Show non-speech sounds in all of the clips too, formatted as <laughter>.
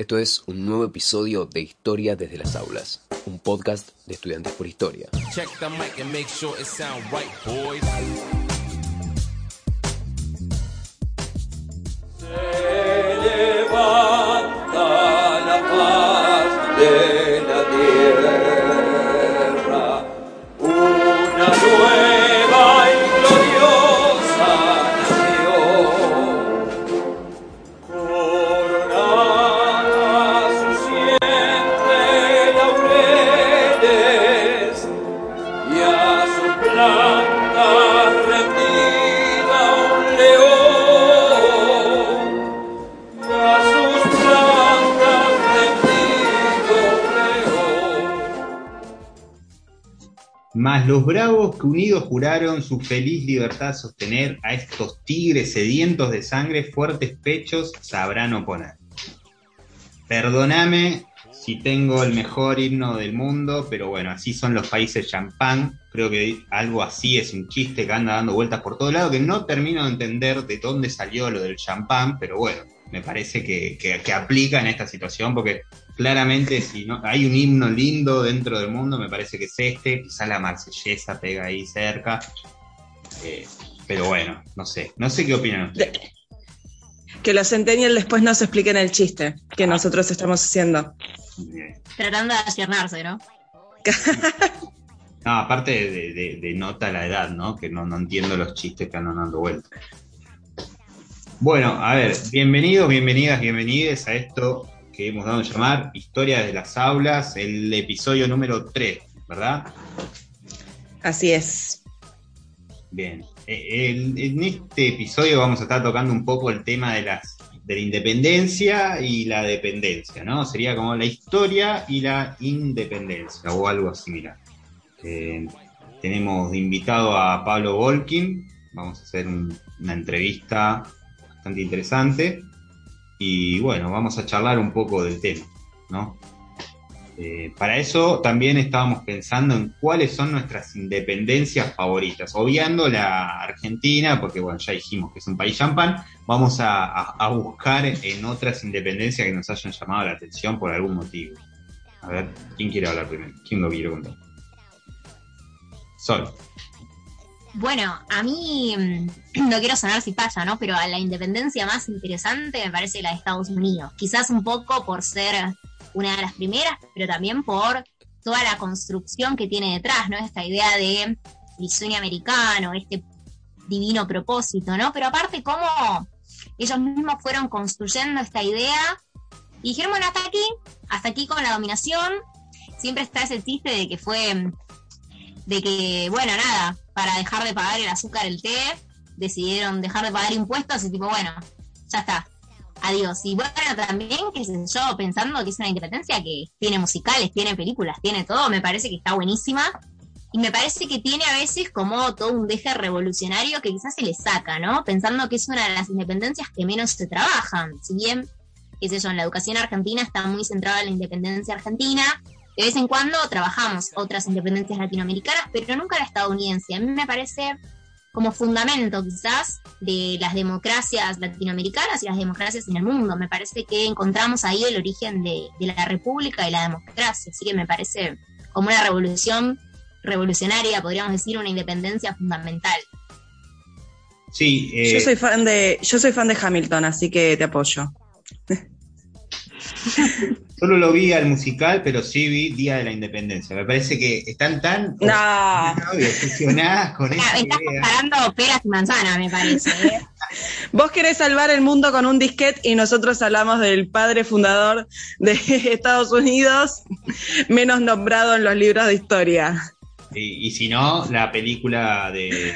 Esto es un nuevo episodio de Historia desde las aulas, un podcast de estudiantes por historia. Check the mic and make sure it right, boys. Que unidos juraron su feliz libertad sostener, a estos tigres sedientos de sangre, fuertes pechos sabrán oponer. Perdóname si tengo el mejor himno del mundo, pero bueno, así son los países champán. Creo que algo así es un chiste que anda dando vueltas por todo lado, que no termino de entender de dónde salió lo del champán, pero bueno, me parece que, que- que aplica en esta situación, porque claramente si no hay un himno lindo dentro del mundo, me parece que es este, quizás la marsellesa pega ahí cerca. Eh, pero bueno, no sé, no sé qué opinan ustedes. Que los Centennial después nos expliquen el chiste que nosotros estamos haciendo. Eh, Tratando de aciernarse, ¿no? No, aparte de, de- de nota la edad, ¿no? Que no, no entiendo los chistes que andan dando vueltas. Bueno, a ver, bienvenidos, bienvenidas, bienvenides a esto que hemos dado a llamar Historia de las Aulas, el episodio número 3, ¿verdad? Así es. Bien. Eh, el- en este episodio vamos a estar tocando un poco el tema de las de la independencia y la dependencia, ¿no? Sería como la historia y la independencia o algo similar. Eh, tenemos invitado a Pablo Volkin, vamos a hacer un- una entrevista bastante interesante y bueno, vamos a charlar un poco del tema, ¿no? Eh, para eso también estábamos pensando en cuáles son nuestras independencias favoritas, obviando la Argentina, porque bueno, ya dijimos que es un país champán, vamos a, buscar en otras independencias que nos hayan llamado la atención por algún motivo. A ver, ¿quién quiere hablar primero? ¿Quién lo quiere contar? Sol. Bueno, a mí mm, <clears throat> no quiero sonar si pasa, ¿no? Pero a la independencia más interesante me parece la de Estados Unidos. Quizás un poco por ser una de las primeras, pero también por toda la construcción que tiene detrás, ¿no? Esta idea de el sueño americano, este divino propósito, ¿no? Pero aparte cómo ellos mismos fueron construyendo esta idea y dijeron, bueno, hasta aquí, hasta aquí con la dominación. Siempre está ese chiste de que fue mm, de que, bueno, nada, para dejar de pagar el azúcar, el té, decidieron dejar de pagar impuestos y tipo, bueno, ya está, adiós. Y bueno, también, qué sé yo, pensando que es una independencia que tiene musicales, tiene películas, tiene todo, me parece que está buenísima. Y me parece que tiene a veces como todo un deje revolucionario que quizás se le saca, ¿no? Pensando que es una de las independencias que menos se trabajan. Si bien, qué sé yo, en la educación argentina está muy centrada en la independencia argentina, de vez en cuando trabajamos otras independencias latinoamericanas, pero nunca la estadounidense. A mí me parece como fundamento quizás de las democracias latinoamericanas y las democracias en el mundo. Me parece que encontramos ahí el origen de, de la república y la democracia. Así que me parece como una revolución revolucionaria, podríamos decir, una independencia fundamental. Sí, eh, Yo soy fan de, yo soy fan de Hamilton, así que te apoyo. <laughs> <laughs> solo lo vi al musical, pero sí vi Día de la Independencia. Me parece que están tan No. obsesionadas con esa estás idea. comparando peras y manzanas, me parece. ¿eh? <laughs> Vos querés salvar el mundo con un disquete y nosotros hablamos del padre fundador de <laughs> Estados Unidos, menos nombrado en los libros de historia. Y, y si no, la película de.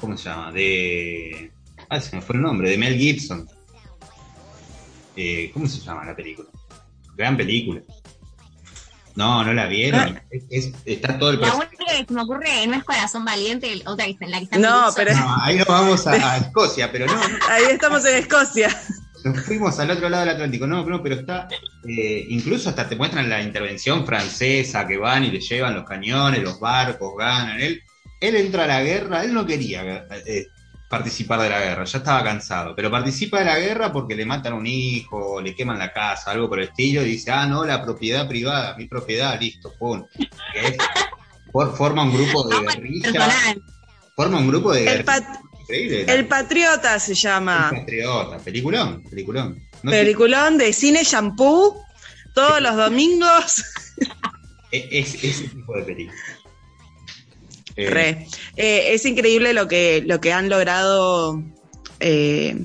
¿Cómo se llama? De. Ah, se me fue el nombre, de Mel Gibson. Eh, ¿Cómo se llama la película? Gran película. No, no la vieron. Es- es- está todo el La única que se me ocurre no es Corazón Valiente, otra que está, la que está en No, pero No, ahí nos vamos a, a Escocia, pero no, ahí estamos en Escocia. nos fuimos al otro lado del Atlántico. No, no, pero está. eh, incluso hasta te muestran la intervención francesa que van y le llevan los cañones, los barcos, ganan. Él, él entra a la guerra, él no quería eh, participar de la guerra, ya estaba cansado, pero participa de la guerra porque le matan a un hijo, le queman la casa, algo por el estilo, y dice, ah, no, la propiedad privada, mi propiedad, listo, pum. Forma un grupo de Vamos, guerrilla, personal. forma un grupo de El, guerrilla. pat- Increíble. El Patriota se El llama. Patriota, peliculón, peliculón. No sé, Peliculón de cine shampoo. Todos los domingos. <laughs> es, es- ese tipo de película. Eh, es increíble lo que, lo que han logrado eh,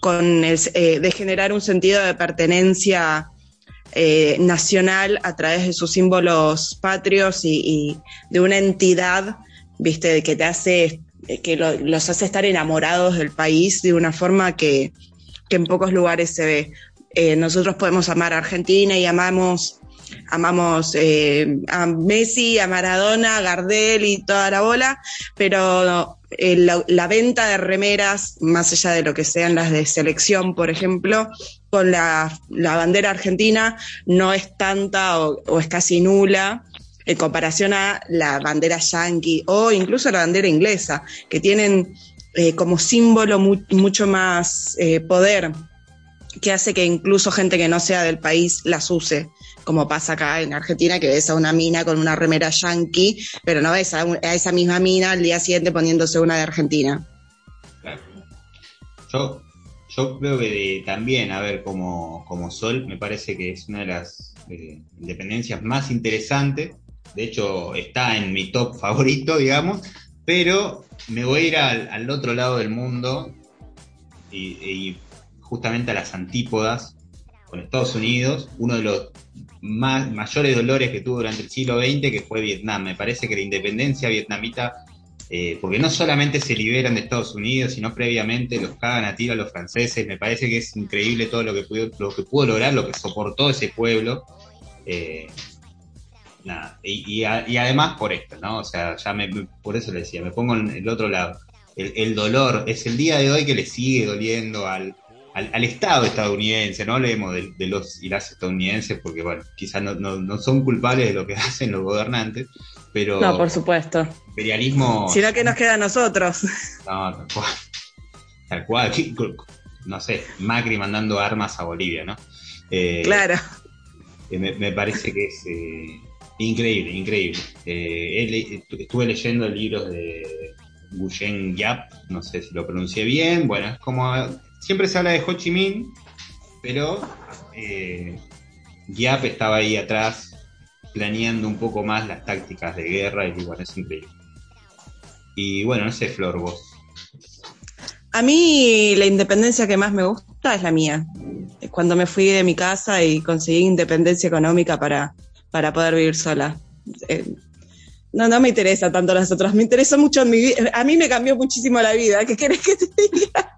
con eh, de generar un sentido de pertenencia nacional a través de sus símbolos patrios y, de una entidad, viste, que te hace, que lo- los hace estar enamorados del país de una forma que, que en pocos lugares se ve. Nosotros podemos amar a Argentina y amamos amamos eh, a Messi, a Maradona, a Gardel y toda la bola, pero eh, la, venta de remeras, más allá de lo que sean las de selección, por ejemplo, con la, la bandera argentina no es tanta o, es casi nula en comparación a la bandera yankee o incluso la bandera inglesa, que tienen eh, como símbolo mu- mucho más poder que hace que incluso gente que no sea del país las use, como pasa acá en Argentina, que ves a una mina con una remera yankee, pero no ves a, esa misma mina al día siguiente poniéndose una de Argentina. Claro. Yo, yo creo que también, a ver, como, como Sol, me parece que es una de las eh, independencias más interesantes. De hecho, está en mi top <laughs> favorito, digamos. Pero me voy a ir al, al otro lado del mundo y justamente a las antípodas con Estados Unidos, uno de los más, mayores dolores que tuvo durante el siglo XX, que fue Vietnam. Me parece que la independencia vietnamita eh, porque no solamente se liberan de Estados Unidos, sino previamente los cagan a tiro a los franceses. Me parece que es increíble todo lo que pudo, lo que pudo lograr, lo que soportó ese pueblo. Eh. Y, además por esto, ¿no? O sea, ya me, por eso le decía, me pongo en el otro lado. El dolor es el día de hoy que le sigue doliendo al, al, al Estado estadounidense, no hablemos de, de los y las estadounidenses, porque bueno, quizás no, no, no son culpables de lo que <laughs> hacen los gobernantes, pero No, por supuesto. imperialismo Sino que nos queda a nosotros. <laughs> no, tal cual. Tal cual. ¿Qué- No sé, Macri mandando armas a Bolivia, ¿no? Eh, Claro. eh, me, me parece que es eh, increíble, increíble. Eh, estuve leyendo libros de Guyen Yap, no sé si lo pronuncié bien. Bueno, es como. Siempre se habla de Ho Chi Minh, pero eh, Yap estaba ahí atrás planeando un poco más las tácticas de guerra y bueno, es increíble. Y bueno, no sé, Flor, vos. A mí la independencia que más me gusta es la mía. Cuando me fui de mi casa y conseguí independencia económica para, para poder vivir sola. Eh, no, no me interesa tanto las otras, me interesa mucho mi vida. A mí me cambió muchísimo la vida, ¿qué querés que te diga?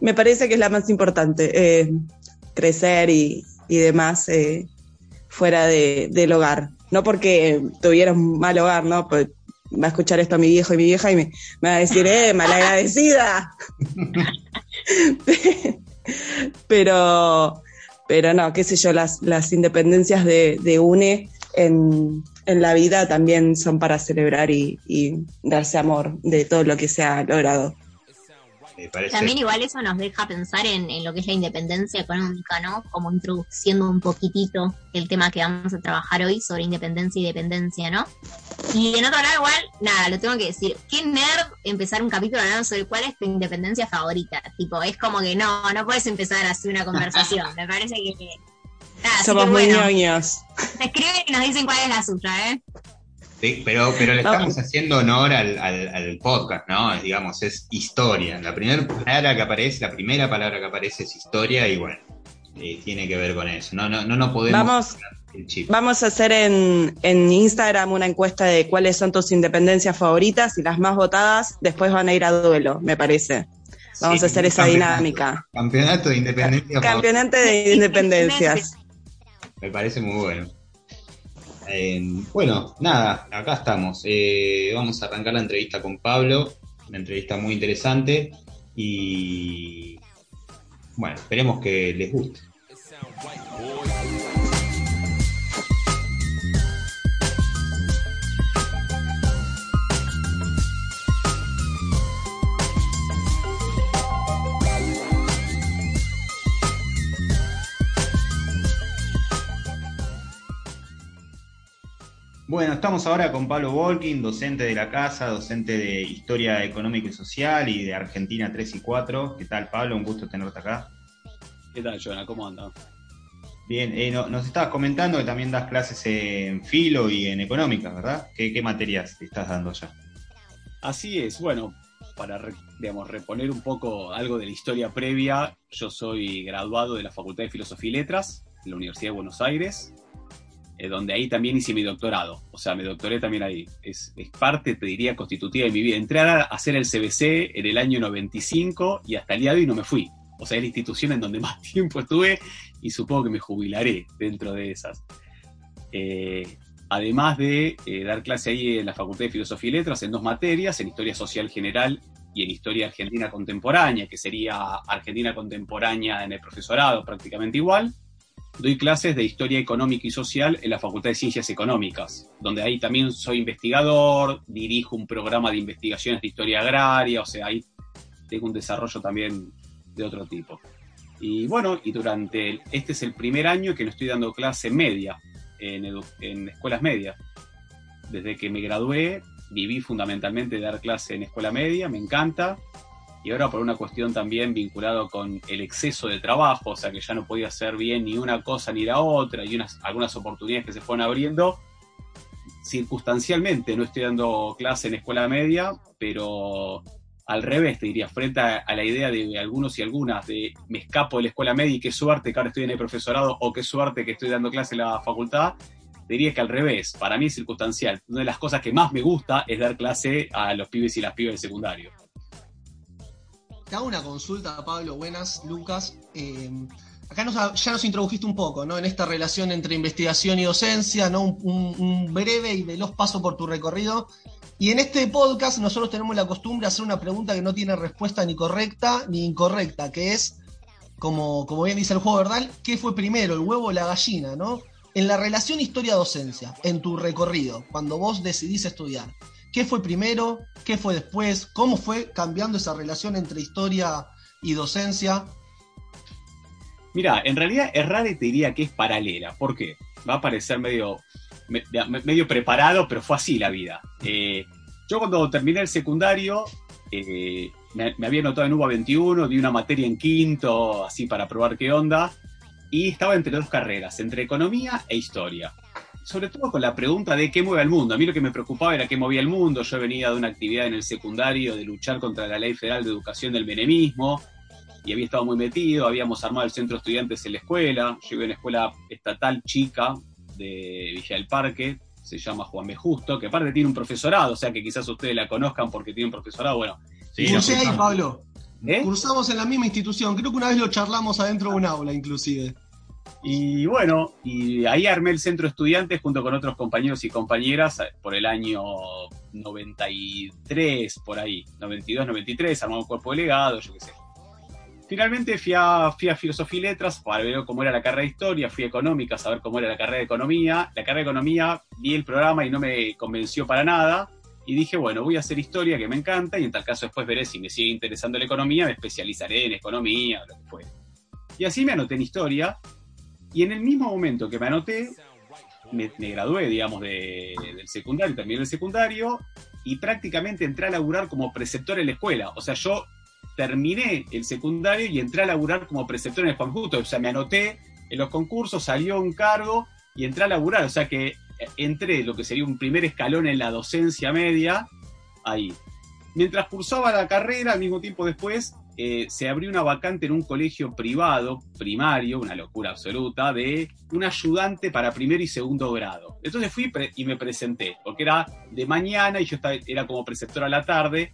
Me parece que es la más importante, eh, crecer y, y demás eh, fuera de- del hogar. No porque tuviera un mal hogar, ¿no? Pues va a escuchar esto a mi viejo y mi vieja y me, va a decir, eh, malagradecida. <laughs> pero, pero no, qué sé yo, las, las independencias de, de UNE en, en la vida también son para celebrar y, y darse amor de todo lo que se ha logrado. Me parece. También igual eso nos deja pensar en, en lo que es la independencia económica, ¿no? Como introduciendo un poquitito el tema que vamos a trabajar hoy sobre independencia y dependencia, ¿no? Y en otro lado igual, nada, lo tengo que decir. Qué nerd empezar un capítulo hablando sobre cuál es tu independencia favorita. Tipo, es como que no, no puedes empezar a hacer una conversación. <laughs> Me parece que... Nada, así Somos que muy bueno, ñoños. te escriben y nos dicen cuál es la suya, ¿eh? Sí, pero, pero le No. estamos haciendo honor al, al- al podcast, ¿no? Es, Digamos, es historia. La primera palabra que aparece, la primera palabra que aparece es historia y bueno, eh, tiene que ver con eso. No, no, no, no podemos Vamos. Vamos a hacer en, en Instagram una encuesta de cuáles son tus independencias favoritas y las más votadas después van a ir a duelo, me parece. Vamos Sí, a hacer esa dinámica. Campeonato de independencia. Campeonato de <laughs> independencias. Me parece muy bueno. Bueno, nada, acá estamos. Eh, vamos a arrancar la entrevista con Pablo, una entrevista muy interesante y bueno, esperemos que les guste. Bueno, estamos ahora con Pablo Volkin, docente de la casa, docente de Historia Económica y Social y de Argentina 3 y 4. ¿Qué tal, Pablo? Un gusto tenerte acá. ¿Qué tal, Jonah? ¿Cómo andas? Bien, eh, no- nos estabas comentando que también das clases en filo y en económicas, ¿verdad? ¿Qué, qué materias te estás dando ya? Así es, bueno, para digamos, reponer un poco algo de la historia previa, yo soy graduado de la Facultad de Filosofía y Letras de la Universidad de Buenos Aires, eh, donde ahí también hice mi doctorado. O sea, me doctoré también ahí. Es, parte, te diría, constitutiva de mi vida. Entré a hacer el CBC en el año 95 y hasta el día de hoy no me fui. O sea, es la institución en donde <laughs> más tiempo estuve y supongo que me jubilaré dentro de esas. Eh, además de eh, dar clase ahí en la Facultad de Filosofía y Letras en dos materias, en Historia Social General y en Historia Argentina Contemporánea, que sería Argentina Contemporánea en el profesorado prácticamente igual. Doy clases de Historia Económica y Social en la Facultad de Ciencias Económicas, donde ahí también soy investigador, dirijo un programa de investigaciones de historia agraria, o sea, ahí tengo un desarrollo también de otro tipo. Y bueno, y durante el- este es el primer año que no estoy dando clase media, en, edu- en escuelas medias. Desde que me gradué, viví fundamentalmente de dar clase en escuela media, me encanta. Y ahora por una cuestión también vinculado con el exceso de trabajo, o sea que ya no podía hacer bien ni una cosa ni la otra, y unas, algunas oportunidades que se fueron abriendo. Circunstancialmente no estoy dando clase en escuela media, pero al revés, te diría, frente a, la idea de algunos y algunas de me escapo de la escuela media y qué suerte que ahora estoy en el profesorado o qué suerte que estoy dando clase en la facultad, diría que al revés, para mí es circunstancial. Una de las cosas que más me gusta es dar clase a los pibes y las pibas del secundario. Te hago una consulta, Pablo. Buenas, Lucas. Eh, acá ya nos introdujiste un poco, ¿no? En esta relación entre investigación y docencia, ¿no? Un breve y veloz paso por tu recorrido. Y en este podcast nosotros tenemos la costumbre de hacer una pregunta que no tiene respuesta ni correcta ni incorrecta, que es, como, como bien dice el juego, ¿verdad? ¿Qué fue primero, el huevo o la gallina, no? En la relación historia-docencia, en tu recorrido, cuando vos decidís estudiar, ¿qué fue primero? ¿Qué fue después? ¿Cómo fue cambiando esa relación entre historia y docencia? Mira, en realidad y te diría que es paralela. ¿Por qué? Va a parecer medio, me- me- medio preparado, pero fue así la vida. Eh, yo cuando terminé el secundario, eh, me, me había anotado en UBA 21, di una materia en quinto, así para probar qué onda, y estaba entre dos carreras, entre economía e historia. Sobre todo con la pregunta de qué mueve el mundo. A mí lo que me preocupaba era qué movía el mundo. Yo venía de una actividad en el secundario de luchar contra la Ley Federal de Educación del Menemismo, y había estado muy metido, habíamos armado el centro de estudiantes en la escuela, yo iba a una escuela estatal chica de Villa del Parque, se llama Juan B. Justo, que aparte tiene un profesorado, o sea que quizás ustedes la conozcan porque tiene un profesorado, bueno. Sí, Cursé ahí. Pablo. ¿eh? Cursamos en la misma institución. Creo que una vez lo charlamos adentro de un aula, inclusive. Y bueno, y ahí armé el centro estudiantes junto con otros compañeros y compañeras eh, por el año 93, por ahí, 92, 93, armamos un cuerpo delegado, yo qué sé. Finalmente fui a, fui a Filosofía y Letras para ver cómo era la carrera de Historia, fui a Económica a saber cómo era la carrera de Economía. La carrera de Economía vi el programa y no me convenció para nada. Y dije, bueno, voy a hacer Historia, que me encanta, y en tal caso después veré si me sigue interesando la Economía, me especializaré en Economía, lo que fuera. Y así me anoté en Historia, y en el mismo momento que me anoté, me, gradué, digamos, de- del secundario, terminé el secundario, y prácticamente entré a laburar como preceptor en la escuela. O sea, yo terminé el secundario y entré a laburar como preceptor en el Juan Justo. O sea, me anoté en los concursos, salió un cargo y entré a laburar. O sea que eh, entré lo que sería un primer escalón en la docencia media, ahí. Mientras cursaba la carrera, al mismo tiempo después, eh, se abrió una vacante en un colegio privado, primario, una locura absoluta, de un ayudante para primero y segundo grado. Entonces fui y me presenté, porque era de mañana y yo era como preceptor a la tarde,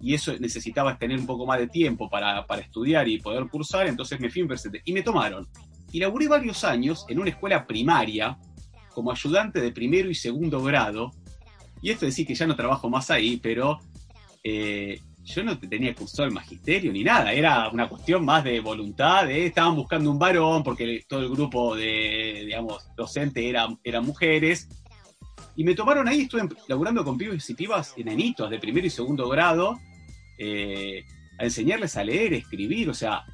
y eso necesitaba tener un poco más de tiempo para, para estudiar y poder cursar, entonces me fui y me presenté. Y me tomaron. Y laburé varios años en una escuela primaria como ayudante de primero y segundo grado. Y esto decir que ya no trabajo más ahí, pero eh, yo no tenía cursado el magisterio ni nada, era una cuestión más de voluntad, de estaban buscando un varón porque todo el grupo de, digamos, docente era, eran mujeres. Y me tomaron ahí, estuve laburando con pibes y pibas enanitos de primero y segundo grado, eh, a enseñarles a leer, escribir, o sea,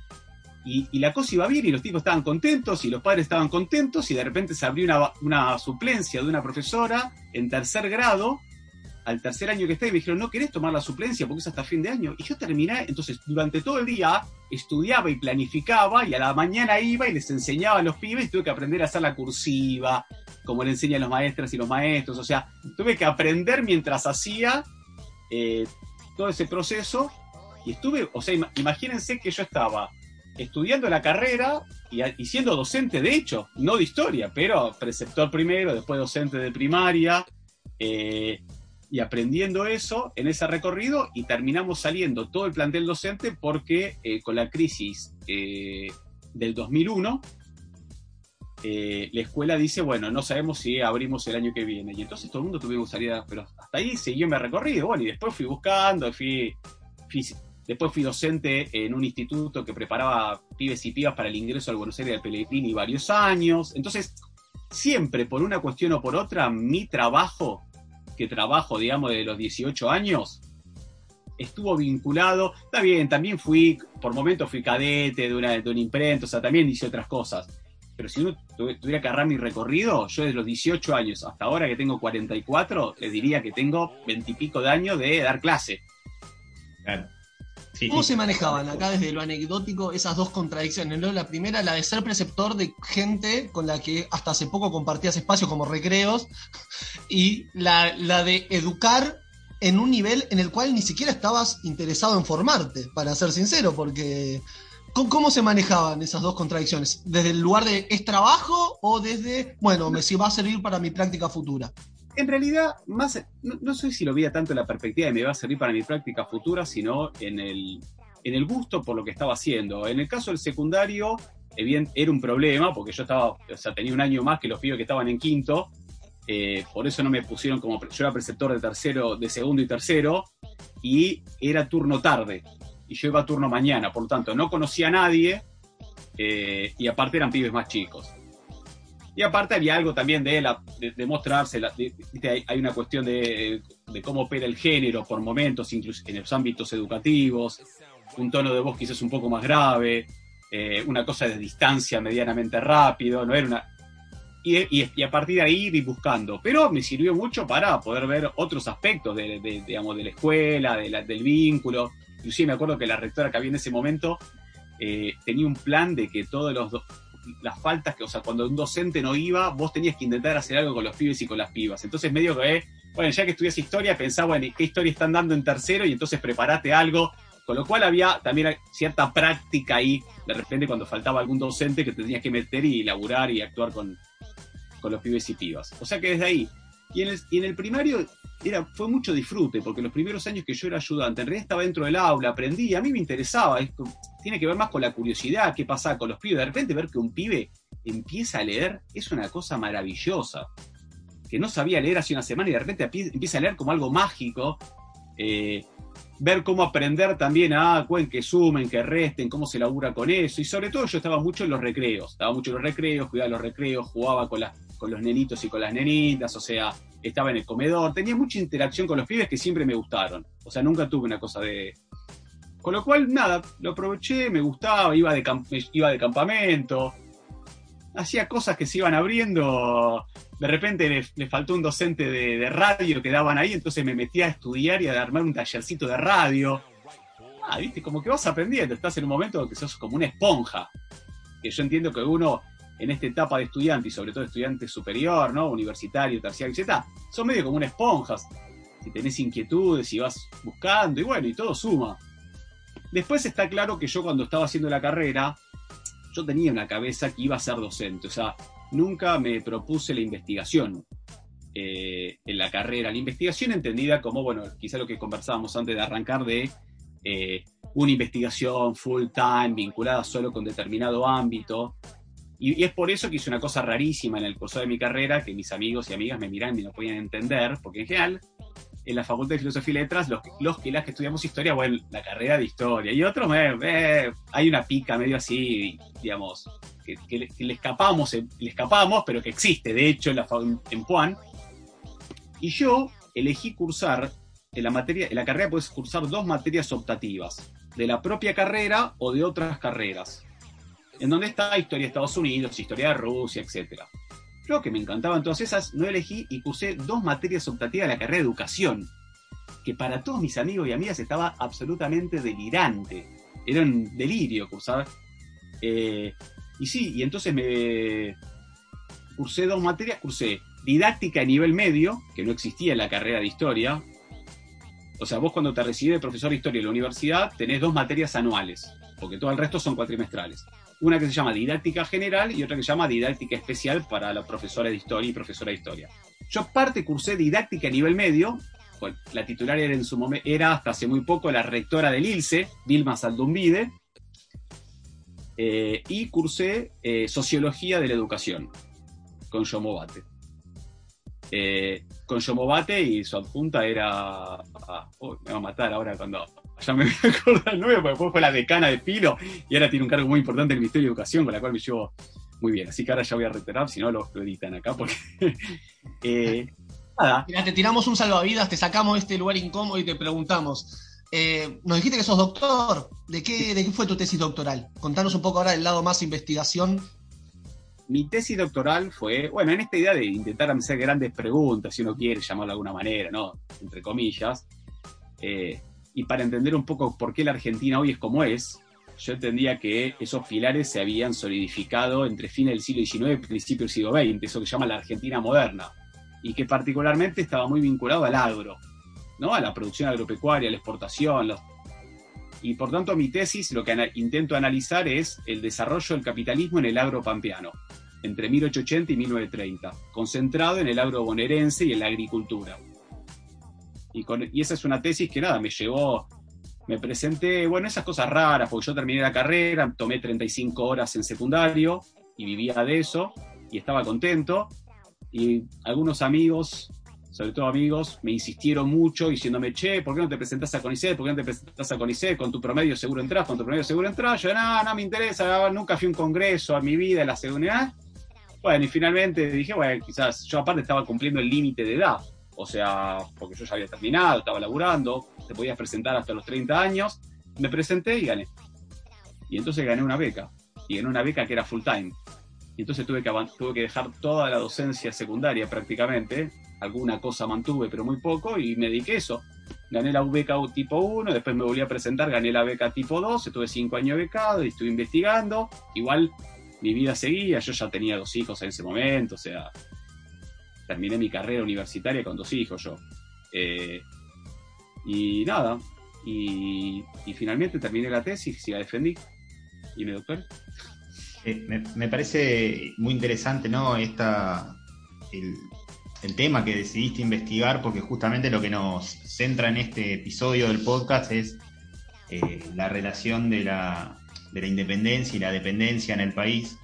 Y, y la cosa iba bien y los tipos estaban contentos y los padres estaban contentos y de repente se abrió una, una suplencia de una profesora en tercer grado al tercer año que está y me dijeron, ¿no querés tomar la suplencia porque es hasta fin de año? Y yo terminé, entonces durante todo el día estudiaba y planificaba y a la mañana iba y les enseñaba a los pibes tuve que aprender a hacer la cursiva, como le enseñan los maestras y los maestros, o sea, tuve que aprender mientras hacía eh, todo ese proceso y estuve, o sea, ima- imagínense que yo estaba estudiando la carrera y siendo docente de hecho, no de historia, pero preceptor primero, después docente de primaria, eh, y aprendiendo eso en ese recorrido y terminamos saliendo todo el plantel docente porque eh, con la crisis eh, del 2001 eh, la escuela dice, bueno, no sabemos si abrimos el año que viene. Y entonces todo el mundo tuvimos que salir, a- pero hasta ahí siguió mi recorrido. Bueno, y después fui buscando, fui- después fui docente en un instituto que preparaba pibes y pibas para el ingreso al Buenos Aires del Pellegrini varios años. Entonces, siempre por una cuestión o por otra, mi trabajo, que trabajo, digamos, de los 18 años, estuvo vinculado. Está bien, también fui, por momentos fui cadete de una, de imprenta, o sea, también hice otras cosas. Pero si uno tu- tuviera que agarrar mi recorrido, yo desde los 18 años hasta ahora que tengo 44, les diría que tengo 20 y pico de años de dar clase. Claro. ¿Cómo se manejaban acá desde lo anecdótico esas dos contradicciones? ¿no? La primera, la de ser preceptor de gente con la que hasta hace poco compartías espacios como recreos, y la, la de educar en un nivel en el cual ni siquiera estabas interesado en formarte, para ser sincero, porque ¿cómo, cómo se manejaban esas dos contradicciones? ¿Desde el lugar de es trabajo o desde, bueno, me si va a servir para mi práctica futura? En realidad, más, no, no sé si lo veía tanto en la perspectiva de me va a servir para mi práctica futura, sino en el, en el gusto por lo que estaba haciendo. En el caso del secundario, eh, bien, era un problema, porque yo estaba, o sea, tenía un año más que los pibes que estaban en quinto, eh, por eso no me pusieron como, yo era preceptor de tercero, de segundo y tercero, y era turno tarde, y yo iba a turno mañana, por lo tanto, no conocía a nadie, eh, y aparte eran pibes más chicos. Y aparte había algo también de, la, de, mostrarse, hay, una cuestión de, cómo opera el género por momentos, incluso en los ámbitos educativos, un tono de voz quizás un poco más grave, eh, una cosa de distancia medianamente rápido, no era. Y, y- a partir de ahí ir buscando. Pero me sirvió mucho para poder ver otros aspectos de, digamos, de la escuela, de la- del vínculo. Inclusive me acuerdo que la rectora que había en ese momento eh, tenía un plan de que todos los, las faltas que, o sea, cuando un docente no iba, vos tenías que intentar hacer algo con los pibes y con las pibas. Entonces, medio que, bueno, ya que estudias historia, pensá, bueno, ¿y ¿qué historia están dando en tercero? Y entonces preparate algo. Con lo cual había también cierta práctica ahí, de repente cuando faltaba algún docente que te tenías que meter y laburar y actuar con, con los pibes y pibas. O sea que desde ahí. Y en el, y en el primario era, fue mucho disfrute, porque los primeros años que yo era ayudante, en realidad estaba dentro del aula, aprendí, a mí me interesaba, tiene que ver más con la curiosidad, qué pasa con los pibes. De repente ver que un pibe empieza a leer es una cosa maravillosa. Que no sabía leer hace una semana y de repente empie- empieza a leer como algo mágico. Eh, ver cómo aprender también a cuen- que sumen, que resten, cómo se labura con eso. Y sobre todo yo estaba mucho en los recreos. Estaba mucho en los recreos, cuidaba los recreos, jugaba con, con los nenitos y con las nenitas, o sea, estaba en el comedor. Tenía mucha interacción con los pibes que siempre me gustaron. O sea, nunca tuve una cosa de... Con lo cual, nada, lo aproveché, me gustaba, iba de, iba de campamento, hacía cosas que se iban abriendo. De repente le, faltó un docente de, de radio que daban ahí, entonces me metí a estudiar y a armar un tallercito de radio. Ah, viste, como que vas aprendiendo, estás en un momento que sos como una esponja. Que yo entiendo que uno, en esta etapa de estudiante, y sobre todo estudiante superior, ¿no? Universitario, terciario, etc., son medio como una esponja. Si tenés inquietudes y vas buscando, y bueno, y todo suma. Después está claro que yo cuando estaba haciendo la carrera, yo tenía en la cabeza que iba a ser docente. O sea, nunca me propuse la investigación eh, en la carrera. La investigación entendida como, bueno, quizá lo que conversábamos antes de arrancar de eh, una investigación full time, vinculada solo con determinado ámbito. Y, es por eso que hice una cosa rarísima en el curso de mi carrera, que mis amigos y amigas me miraban y no podían entender, porque en general, en la Facultad de Filosofía y Letras, los, que las que estudiamos historia, bueno, la carrera de historia, y otros, eh, hay una pica medio así, digamos, que, le, escapamos, eh, le escapamos, pero que existe, de hecho, en, la, en Puan. Y yo elegí cursar, en la, materia, en la carrera puedes cursar dos materias optativas, de la propia carrera o de otras carreras. En donde está historia de Estados Unidos, historia de Rusia, etc. Yo que me encantaban todas esas, no elegí y cursé dos materias optativas de la carrera de educación, que para todos mis amigos y amigas estaba absolutamente delirante. Era un delirio cursar. Eh, y sí, y entonces me cursé dos materias, cursé didáctica a nivel medio, que no existía en la carrera de historia. O sea, vos cuando te recibís de profesor de historia en la universidad tenés dos materias anuales, porque todo el resto son cuatrimestrales. Una que se llama didáctica general y otra que se llama didáctica especial para los profesores de historia y profesora de historia. Yo parte cursé didáctica a nivel medio, pues, la titular era, en su momento, era hasta hace muy poco la rectora del ILSE, Vilma Saldumbide, eh, y cursé eh, sociología de la educación con Yomobate. Eh, con Yomobate y su adjunta era. ah, uy, me va a matar ahora cuando. Ya me <laughs> voy a acordar el nombre, porque después fue la decana de Pilo y ahora tiene un cargo muy importante en el Ministerio de Educación, con la cual me llevo muy bien. Así que ahora ya voy a reiterar, si no lo, editan acá, porque. <laughs> eh, nada, Mirá, te tiramos un salvavidas, te sacamos de este lugar incómodo y te preguntamos. eh, nos dijiste que sos doctor. ¿De qué, ¿De qué fue tu tesis doctoral? Contanos un poco ahora del lado más investigación. mi tesis doctoral fue, bueno, en esta idea de intentar hacer grandes preguntas, si uno quiere llamarlo de alguna manera, ¿no? Entre comillas. eh, y para entender un poco por qué la Argentina hoy es como es, yo entendía que esos pilares se habían solidificado entre fines del siglo XIX y principios del siglo XX, eso que se llama la Argentina moderna, y que particularmente estaba muy vinculado al agro, ¿no? A la producción agropecuaria, a la exportación, y por tanto mi tesis lo que intento analizar es el desarrollo del capitalismo en el agro pampeano, entre 1880 y 1930, concentrado en el agro bonaerense y en la agricultura. Y, con- y esa es una tesis que nada, me llevó, me presenté, bueno, esas cosas raras, porque yo terminé la carrera, tomé 35 horas en secundario y vivía de eso y estaba contento. Y algunos amigos sobre todo amigos, me insistieron mucho diciéndome, che, ¿por qué no te presentás a CONICET? ¿Por qué no te presentás a CONICET? Con tu promedio seguro entras, con tu promedio seguro entras. Yo, no, no me interesa, nunca fui a un congreso en mi vida en la seguridad. Bueno, y finalmente dije, bueno, quizás yo aparte estaba cumpliendo el límite de edad. O sea, porque yo ya había terminado, estaba laburando, te podías presentar hasta los 30 años. Me presenté y gané. Y entonces gané una beca. Y gané una beca que era full time. Y entonces tuve que, tuve que dejar toda la docencia secundaria prácticamente. Alguna cosa mantuve, pero muy poco, y me dediqué eso. Gané la beca tipo 1, después me volví a presentar, gané la beca tipo 2, estuve 5 años becado y estuve investigando. Igual mi vida seguía, yo ya tenía dos hijos en ese momento, o sea, terminé mi carrera universitaria con dos hijos yo. Eh, y nada, y, finalmente terminé la tesis y la defendí. Y me doctoré. Eh, me, me parece muy interesante, ¿no? Esta, el, el tema que decidiste investigar, porque justamente lo que nos centra en este episodio del podcast es eh, la relación de la, de la independencia y la dependencia en el país,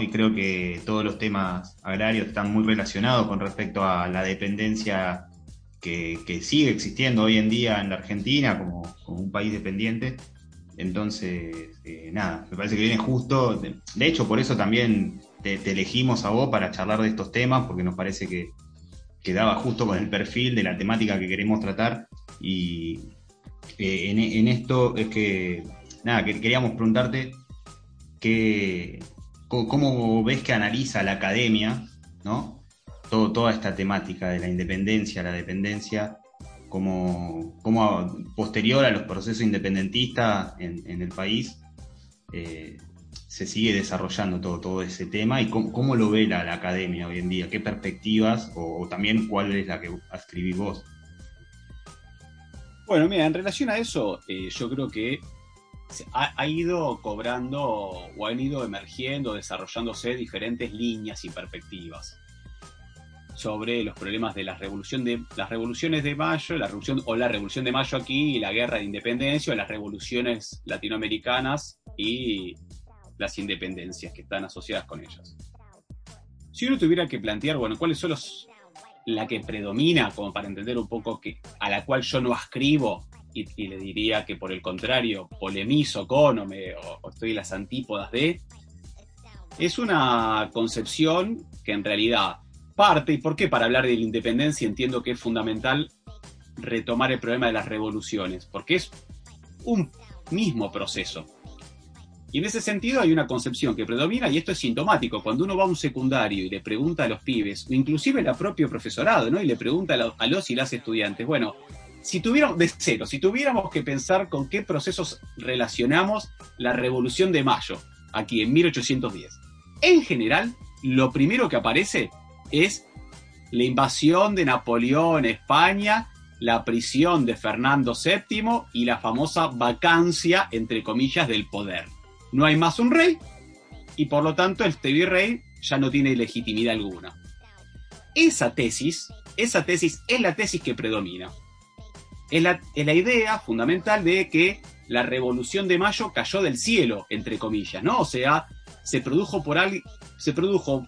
Y creo que todos los temas agrarios están muy relacionados con respecto a la dependencia que, que sigue existiendo hoy en día en la Argentina como, como un país dependiente. Entonces, eh, nada, me parece que viene justo. De, hecho, por eso también te, elegimos a vos para charlar de estos temas, porque nos parece que, que daba justo con el perfil de la temática que queremos tratar. Y eh, en, en esto es que, nada, que queríamos preguntarte que, cómo, ves que analiza la academia, ¿no? Todo, toda esta temática de la independencia, la dependencia, como, como posterior a los procesos independentistas en, el país eh, se sigue desarrollando todo, todo ese tema y cómo, cómo lo ve la, la, academia hoy en día, qué perspectivas o, o, también cuál es la que escribís vos. Bueno, mira, en relación a eso, eh, yo creo que ha, ha, ido cobrando o han ido emergiendo, desarrollándose diferentes líneas y perspectivas sobre los problemas de las revoluciones de mayo, la revolución o la revolución de mayo aquí y la guerra de independencia, o las revoluciones latinoamericanas y las independencias que están asociadas con ellas. Si uno tuviera que plantear, bueno, cuáles son los la que predomina, como para entender un poco que a la cual yo no ascribo y, le diría que por el contrario polemizo con o, o, estoy en las antípodas de, es una concepción que en realidad parte, y por qué para hablar de la independencia entiendo que es fundamental retomar el problema de las revoluciones, porque es un mismo proceso. Y en ese sentido hay una concepción que predomina y esto es sintomático. Cuando uno va a un secundario y le pregunta a los pibes, o inclusive el propio profesorado, ¿no? Y le pregunta a los y las estudiantes, bueno, si tuviéramos, de cero, si tuviéramos que pensar con qué procesos relacionamos la Revolución de Mayo, aquí en 1810, en general, lo primero que aparece es la invasión de Napoleón en España, la prisión de Fernando VII y la famosa vacancia, entre comillas, del poder. No hay más un rey y por lo tanto este virrey ya no tiene legitimidad alguna. Esa tesis, esa tesis es la tesis que predomina. Es la, idea fundamental de que la revolución de mayo cayó del cielo, entre comillas, ¿no? O sea, se produjo por, al- se produjo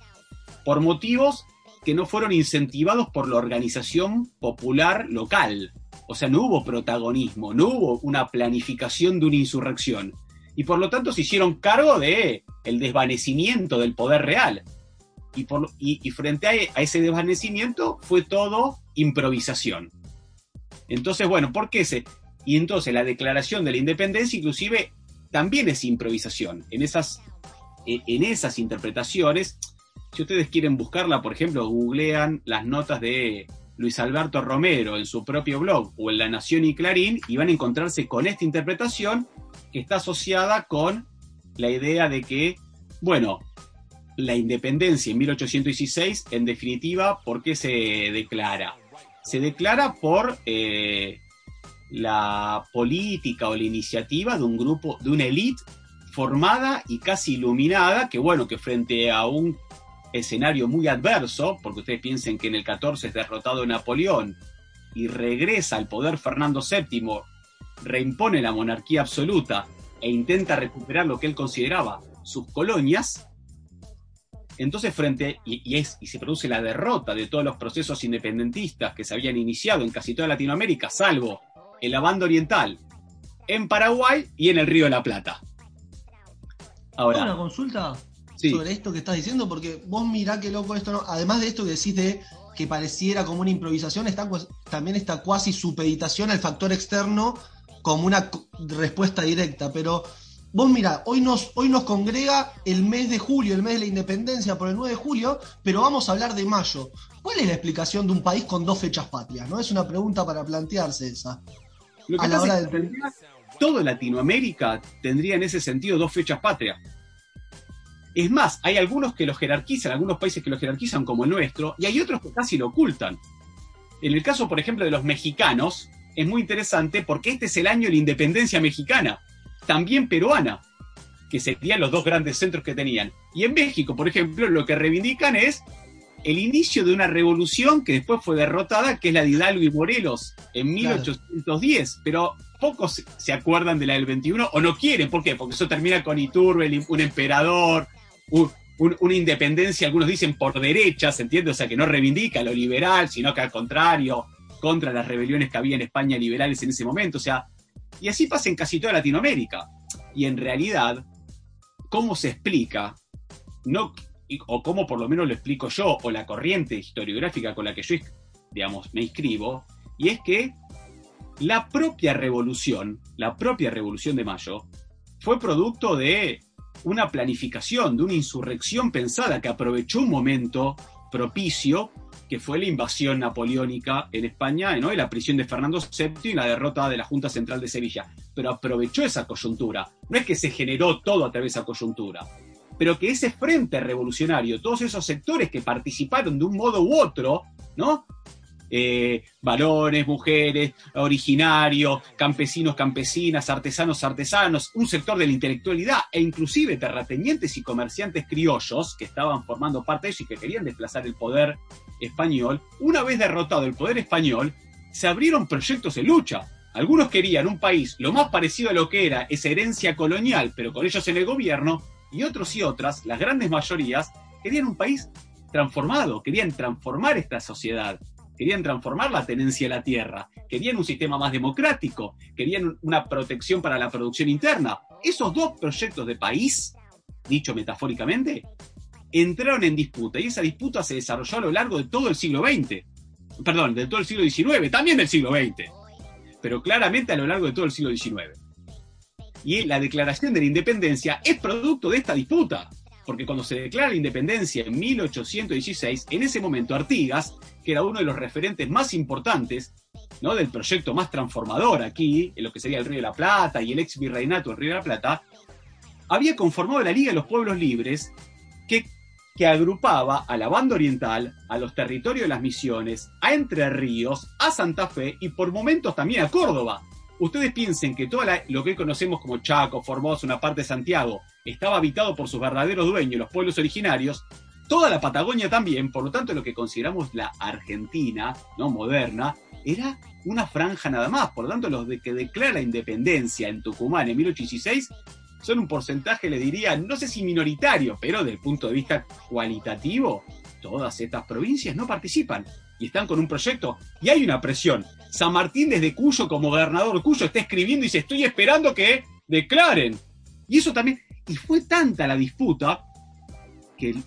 por motivos que no fueron incentivados por la organización popular local. O sea, no hubo protagonismo, no hubo una planificación de una insurrección. Y por lo tanto se hicieron cargo de el desvanecimiento del poder real. Y, frente e- a ese desvanecimiento fue todo improvisación. Entonces, bueno, ¿por qué se...? Y entonces la declaración de la independencia inclusive también es improvisación. En esas, e- en esas interpretaciones, si ustedes quieren buscarla, por ejemplo, googlean las notas de Luis Alberto Romero en su propio blog o en La Nación y Clarín y van a encontrarse con esta interpretación que está asociada con la idea de que, bueno, la independencia en 1816, en definitiva, ¿por qué se declara? Se declara por eh, la política o la iniciativa de un grupo, de una élite formada y casi iluminada, que bueno, que frente a un escenario muy adverso, porque ustedes piensen que en el 14 es derrotado Napoleón y regresa al poder Fernando VII, reimpone la monarquía absoluta e intenta recuperar lo que él consideraba sus colonias, entonces frente, y, y es, y se produce la derrota de todos los procesos independentistas que se habían iniciado en casi toda Latinoamérica, salvo en la banda oriental, en Paraguay y en el Río de la Plata. ¿Puedo una Ahora, consulta sí, sobre esto que estás diciendo? Porque vos mirá qué loco esto, ¿no? Además de esto que decís de que pareciera como una improvisación, está también esta cuasi supeditación al factor externo como una respuesta directa. Pero vos mirá, hoy nos, hoy nos congrega el mes de julio, el mes de la independencia por el 9 de julio, pero vamos a hablar de mayo. ¿Cuál es la explicación de un país con dos fechas patrias? ¿No? Es una pregunta para plantearse esa. lo que a la pasa hora es que del- tendría- toda Latinoamérica tendría en ese sentido dos fechas patrias. Es más, hay algunos que lo jerarquizan, algunos países que lo jerarquizan como el nuestro, y hay otros que casi lo ocultan. En el caso, por ejemplo, de los mexicanos, es muy interesante porque este es el año de la independencia mexicana, también peruana, que serían los dos grandes centros que tenían. Y en México, por ejemplo, lo que reivindican es el inicio de una revolución que después fue derrotada, que es la de Hidalgo y Morelos en Claro. 1810. Pero pocos se- acuerdan de la del 21 o no quieren. ¿Por qué? Porque eso termina con Iturbe, un emperador, un- un- una independencia, algunos dicen por derecha, ¿se entiende? O sea, que no reivindica lo liberal, sino que al contrario, contra las rebeliones que había en España liberales en ese momento. O sea, y así pasa en casi toda Latinoamérica. Y en realidad, ¿cómo se explica? No, o cómo por lo menos lo explico yo, o la corriente historiográfica con la que yo, digamos, me inscribo, y es que la propia revolución, la propia revolución de mayo, fue producto de una planificación, de una insurrección pensada que aprovechó un momento propicio que fue la invasión napoleónica en España, ¿no? y la prisión de Fernando VII y la derrota de la Junta Central de Sevilla. Pero aprovechó esa coyuntura. No es que se generó todo a través de esa coyuntura, pero que ese frente revolucionario, todos esos sectores que participaron de un modo u otro, ¿no? Eh, varones, mujeres, originarios, campesinos, campesinas, artesanos, artesanos, un sector de la intelectualidad e inclusive terratenientes y comerciantes criollos que estaban formando parte de eso y que querían desplazar el poder español, una vez derrotado el poder español, se abrieron proyectos de lucha. Algunos querían un país lo más parecido a lo que era esa herencia colonial, pero con ellos en el gobierno, y otros y otras, las grandes mayorías, querían un país transformado, querían transformar esta sociedad, querían transformar la tenencia de la tierra, querían un sistema más democrático, querían una protección para la producción interna. Esos dos proyectos de país, dicho metafóricamente, entraron en disputa y esa disputa se desarrolló a lo largo de todo el siglo XX. Perdón, de todo el siglo XIX, también del siglo XX, pero claramente a lo largo de todo el siglo XIX. Y la declaración de la independencia es producto de esta disputa. Porque cuando se declara la independencia en 1816, en ese momento Artigas, que era uno de los referentes más importantes ¿no? del proyecto más transformador aquí, en lo que sería el Río de la Plata y el ex virreinato del Río de la Plata, había conformado la Liga de los Pueblos Libres que, que agrupaba a la banda oriental, a los territorios de las misiones, a Entre Ríos, a Santa Fe y por momentos también a Córdoba. Ustedes piensen que todo lo que conocemos como Chaco, Formosa, una parte de Santiago, estaba habitado por sus verdaderos dueños, los pueblos originarios, toda la Patagonia también, por lo tanto lo que consideramos la Argentina, no moderna, era una franja nada más. Por lo tanto, los de que declara la independencia en Tucumán en 1816 son un porcentaje, le diría, no sé si minoritario, pero desde el punto de vista cualitativo, todas estas provincias no participan y están con un proyecto y hay una presión. San Martín desde Cuyo, como gobernador Cuyo, está escribiendo y dice, estoy esperando que declaren. Y eso también, y fue tanta la disputa que el,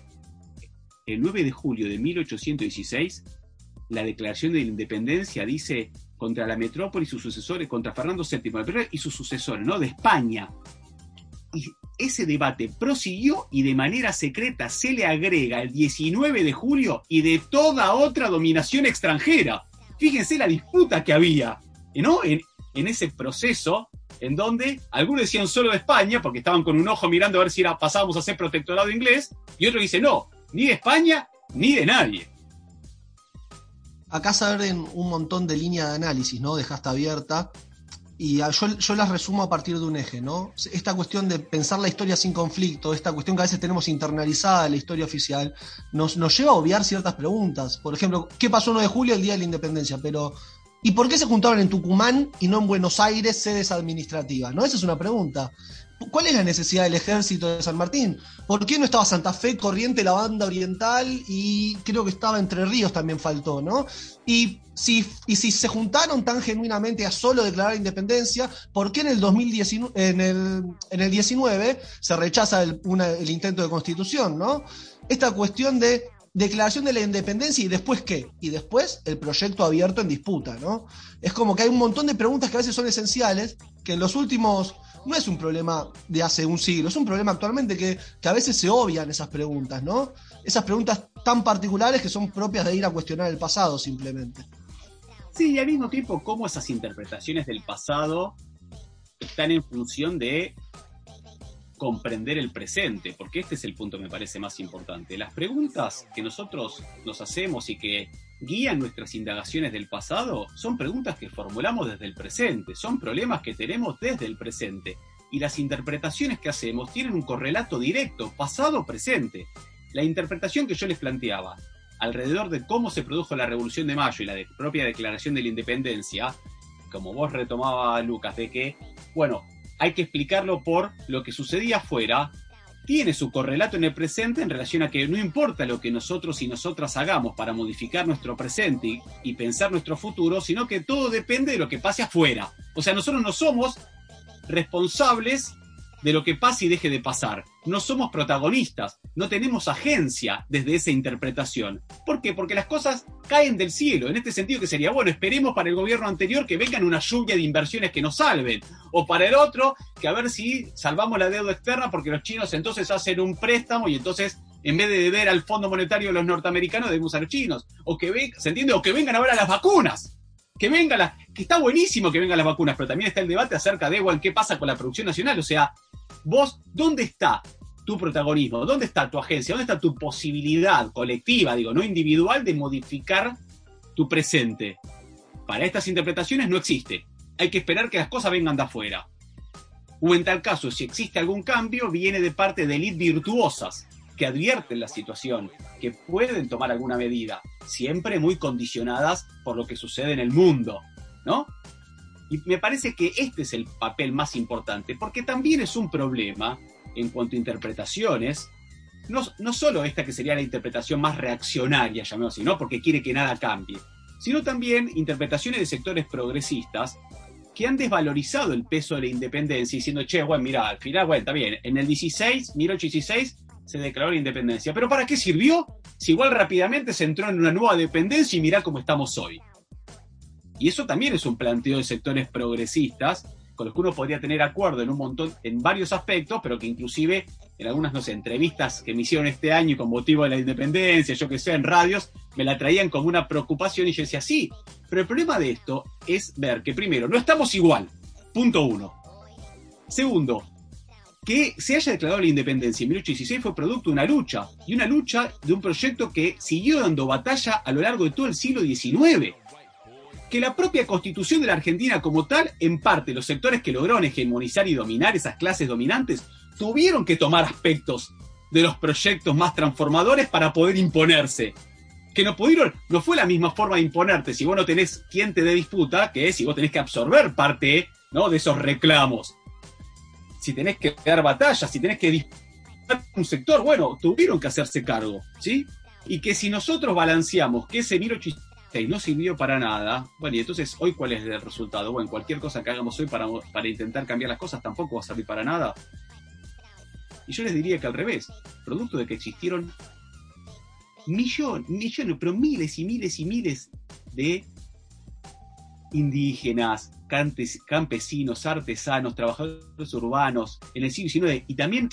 el 9 de julio de 1816, la declaración de la independencia dice contra la metrópoli y sus sucesores, contra Fernando VII y sus sucesores, ¿no? De España. Y ese debate prosiguió y de manera secreta se le agrega el 19 de julio y de toda otra dominación extranjera. Fíjense la disputa que había, ¿no? En, ese proceso en donde algunos decían solo de España, porque estaban con un ojo mirando a ver si era, pasábamos a ser protectorado inglés, y otros dicen no, ni de España ni de nadie. Acá se abren un montón de líneas de análisis, ¿no? Dejaste abierta. Y yo, las resumo a partir de un eje, ¿no? Esta cuestión de pensar la historia sin conflicto, esta cuestión que a veces tenemos internalizada en la historia oficial, nos, nos lleva a obviar ciertas preguntas. Por ejemplo, ¿qué pasó el 1 de julio, el día de la independencia? Pero, ¿y por qué se juntaron en Tucumán y no en Buenos Aires sedes administrativas? ¿No? Esa es una pregunta. ¿Cuál es la necesidad del ejército de San Martín? ¿Por qué no estaba Santa Fe, Corriente, la banda oriental y creo que estaba Entre Ríos también faltó, ¿no? Y si, y si se juntaron tan genuinamente a solo declarar independencia, ¿por qué en el 2019, en el, en el 19 se rechaza el, el intento de constitución, ¿no? Esta cuestión de declaración de la independencia y después qué? Y después el proyecto abierto en disputa, ¿no? Es como que hay un montón de preguntas que a veces son esenciales, que en los últimos no es un problema de hace un siglo, es un problema actualmente que, que, a veces se obvian esas preguntas, ¿no? Esas preguntas tan particulares que son propias de ir a cuestionar el pasado simplemente. Sí, y al mismo tiempo, cómo esas interpretaciones del pasado están en función de comprender el presente, porque este es el punto que me parece más importante. Las preguntas que nosotros nos hacemos y que guían nuestras indagaciones del pasado son preguntas que formulamos desde el presente, son problemas que tenemos desde el presente. Y las interpretaciones que hacemos tienen un correlato directo, pasado-presente. La interpretación que yo les planteaba alrededor de cómo se produjo la Revolución de Mayo y la propia Declaración de la Independencia, como vos retomaba Lucas, de que, bueno, hay que explicarlo por lo que sucedía afuera, tiene su correlato en el presente en relación a que no importa lo que nosotros y nosotras hagamos para modificar nuestro presente y, pensar nuestro futuro, sino que todo depende de lo que pase afuera. O sea, nosotros no somos responsables de lo que pase y deje de pasar. No somos protagonistas, no tenemos agencia desde esa interpretación. ¿Por qué? Porque las cosas caen del cielo. En este sentido que sería, bueno, esperemos para el gobierno anterior que vengan una lluvia de inversiones que nos salven. O para el otro, que a ver si salvamos la deuda externa porque los chinos entonces hacen un préstamo y entonces en vez de deber al Fondo Monetario de los norteamericanos debemos a los chinos. O que, ven, ¿se entiende? O que vengan ahora las vacunas que venga la, que está buenísimo que vengan las vacunas, pero también está el debate acerca de, bueno, qué pasa con la producción nacional, o sea, vos, ¿dónde está tu protagonismo? ¿Dónde está tu agencia? ¿Dónde está tu posibilidad colectiva, digo, no individual, de modificar tu presente? Para estas interpretaciones no existe. Hay que esperar que las cosas vengan de afuera. O en tal caso, si existe algún cambio, viene de parte de élites virtuosas, que advierten la situación, que pueden tomar alguna medida, siempre muy condicionadas por lo que sucede en el mundo, ¿no? Y me parece que este es el papel más importante, porque también es un problema en cuanto a interpretaciones, no, no solo esta que sería la interpretación más reaccionaria, llamémoslo así, ¿no? porque quiere que nada cambie, sino también interpretaciones de sectores progresistas que han desvalorizado el peso de la independencia, diciendo, che, bueno, mira, al final, bueno, está bien, en el 16, 1816, se declaró la independencia. ¿Pero para qué sirvió? Si igual rápidamente se entró en una nueva dependencia y mirá cómo estamos hoy. Y eso también es un planteo de sectores progresistas con los que uno podría tener acuerdo en un montón, en varios aspectos, pero que inclusive en algunas, entrevistas que me hicieron este año con motivo de la independencia, yo que sé, en radios, me la traían como una preocupación y yo decía, sí, pero el problema de esto es ver que primero, no estamos igual, punto uno. Segundo, que se haya declarado la independencia en 1816 fue producto de una lucha, y una lucha de un proyecto que siguió dando batalla a lo largo de todo el siglo XIX. Que la propia constitución de la Argentina como tal, en parte los sectores que lograron hegemonizar y dominar esas clases dominantes, tuvieron que tomar aspectos de los proyectos más transformadores para poder imponerse. Que no pudieron, no fue la misma forma de imponerte si vos no tenés quien te dé disputa, que si vos tenés que absorber parte ¿no? de esos reclamos si tenés que dar batallas, si tenés que disputar un sector, bueno, tuvieron que hacerse cargo, ¿sí? Y que si nosotros balanceamos que ese 1816 no sirvió para nada, bueno, y entonces hoy cuál es el resultado? Bueno, cualquier cosa que hagamos hoy para, para intentar cambiar las cosas tampoco va a servir para nada. Y yo les diría que al revés, producto de que existieron millones, millones, pero miles y miles y miles de indígenas, campesinos, artesanos, trabajadores urbanos en el siglo XIX y también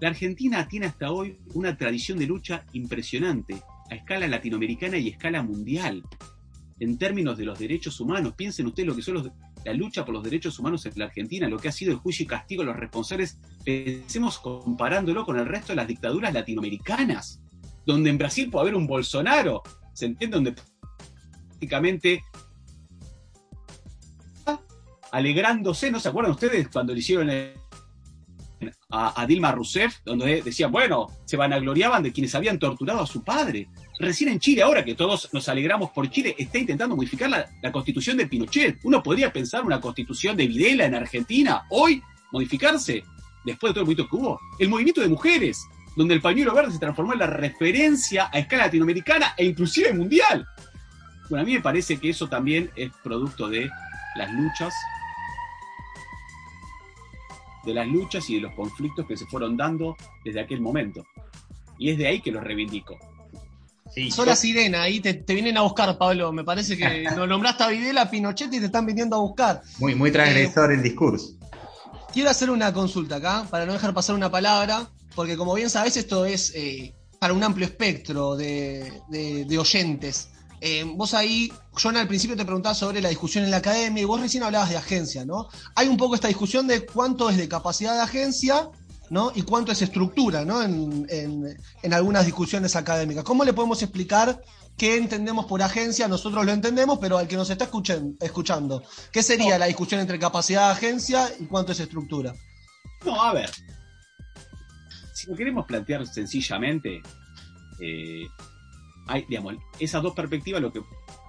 la Argentina tiene hasta hoy una tradición de lucha impresionante a escala latinoamericana y a escala mundial en términos de los derechos humanos. Piensen ustedes lo que son los, la lucha por los derechos humanos en la Argentina, lo que ha sido el juicio y castigo a los responsables. Pensemos comparándolo con el resto de las dictaduras latinoamericanas, donde en Brasil puede haber un Bolsonaro, ¿se entiende? Donde prácticamente alegrándose, ¿no se acuerdan ustedes cuando le hicieron a, Dilma Rousseff, donde decían, bueno, se vanagloriaban de quienes habían torturado a su padre? Recién en Chile, ahora que todos nos alegramos por Chile, está intentando modificar la, la constitución de Pinochet. Uno podría pensar una constitución de Videla en Argentina, hoy, modificarse, después de todo el movimiento que hubo. El movimiento de mujeres, donde el pañuelo verde se transformó en la referencia a escala latinoamericana e inclusive mundial. Bueno, a mí me parece que eso también es producto de las luchas de las luchas y de los conflictos que se fueron dando desde aquel momento. Y es de ahí que los reivindico. Sí, Son la sirena, ahí te, te, vienen a buscar, Pablo. Me parece que <laughs> lo nombraste a Videla, Pinochet y te están viniendo a buscar. Muy, muy transgresor eh, el discurso. Quiero hacer una consulta acá, para no dejar pasar una palabra, porque como bien sabes, esto es eh, para un amplio espectro de, de, de oyentes. Eh, vos ahí, John, al principio te preguntaba sobre la discusión en la academia y vos recién hablabas de agencia, ¿no? Hay un poco esta discusión de cuánto es de capacidad de agencia, ¿no? Y cuánto es estructura, ¿no? En, en, en algunas discusiones académicas. ¿Cómo le podemos explicar qué entendemos por agencia? Nosotros lo entendemos, pero al que nos está escuchen, escuchando, ¿qué sería la discusión entre capacidad de agencia y cuánto es estructura? No, a ver. Si lo queremos plantear sencillamente, eh, hay, esas dos perspectivas lo que,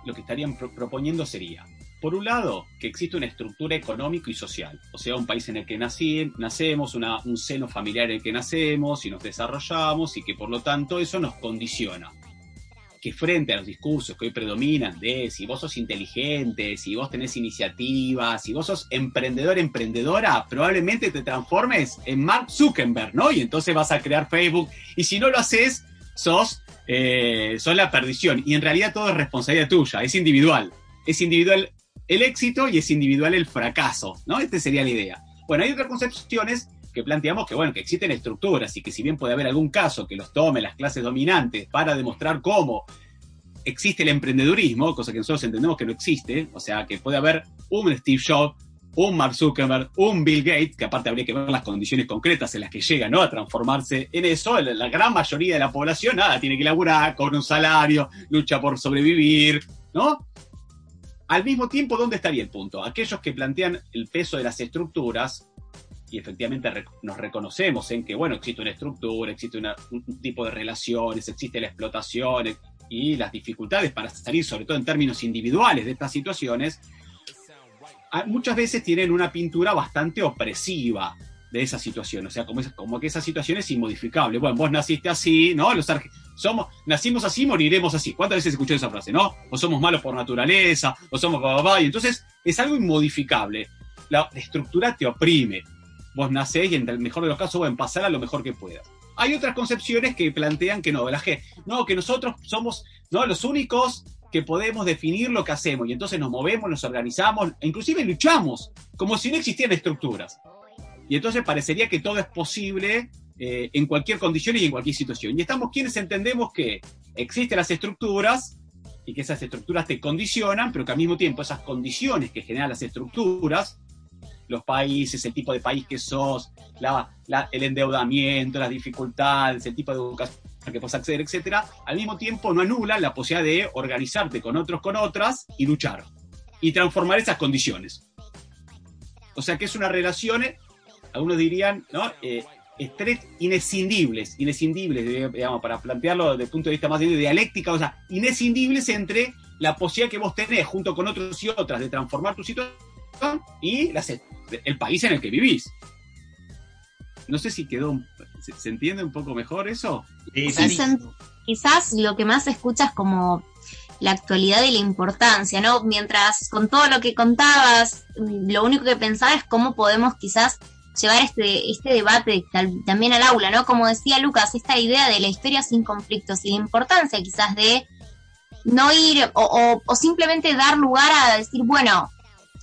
lo que estarían pro proponiendo sería, por un lado, que existe una estructura económica y social, o sea, un país en el que nací, nacemos, una, un seno familiar en el que nacemos y nos desarrollamos y que por lo tanto eso nos condiciona. Que frente a los discursos que hoy predominan de si vos sos inteligente, si vos tenés iniciativa, si vos sos emprendedor, emprendedora, probablemente te transformes en Mark Zuckerberg, ¿no? Y entonces vas a crear Facebook y si no lo haces, sos eh, son la perdición. Y en realidad todo es responsabilidad tuya, es individual. Es individual el éxito y es individual el fracaso, ¿no? Esta sería la idea. Bueno, hay otras concepciones que planteamos que, bueno, que existen estructuras y que si bien puede haber algún caso que los tome las clases dominantes para demostrar cómo existe el emprendedurismo, cosa que nosotros entendemos que no existe, o sea, que puede haber un Steve Jobs un Mark Zuckerberg, un Bill Gates, que aparte habría que ver las condiciones concretas en las que llega ¿no? a transformarse en eso, la gran mayoría de la población, nada, tiene que laburar, cobra un salario, lucha por sobrevivir, ¿no? Al mismo tiempo, ¿dónde estaría el punto? Aquellos que plantean el peso de las estructuras, y efectivamente nos reconocemos en que, bueno, existe una estructura, existe un tipo de relaciones, existe la explotación y las dificultades para salir, sobre todo en términos individuales, de estas situaciones, muchas veces tienen una pintura bastante opresiva de esa situación, o sea, como, es, como que esa situación es inmodificable. Bueno, vos naciste así, ¿no? Los somos, nacimos así, moriremos así. ¿Cuántas veces escuché esa frase, no? O somos malos por naturaleza, o somos y entonces es algo inmodificable. La, la estructura te oprime. Vos nacés y en el mejor de los casos, bueno, pasar a lo mejor que puedas. Hay otras concepciones que plantean que no, la G, no, que nosotros somos, ¿no? Los únicos que podemos definir lo que hacemos y entonces nos movemos, nos organizamos, e inclusive luchamos, como si no existieran estructuras. Y entonces parecería que todo es posible eh, en cualquier condición y en cualquier situación. Y estamos quienes entendemos que existen las estructuras y que esas estructuras te condicionan, pero que al mismo tiempo esas condiciones que generan las estructuras, los países, el tipo de país que sos, el endeudamiento, las dificultades, el tipo de educación que puedes acceder, etcétera, al mismo tiempo no anulan la posibilidad de organizarte con otros, con otras y luchar y transformar esas condiciones. O sea que es una relación, eh, algunos dirían, ¿no? Eh, estrés inescindibles, inescindibles, digamos, para plantearlo desde el punto de vista más de dialéctica, o sea, inescindibles entre la posibilidad que vos tenés junto con otros y otras de transformar tu situación y el país en el que vivís. No sé si quedó, un- ¿se, se entiende un poco mejor eso? Sí, Sí, quizás lo que más se escucha es como la actualidad y la importancia, ¿no? Mientras con todo lo que contabas, mm, lo único que pensaba es cómo podemos quizás llevar este, este debate tal- también al aula, ¿no? Como decía Lucas, esta idea de la historia sin conflictos y la importancia quizás de no ir o, o- o simplemente dar lugar a decir, bueno,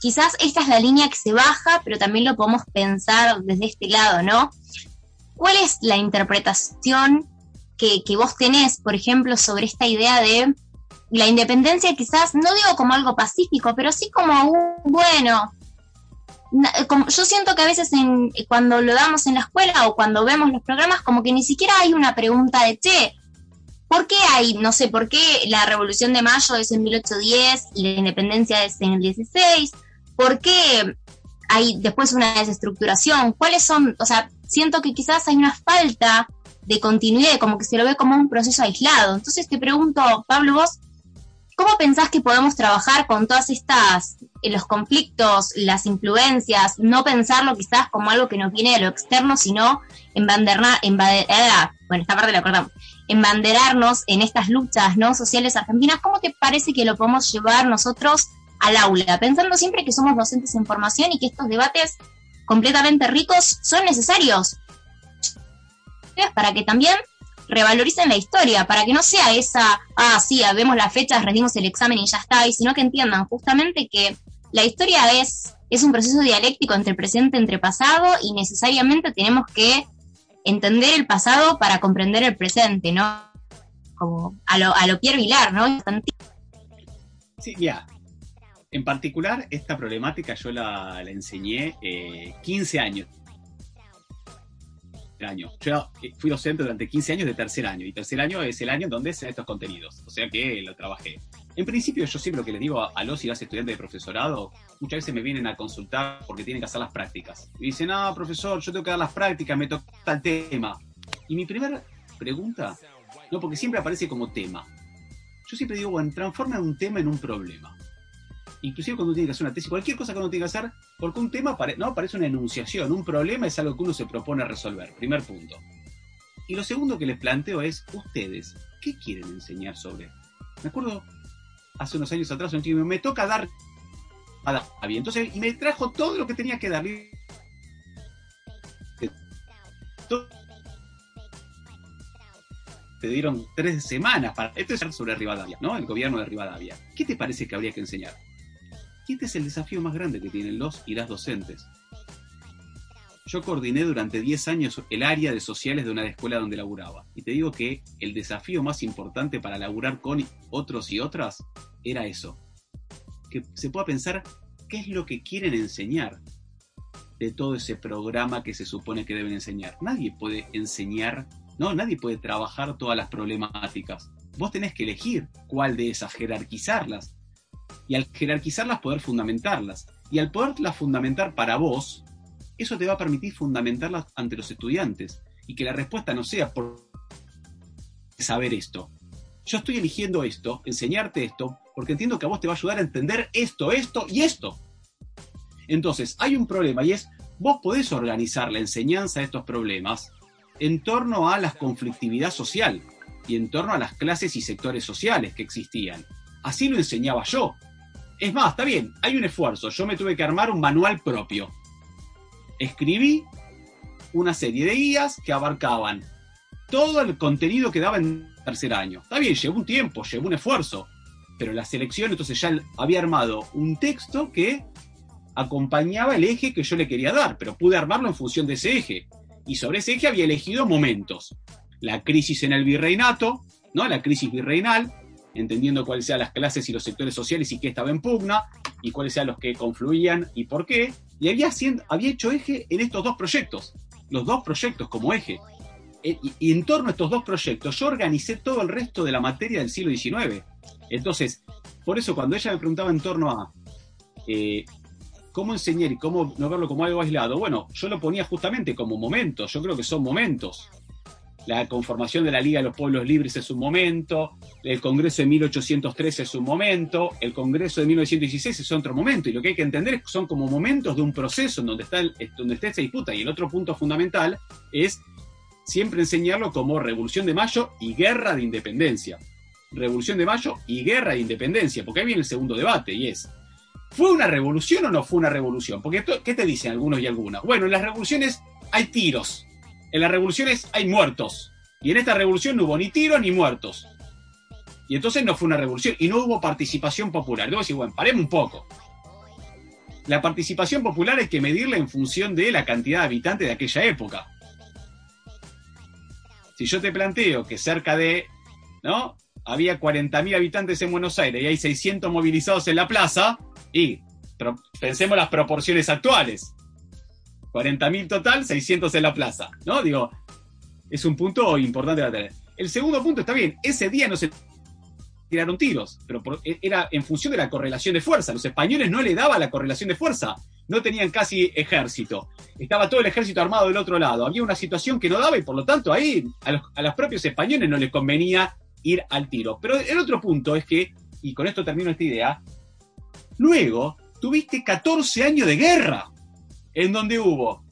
quizás esta es la línea que se baja, pero también lo podemos pensar desde este lado, ¿no? ¿Cuál es la interpretación que, que vos tenés, por ejemplo, sobre esta idea de la independencia, quizás, no digo como algo pacífico, pero sí como un, bueno, como- yo siento que a veces en, cuando lo damos en la escuela o cuando vemos los programas, como que ni siquiera hay una pregunta de, che, ¿por qué hay, no sé, por qué la Revolución de Mayo es en 1810 y la independencia es en el 16? ¿Por qué hay después una desestructuración? ¿Cuáles son, o sea, siento que quizás hay una falta de continuidad, como que se lo ve como un proceso aislado. Entonces te pregunto, Pablo, vos, ¿cómo pensás que podemos trabajar con todas estas, eh, los conflictos, las influencias, no pensarlo quizás como algo que nos viene de lo externo, sino embandernar, embade- ah, bueno, esta parte la acordamos, embanderarnos en estas luchas no sociales argentinas? ¿Cómo te parece que lo podemos llevar nosotros al aula? Pensando siempre que somos docentes en formación y que estos debates completamente ricos son necesarios para que también revaloricen la historia, para que no sea esa, ah, sí, vemos las fechas, rendimos el examen y ya está, y sino que entiendan justamente que la historia es, es un proceso dialéctico entre presente, entre pasado, y necesariamente tenemos que entender el pasado para comprender el presente, ¿no? Como a lo, a lo Pierre Vilar, ¿no? Sí, mira, en particular esta problemática yo la, enseñé eh, 15 años. Año. Yo eh, fui docente durante 15 años de tercer año, y tercer año es el año donde se estos contenidos, o sea que lo trabajé. En principio, yo siempre lo que les digo a, los y las estudiantes de profesorado, muchas veces me vienen a consultar porque tienen que hacer las prácticas. Y dicen, no, profesor, yo tengo que dar las prácticas, me toca el tema. Y mi primera pregunta, no, porque siempre aparece como tema. Yo siempre digo, bueno, transforma un tema en un problema. Inclusive cuando uno tiene que hacer una tesis, cualquier cosa que uno tiene que hacer, porque un tema no parece una enunciación, un problema es algo que uno se propone resolver, primer punto. Y lo segundo que les planteo es, ustedes, ¿qué quieren enseñar sobre? Me acuerdo hace unos años atrás, un chico me toca dar a Davi, entonces, y me trajo todo lo que tenía que dar. Todo- Te dieron tres semanas para. Esto es sobre Rivadavia, ¿no? El gobierno de Rivadavia. ¿Qué te parece que habría que enseñar? Este es el desafío más grande que tienen los y las docentes. Yo coordiné durante 10 años el área de sociales de una escuela donde laburaba. Y te digo que el desafío más importante para laburar con otros y otras era eso. Que se pueda pensar qué es lo que quieren enseñar de todo ese programa que se supone que deben enseñar. Nadie puede enseñar, no, nadie puede trabajar todas las problemáticas. Vos tenés que elegir cuál de esas, jerarquizarlas. Y al jerarquizarlas poder fundamentarlas. Y al poderlas fundamentar para vos, eso te va a permitir fundamentarlas ante los estudiantes. Y que la respuesta no sea por saber esto. Yo estoy eligiendo esto, enseñarte esto, porque entiendo que a vos te va a ayudar a entender esto, esto y esto. Entonces, hay un problema y es, vos podés organizar la enseñanza de estos problemas en torno a la conflictividad social y en torno a las clases y sectores sociales que existían. Así lo enseñaba yo. Es más, está bien, hay un esfuerzo. Yo me tuve que armar un manual propio. Escribí una serie de guías que abarcaban todo el contenido que daba en tercer año. Está bien, llevó un tiempo, llevó un esfuerzo. pero la selección, entonces ya había armado un texto que acompañaba el eje que yo le quería dar, pero pude armarlo en función de ese eje. Y sobre ese eje había elegido momentos. La crisis en el virreinato, ¿no? La crisis virreinal, entendiendo cuáles sean las clases y los sectores sociales y qué estaba en pugna, y cuáles sean los que confluían y por qué. Y había, hecho eje en estos dos proyectos, los dos proyectos como eje. E- Y, y en torno a estos dos proyectos yo organicé todo el resto de la materia del siglo XIX. Entonces, por eso cuando ella me preguntaba en torno a eh, cómo enseñar y cómo no verlo como algo aislado, bueno, yo lo ponía justamente como momentos, yo creo que son momentos. La conformación de la Liga de los Pueblos Libres es un momento, el Congreso de 1813 es un momento, el Congreso de 1916 es otro momento, y lo que hay que entender es que son como momentos de un proceso en donde está, el- donde está esa disputa. Y el otro punto fundamental es siempre enseñarlo como Revolución de Mayo y Guerra de Independencia. Revolución de Mayo y Guerra de Independencia, porque ahí viene el segundo debate, y es, ¿fue una revolución o no fue una revolución? Porque, ¿qué te dicen algunos y algunas? Bueno, en las revoluciones hay tiros, en las revoluciones hay muertos, y en esta revolución no hubo ni tiros ni muertos. Y entonces no fue una revolución, y no hubo participación popular. Debo decir, bueno, paremos un poco. La participación popular hay que medirla en función de la cantidad de habitantes de aquella época. Si yo te planteo que cerca de, ¿no? Había 40.000 habitantes en Buenos Aires y hay 600 movilizados en la plaza, y pensemos las proporciones actuales. 40.000 total, 600 en la plaza, ¿no? Digo, es un punto importante a tener. El segundo punto está bien, ese día no se tiraron tiros, pero por- e, era en función de la correlación de fuerza. Los españoles no le daban la correlación de fuerza, no tenían casi ejército. Estaba todo el ejército armado del otro lado. Había una situación que no daba y por lo tanto ahí a los, a los propios españoles no les convenía ir al tiro. Pero el otro punto es que, y con esto termino esta idea, luego tuviste 14 años de guerra, en donde hubo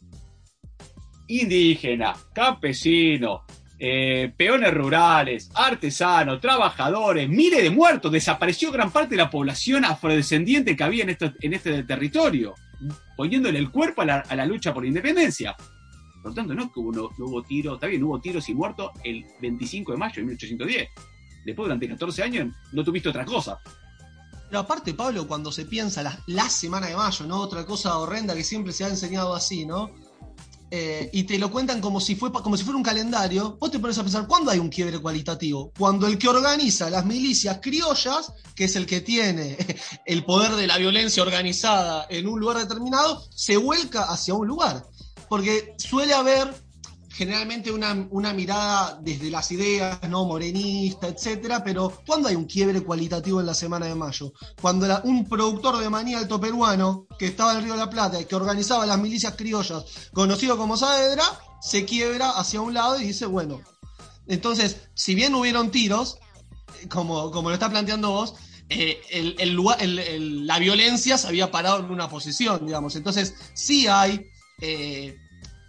indígenas, campesinos, eh, peones rurales, artesanos, trabajadores, miles de muertos, desapareció gran parte de la población afrodescendiente que había en, este territorio, poniéndole el cuerpo a la, a la lucha por la independencia. Por lo tanto, no que hubo, no, no tiros, está bien, hubo tiros y muertos el 25 de mayo de 1810. Después, durante 14 años, no tuviste otra cosa. Pero aparte, Pablo, cuando se piensa la, la semana de mayo, ¿no? Otra cosa horrenda que siempre se ha enseñado así, ¿no? Eh, y te lo cuentan como si, fue, como si fuera un calendario, vos te pones a pensar, ¿cuándo hay un quiebre cualitativo? Cuando el que organiza las milicias criollas, que es el que tiene <laughs> el poder de la violencia organizada en un lugar determinado, se vuelca hacia un lugar. Porque suele haber generalmente una, una mirada desde las ideas, ¿no? Morenista, etcétera, pero ¿cuándo hay un quiebre cualitativo en la semana de mayo? Cuando un productor de maní alto peruano que estaba en el Río de la Plata y que organizaba las milicias criollas, conocido como Saavedra, se quiebra hacia un lado y dice, bueno, entonces, si bien hubieron tiros, como, como lo está planteando vos, eh, la violencia se había parado en una posición, digamos. Entonces, sí hay eh,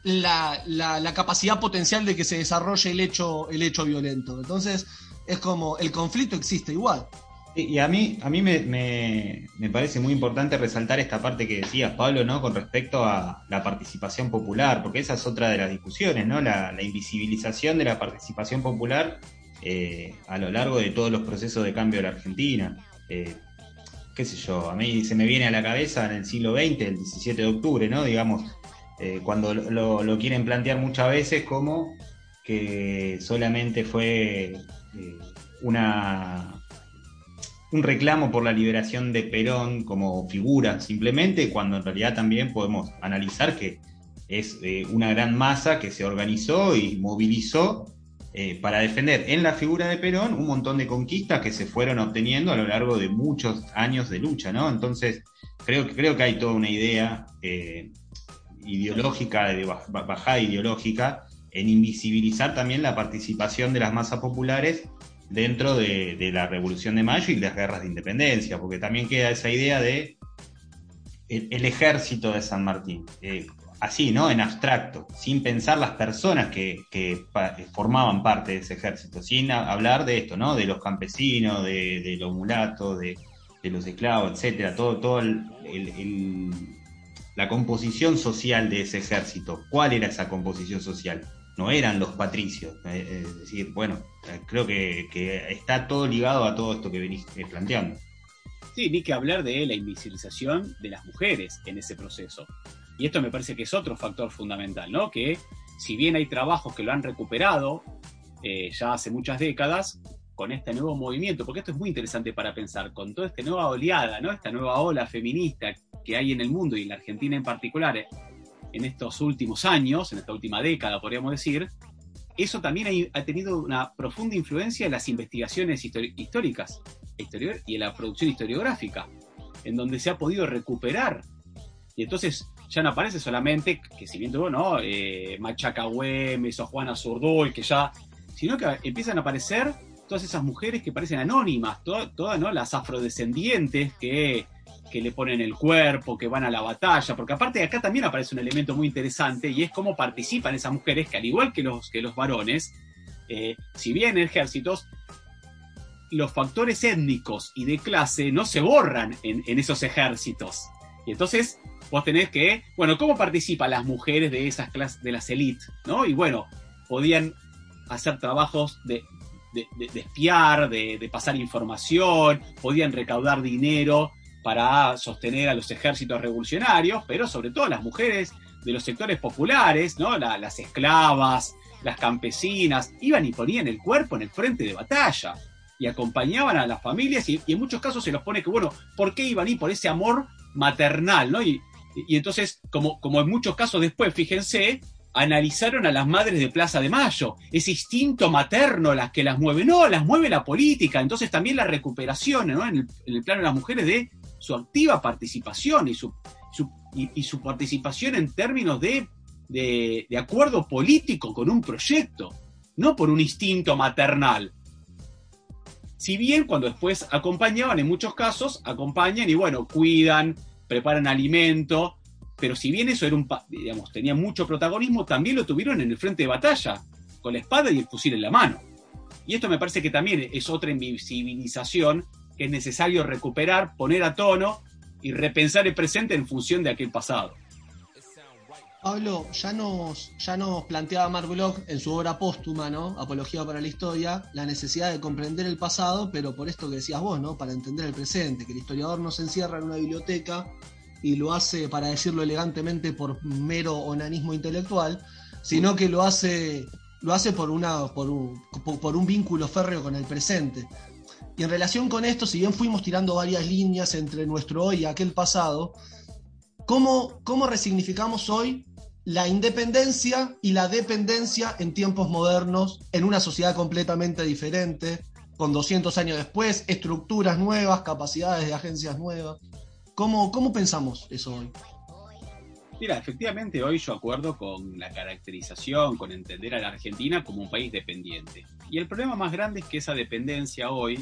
la, la- la capacidad potencial de que se desarrolle el hecho, el hecho violento. Entonces, es como el conflicto existe igual. Y a mí, a mí me, me- me parece muy importante resaltar esta parte que decías, Pablo, ¿no? Con respecto a la participación popular, porque esa es otra de las discusiones, ¿no? La, la invisibilización de la participación popular eh, a lo largo de todos los procesos de cambio de la Argentina. Eh, qué sé yo, a mí se me viene a la cabeza en el siglo XX, el 17 de octubre, ¿no? Digamos, eh, cuando lo- quieren plantear muchas veces como que solamente fue eh, una un reclamo por la liberación de Perón como figura simplemente, cuando en realidad también podemos analizar que es eh, una gran masa que se organizó y movilizó para defender en la figura de Perón un montón de conquistas que se fueron obteniendo a lo largo de muchos años de lucha, ¿no? Entonces, creo que, creo que hay toda una idea ideológica, de baj- bajada ideológica, en invisibilizar también la participación de las masas populares dentro de, la Revolución de Mayo y las guerras de independencia, porque también queda esa idea de el, ejército de San Martín, eh, así, ¿no? En abstracto, sin pensar las personas que, formaban parte de ese ejército, sin hablar de esto, ¿no? De los campesinos, de, los mulatos, de, los esclavos, etcétera, todo, todo el- la composición social de ese ejército. ¿Cuál era esa composición social? no eran los patricios. Eh, Es decir, bueno, eh, creo que, está todo ligado a todo esto que venís eh, planteando. Sí, ni que hablar de la invisibilización de las mujeres en ese proceso. Y esto me parece que es otro factor fundamental, ¿no? Que si bien hay trabajos que lo han recuperado eh, ya hace muchas décadas, con este nuevo movimiento, porque esto es muy interesante para pensar, con toda esta nueva oleada, ¿no? Esta nueva ola feminista que hay en el mundo y en la Argentina en particular eh, en estos últimos años, en esta última década, podríamos decir, eso también ha, tenido una profunda influencia en las investigaciones históricas y en la producción historiográfica, en donde se ha podido recuperar. Y entonces ya no aparece solamente, que si bien tuvo, ¿no? Eh, Machaca Güemes o Juana Zurduy, que ya, sino que empiezan a aparecer todas esas mujeres que parecen anónimas, to- todas, ¿no? Las afrodescendientes que, que le ponen el cuerpo, que van a la batalla, porque aparte de acá también aparece un elemento muy interesante y es cómo participan esas mujeres que al igual que los, que los varones, eh, si bien en ejércitos, los factores étnicos y de clase no se borran en, en esos ejércitos. Y entonces vos tenés que, bueno, ¿cómo participan las mujeres de esas clases, de las élites? ¿No? Y bueno, podían hacer trabajos de, de, de- de espiar, de, de pasar información, podían recaudar dinero para sostener a los ejércitos revolucionarios, pero sobre todo las mujeres de los sectores populares, ¿no? La- las esclavas, las campesinas, iban y ponían el cuerpo en el frente de batalla y acompañaban a las familias y, en muchos casos se los pone que, bueno, ¿por qué iban y por ese amor maternal, ¿no? Y, entonces, como, como en muchos casos después, fíjense, analizaron a las madres de Plaza de Mayo, ese instinto materno las que las mueve, no, las mueve la política, entonces también la recuperación, ¿no? En el plano de las mujeres de su activa participación y su, participación en términos de, acuerdo político con un proyecto, no por un instinto maternal. Si bien cuando después acompañaban, en muchos casos, acompañan y bueno, cuidan, preparan alimento, pero si bien eso era un, digamos, tenía mucho protagonismo, también lo tuvieron en el frente de batalla, con la espada y el fusil en la mano. Y esto me parece que también es otra invisibilización es necesario recuperar, poner a tono y repensar el presente en función de aquel pasado. Pablo, ya nos, ya nos planteaba Mark Bloch en su obra póstuma, ¿no? Apología para la Historia, la necesidad de comprender el pasado, pero por esto que decías vos, ¿no? Para entender el presente, que el historiador no se encierra en una biblioteca y lo hace, para decirlo elegantemente, por mero onanismo intelectual, sino que lo hace, lo hace por, una, por, un, por- por un vínculo férreo con el presente. En relación con esto, si bien fuimos tirando varias líneas entre nuestro hoy y aquel pasado, ¿cómo, cómo resignificamos hoy la independencia y la dependencia en tiempos modernos, en una sociedad completamente diferente, con 200 años después, estructuras nuevas, capacidades de agencias nuevas. ¿Cómo, cómo pensamos eso hoy? Mira, efectivamente hoy yo acuerdo con la caracterización, con entender a la Argentina como un país dependiente. Y el problema más grande es que esa dependencia hoy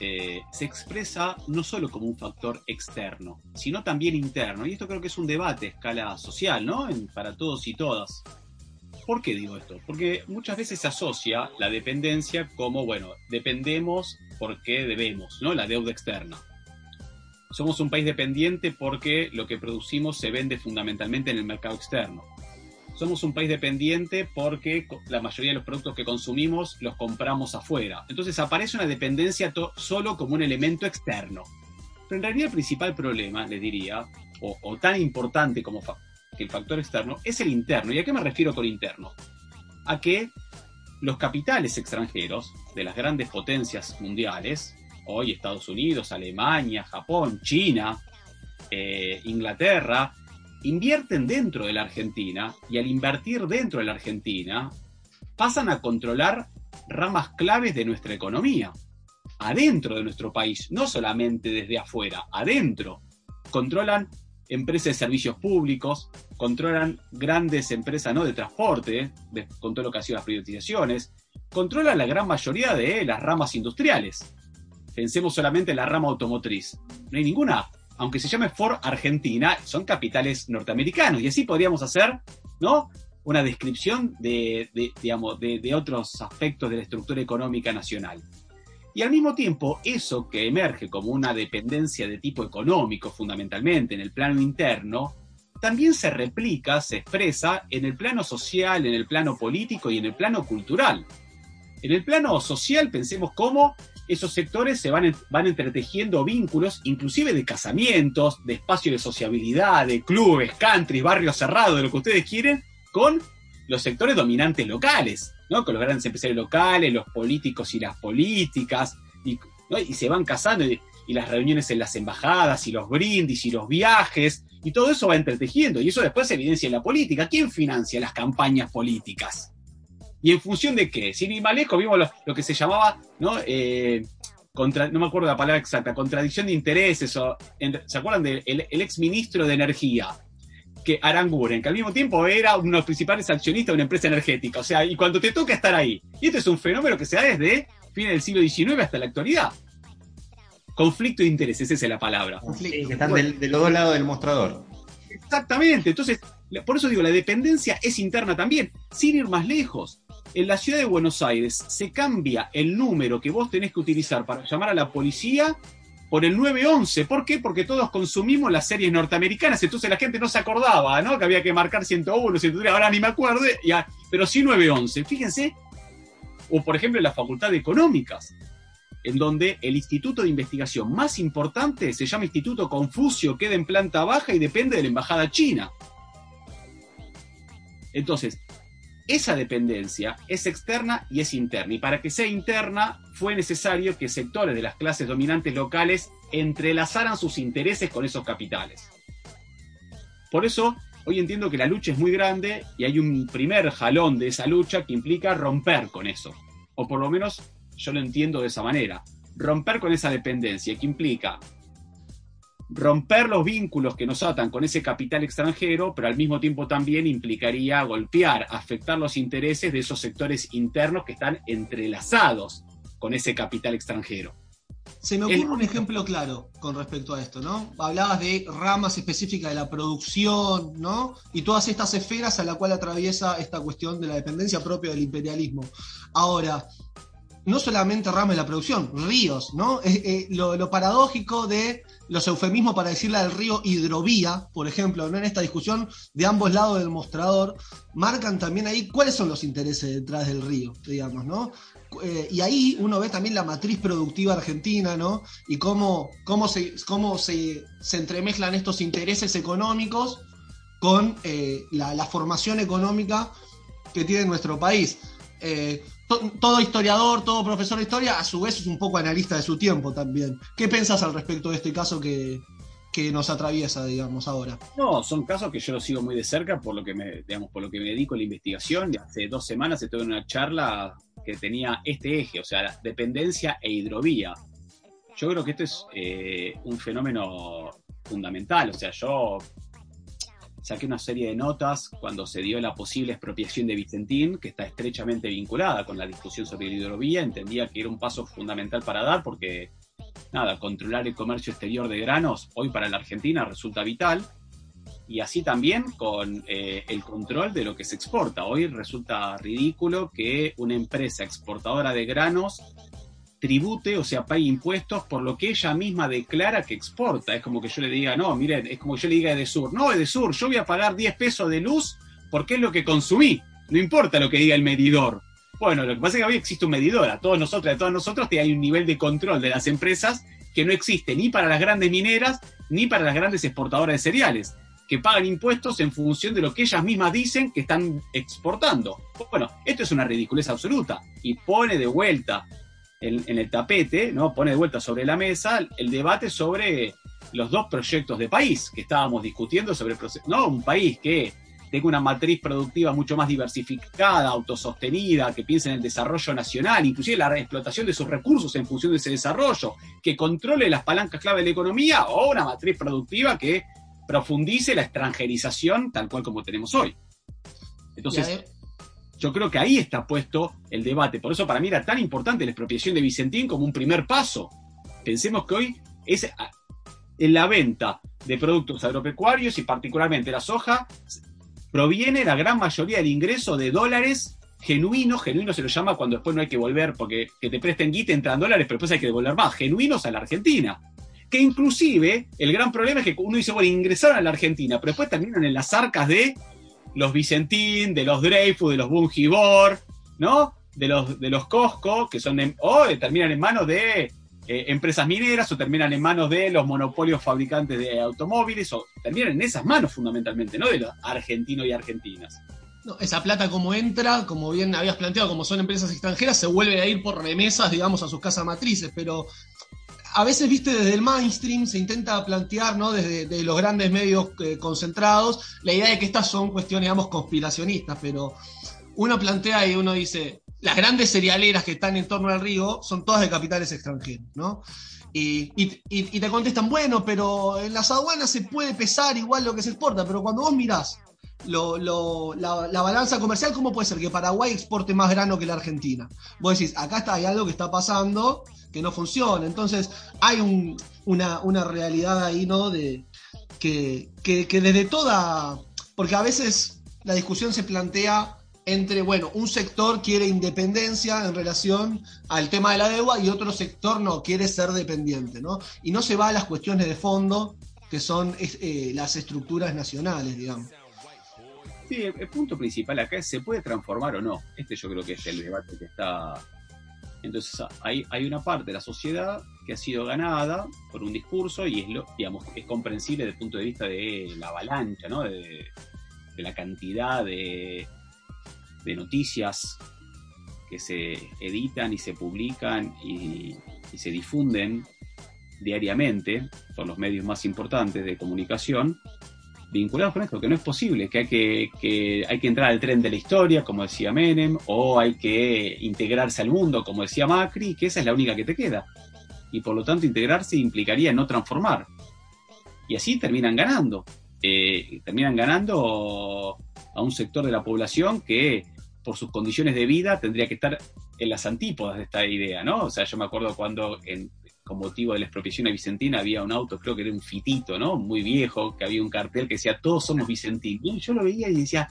eh, se expresa no solo como un factor externo, sino también interno. Y esto creo que es un debate a escala social, ¿no? Para todos y todas. ¿Por qué digo esto? Porque muchas veces se asocia la dependencia como, bueno, dependemos porque debemos, ¿no? La deuda externa. Somos un país dependiente porque lo que producimos se vende fundamentalmente en el mercado externo. Somos un país dependiente porque la mayoría de los productos que consumimos los compramos afuera. Entonces aparece una dependencia solo como un elemento externo. Pero en realidad el principal problema, les diría, o, tan importante como el factor externo, es el interno. ¿Y a qué me refiero con interno? A que los capitales extranjeros de las grandes potencias mundiales, hoy Estados Unidos, Alemania, Japón, China, eh, Inglaterra, invierten dentro de la Argentina y al invertir dentro de la Argentina pasan a controlar ramas claves de nuestra economía, adentro de nuestro país, no solamente desde afuera, adentro. Controlan empresas de servicios públicos, controlan grandes empresas no de transporte, de- lo que sido las privatizaciones, controlan la gran mayoría de las ramas industriales. Pensemos solamente en la rama automotriz. No hay ninguna, aunque se llame Ford Argentina, son capitales norteamericanos. Y así podríamos hacer, ¿no? Una descripción de, digamos, de, de otros aspectos de la estructura económica nacional. Y al mismo tiempo, eso que emerge como una dependencia de tipo económico, fundamentalmente en el plano interno, también se replica, se expresa en el plano social, en el plano político y en el plano cultural. En el plano social pensemos cómo esos sectores se van, van entretejiendo vínculos, inclusive de casamientos, de espacio de sociabilidad, de clubes, country, barrios cerrados, de lo que ustedes quieren, con los sectores dominantes locales, ¿no? Con los grandes empresarios locales, los políticos y las políticas, y se van casando, y, y las reuniones en las embajadas, y los brindis, y los viajes, y todo eso va entretejiendo, y eso después se evidencia en la política. ¿Quién financia las campañas políticas? ¿Y en función de qué? Sin ir más lejos, vimos lo, lo que se llamaba, ¿no? Eh, contra, no me acuerdo la palabra exacta, contradicción de intereses, o, en- ¿se acuerdan del el, el ex ministro de Energía? Que Aranguren, que al mismo tiempo era uno de los principales accionistas de una empresa energética. O sea, y cuando te toca estar ahí. Y este es un fenómeno que se da desde fines del siglo XIX hasta la actualidad. Conflicto de intereses, esa es la palabra. Conflicto. Sí, que están del- de los dos lados del mostrador. Exactamente. Entonces, por eso digo, la dependencia es interna también, sin ir más lejos. En la ciudad de Buenos Aires se cambia el número que vos tenés que utilizar para llamar a la policía por el 911. ¿Por qué? Porque todos consumimos las series norteamericanas, entonces la gente no se acordaba, ¿no? Que había que marcar 101, 103, ahora ni me acuerdo, pero sí 911. Fíjense. O por ejemplo en la Facultad de Económicas, en donde el instituto de investigación más importante se llama Instituto Confucio, queda en planta baja y depende de la Embajada China. Entonces, esa dependencia es externa y es interna. Y para que sea interna, fue necesario que sectores de las clases dominantes locales entrelazaran sus intereses con esos capitales. Por eso, hoy entiendo que la lucha es muy grande y hay un primer jalón de esa lucha que implica romper con eso. O por lo menos yo lo entiendo de esa manera. Romper con esa dependencia, que implica romper los vínculos que nos atan con ese capital extranjero, pero al mismo tiempo también implicaría golpear, afectar los intereses de esos sectores internos que están entrelazados con ese capital extranjero. Se me ocurre El- un ejemplo claro con respecto a esto, ¿no? Hablabas de ramas específicas de la producción, ¿no? Y todas estas esferas a la cual atraviesa esta cuestión de la dependencia propia del imperialismo. Ahora, no solamente ramas de la producción, ríos, ¿no? Eh, lo, paradójico de los eufemismos para decirle al río hidrovía, por ejemplo, ¿no? En esta discusión de ambos lados del mostrador, marcan también ahí cuáles son los intereses detrás del río, digamos, ¿no? Eh, y ahí uno ve también la matriz productiva argentina, ¿no? Y cómo, cómo, se, cómo se entremezclan estos intereses económicos con eh, la, la formación económica que tiene nuestro país. To- todo historiador, todo profesor de historia, a su vez es un poco analista de su tiempo también. ¿Qué pensás al respecto de este caso que, que nos atraviesa, digamos, ahora? No, son casos que yo los sigo muy de cerca por lo que me, digamos, por lo que me dedico a la investigación. Hace dos semanas estuve en una charla que tenía este eje, o sea, dependencia e hidrovía. Yo creo que esto es eh, un fenómeno fundamental. O sea, yo saqué una serie de notas cuando se dio la posible expropiación de Vicentín, que está estrechamente vinculada con la discusión sobre hidrovía. Entendía que era un paso fundamental para dar porque, nada, controlar el comercio exterior de granos hoy para la Argentina resulta vital. Y así también con eh, el control de lo que se exporta. Hoy resulta ridículo que una empresa exportadora de granos tribute, o sea, pague impuestos por lo que ella misma declara que exporta. Es como que yo le diga, no, miren, es como que yo le diga a Edesur, no, Edesur, yo voy a pagar 10 pesos de luz porque es lo que consumí. No importa lo que diga el medidor. Bueno, lo que pasa es que hoy existe un medidor. A todos nosotros, a todos nosotros, hay un nivel de control de las empresas que no existe ni para las grandes mineras ni para las grandes exportadoras de cereales, que pagan impuestos en función de lo que ellas mismas dicen que están exportando. Bueno, esto es una ridiculez absoluta y pone de vuelta en, en el tapete, ¿no? Pone de vuelta sobre la mesa el debate sobre los dos proyectos de país que estábamos discutiendo sobre proce- no un país que tenga una matriz productiva mucho más diversificada, autosostenida, que piense en el desarrollo nacional, inclusive la explotación de sus recursos en función de ese desarrollo, que controle las palancas clave de la economía, o una matriz productiva que profundice la extranjerización tal cual como tenemos hoy. Entonces, yo creo que ahí está puesto el debate. Por eso para mí era tan importante la expropiación de Vicentín como un primer paso. Pensemos que hoy es a- en la venta de productos agropecuarios y particularmente la soja, proviene la gran mayoría del ingreso de dólares genuinos, genuinos se lo llama cuando después no hay que volver, porque que te presten guita entran dólares, pero después hay que devolver más, genuinos a la Argentina. que inclusive el gran problema es que uno dice, bueno, ingresaron a la Argentina, pero después terminan en las arcas de los Vicentín, de los Dreyfus, de los Bungibor, ¿no? De los, de los Costco, que son, en- o terminan en manos de eh, empresas mineras, o terminan en manos de los monopolios fabricantes de automóviles, o terminan en esas manos fundamentalmente, ¿no? De los argentinos y argentinas. Esa plata como entra, como bien habías planteado, como son empresas extranjeras, se vuelve a ir por remesas, digamos, a sus casas matrices, pero a veces, viste, desde el mainstream se intenta plantear, ¿no? Desde de los grandes medios eh, concentrados, la idea de que estas son cuestiones, digamos, conspiracionistas, pero uno plantea y uno dice, las grandes cerealeras que están en torno al río son todas de capitales extranjeros, ¿no? Y- y te contestan, bueno, pero en las aduanas se puede pesar igual lo que se exporta, pero cuando vos mirás lo- lo- la, la balanza comercial, ¿cómo puede ser que Paraguay exporte más grano que la Argentina? Vos decís, acá está, hay algo que está pasando que no funciona. Entonces, hay un- una, realidad ahí, ¿no? De, que, desde toda. Porque a veces la discusión se plantea entre, bueno, un sector quiere independencia en relación al tema de la deuda y otro sector no, quiere ser dependiente, ¿no? Y no se va a las cuestiones de fondo, que son eh, las estructuras nacionales, digamos. Sí, el, punto principal acá es, ¿se puede transformar o no? Este yo creo que es el debate que está... Entonces hay, hay una parte de la sociedad que ha sido ganada por un discurso y es, lo, digamos, es comprensible desde el punto de vista de la avalancha, ¿no? De, la cantidad de, de noticias que se editan y se publican y, y se difunden diariamente por los medios más importantes de comunicación vinculados con esto, que no es posible, que hay que, que hay que entrar al tren de la historia, como decía Menem, o hay que integrarse al mundo, como decía Macri, que esa es la única que te queda. Y por lo tanto, integrarse implicaría no transformar. Y así terminan ganando. Eh, terminan ganando a un sector de la población que, por sus condiciones de vida, tendría que estar en las antípodas de esta idea, ¿no? O sea, yo me acuerdo cuando en, con motivo de la expropiación a Vicentina había un auto, creo que era un fitito, ¿no? Muy viejo, que había un cartel que decía todos somos Vicentín. Yo lo veía y decía,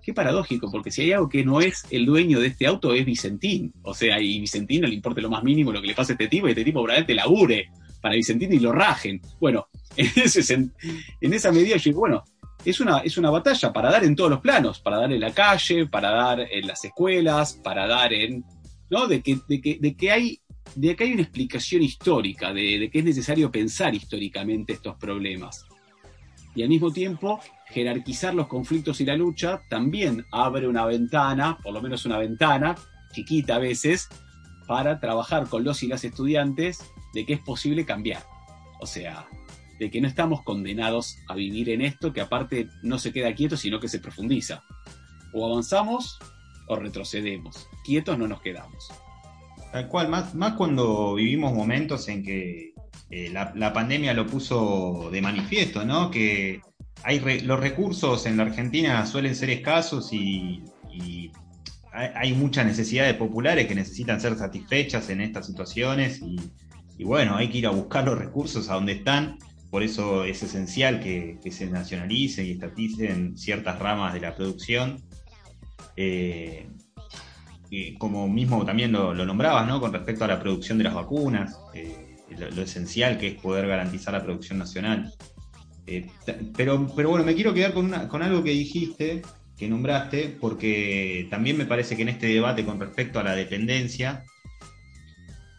qué paradójico, porque si hay algo que no es el dueño de este auto es Vicentín. O sea, y Vicentín no le importa lo más mínimo lo que le pase a este tipo, y este tipo probablemente labure para Vicentín y lo rajen. Bueno, <laughs> en, ese, en esa medida yo digo, bueno, es una, es una batalla para dar en todos los planos, para dar en la calle, para dar en las escuelas, para dar en. ¿No? De que, de que, de que hay de que hay una explicación histórica, de, de que es necesario pensar históricamente estos problemas. Y al mismo tiempo, jerarquizar los conflictos y la lucha también abre una ventana, por lo menos una ventana, chiquita a veces, para trabajar con los y las estudiantes de que es posible cambiar. O sea, de que no estamos condenados a vivir en esto, que aparte no se queda quieto, sino que se profundiza. O avanzamos o retrocedemos. Quietos no nos quedamos. Tal cual, más, más cuando vivimos momentos en que eh, la, pandemia lo puso de manifiesto, ¿no? Que hay re- los recursos en la Argentina suelen ser escasos y, hay, muchas necesidades populares que necesitan ser satisfechas en estas situaciones y, bueno, hay que ir a buscar los recursos a donde están. Por eso es esencial que, que se nacionalicen y estaticen ciertas ramas de la producción. Eh, como mismo también lo, nombrabas, ¿no? Con respecto a la producción de las vacunas, eh, lo, esencial que es poder garantizar la producción nacional. Eh, pero, pero bueno, me quiero quedar con, una- con algo que dijiste, que nombraste, porque también me parece que en este debate con respecto a la dependencia,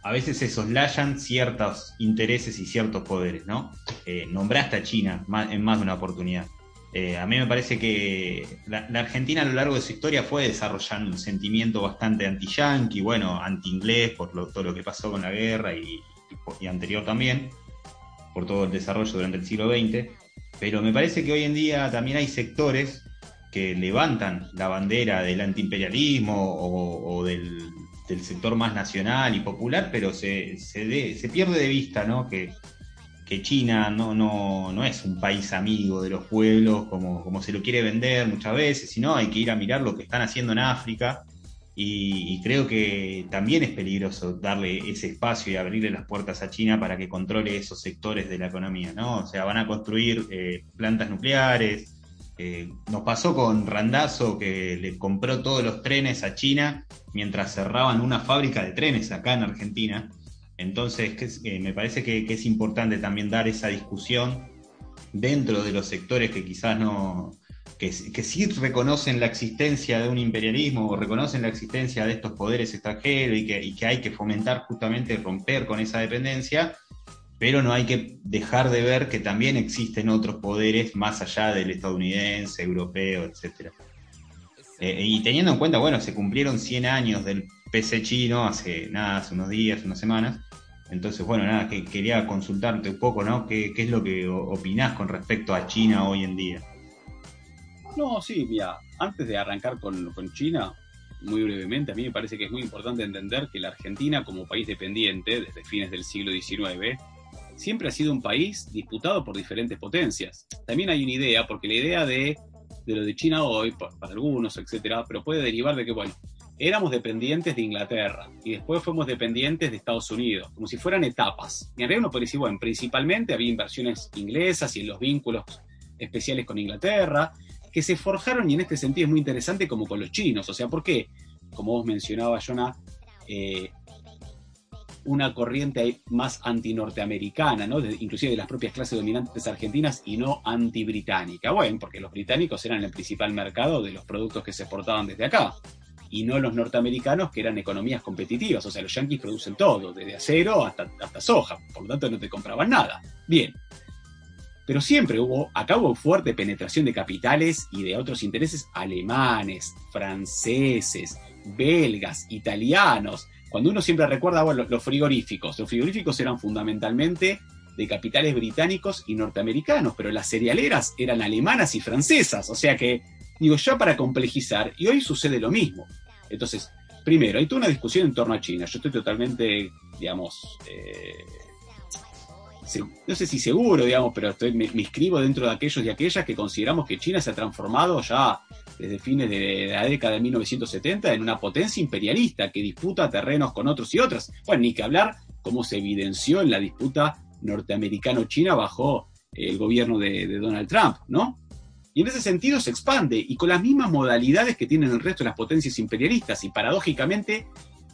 a veces se soslayan ciertos intereses y ciertos poderes, ¿no? Eh, nombraste a China en más de una oportunidad. Eh, a mí me parece que la, Argentina a lo largo de su historia fue desarrollando un sentimiento bastante anti-yanqui, bueno, anti-inglés por todo lo que pasó con la guerra y, anterior también, por todo el desarrollo durante el siglo XX. Pero me parece que hoy en día también hay sectores que levantan la bandera del antiimperialismo o, o del, sector más nacional y popular, pero se, se pierde de vista ¿no? que, que China no, no, no es un país amigo de los pueblos como, como se lo quiere vender muchas veces, sino hay que ir a mirar lo que están haciendo en África. Y, creo que también es peligroso darle ese espacio y abrirle las puertas a China para que controle esos sectores de la economía, ¿no? O sea, van a construir eh, plantas nucleares. eh, nos pasó con Randazo que le compró todos los trenes a China mientras cerraban una fábrica de trenes acá en Argentina. Entonces, que eh, me parece que, que es importante también dar esa discusión dentro de los sectores que quizás no, que, que sí reconocen la existencia de un imperialismo o reconocen la existencia de estos poderes extranjeros y que, y que hay que fomentar justamente romper con esa dependencia, pero no hay que dejar de ver que también existen otros poderes más allá del estadounidense, europeo, etcétera. Eh, y teniendo en cuenta, bueno, se cumplieron 100 años del PC chino hace nada, hace unos días, unas semanas. Entonces, bueno, nada, que quería consultarte un poco, ¿no? ¿Qué, es lo que opinás con respecto a China hoy en día? No, sí, mira, antes de arrancar con, China, muy brevemente, a mí me parece que es muy importante entender que la Argentina, como país dependiente desde fines del siglo XIX, siempre ha sido un país disputado por diferentes potencias. También hay una idea, porque la idea de, de lo de China hoy, pa- para algunos, etcétera, pero puede derivar de que, bueno, éramos dependientes de Inglaterra y después fuimos dependientes de Estados Unidos, como si fueran etapas. Y en uno puede decir, bueno, principalmente había inversiones inglesas y en los vínculos especiales con Inglaterra, que se forjaron y en este sentido es muy interesante como con los chinos. O sea, ¿por qué? Como vos mencionabas, Jonah, eh, una corriente más anti-norteamericana, ¿no? Inclusive de las propias clases dominantes argentinas y no anti-británica. Bueno, porque los británicos eran el principal mercado de los productos que se exportaban desde acá. Y no los norteamericanos, que eran economías competitivas. O sea, los yanquis producen todo, desde acero hasta, hasta soja. Por lo tanto, no te compraban nada. Bien, pero siempre hubo, acá hubo fuerte penetración de capitales y de otros intereses alemanes, franceses, belgas, italianos. Cuando uno siempre recuerda bueno, los frigoríficos, los frigoríficos eran fundamentalmente de capitales británicos y norteamericanos, pero las cerealeras eran alemanas y francesas. O sea que, digo, ya para complejizar, y hoy sucede lo mismo. Entonces, primero, hay toda una discusión en torno a China. Yo estoy totalmente, digamos, eh, no sé si seguro, digamos, pero estoy, me, inscribo dentro de aquellos y aquellas que consideramos que China se ha transformado ya desde fines de la década de 1970 en una potencia imperialista que disputa terrenos con otros y otras. Bueno, ni que hablar cómo se evidenció en la disputa norteamericano-china bajo el gobierno de Donald Trump, ¿no? Y en ese sentido se expande y con las mismas modalidades que tienen el resto de las potencias imperialistas y paradójicamente,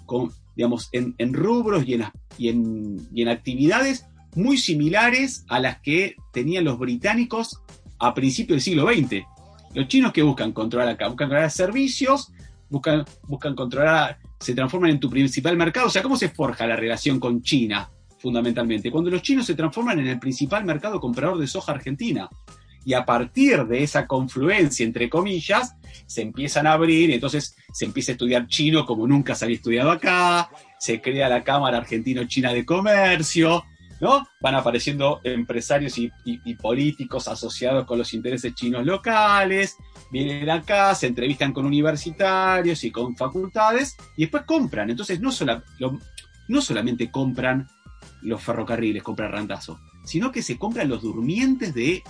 con, digamos, en, rubros y en, y, en, y en actividades muy similares a las que tenían los británicos a principios del siglo XX. Los chinos que buscan controlar acá, buscan controlar servicios, buscan, buscan controlar, se transforman en tu principal mercado. O sea, ¿cómo se forja la relación con China fundamentalmente? Cuando los chinos se transforman en el principal mercado comprador de soja argentina. Y a partir de esa confluencia, entre comillas, se empiezan a abrir, y entonces se empieza a estudiar chino como nunca se había estudiado acá, se crea la Cámara Argentino-China de Comercio, ¿no? Van apareciendo empresarios y, políticos asociados con los intereses chinos locales, vienen acá, se entrevistan con universitarios y con facultades, y después compran. Entonces, no, no solamente compran los ferrocarriles, compran randazo, sino que se compran los durmientes de,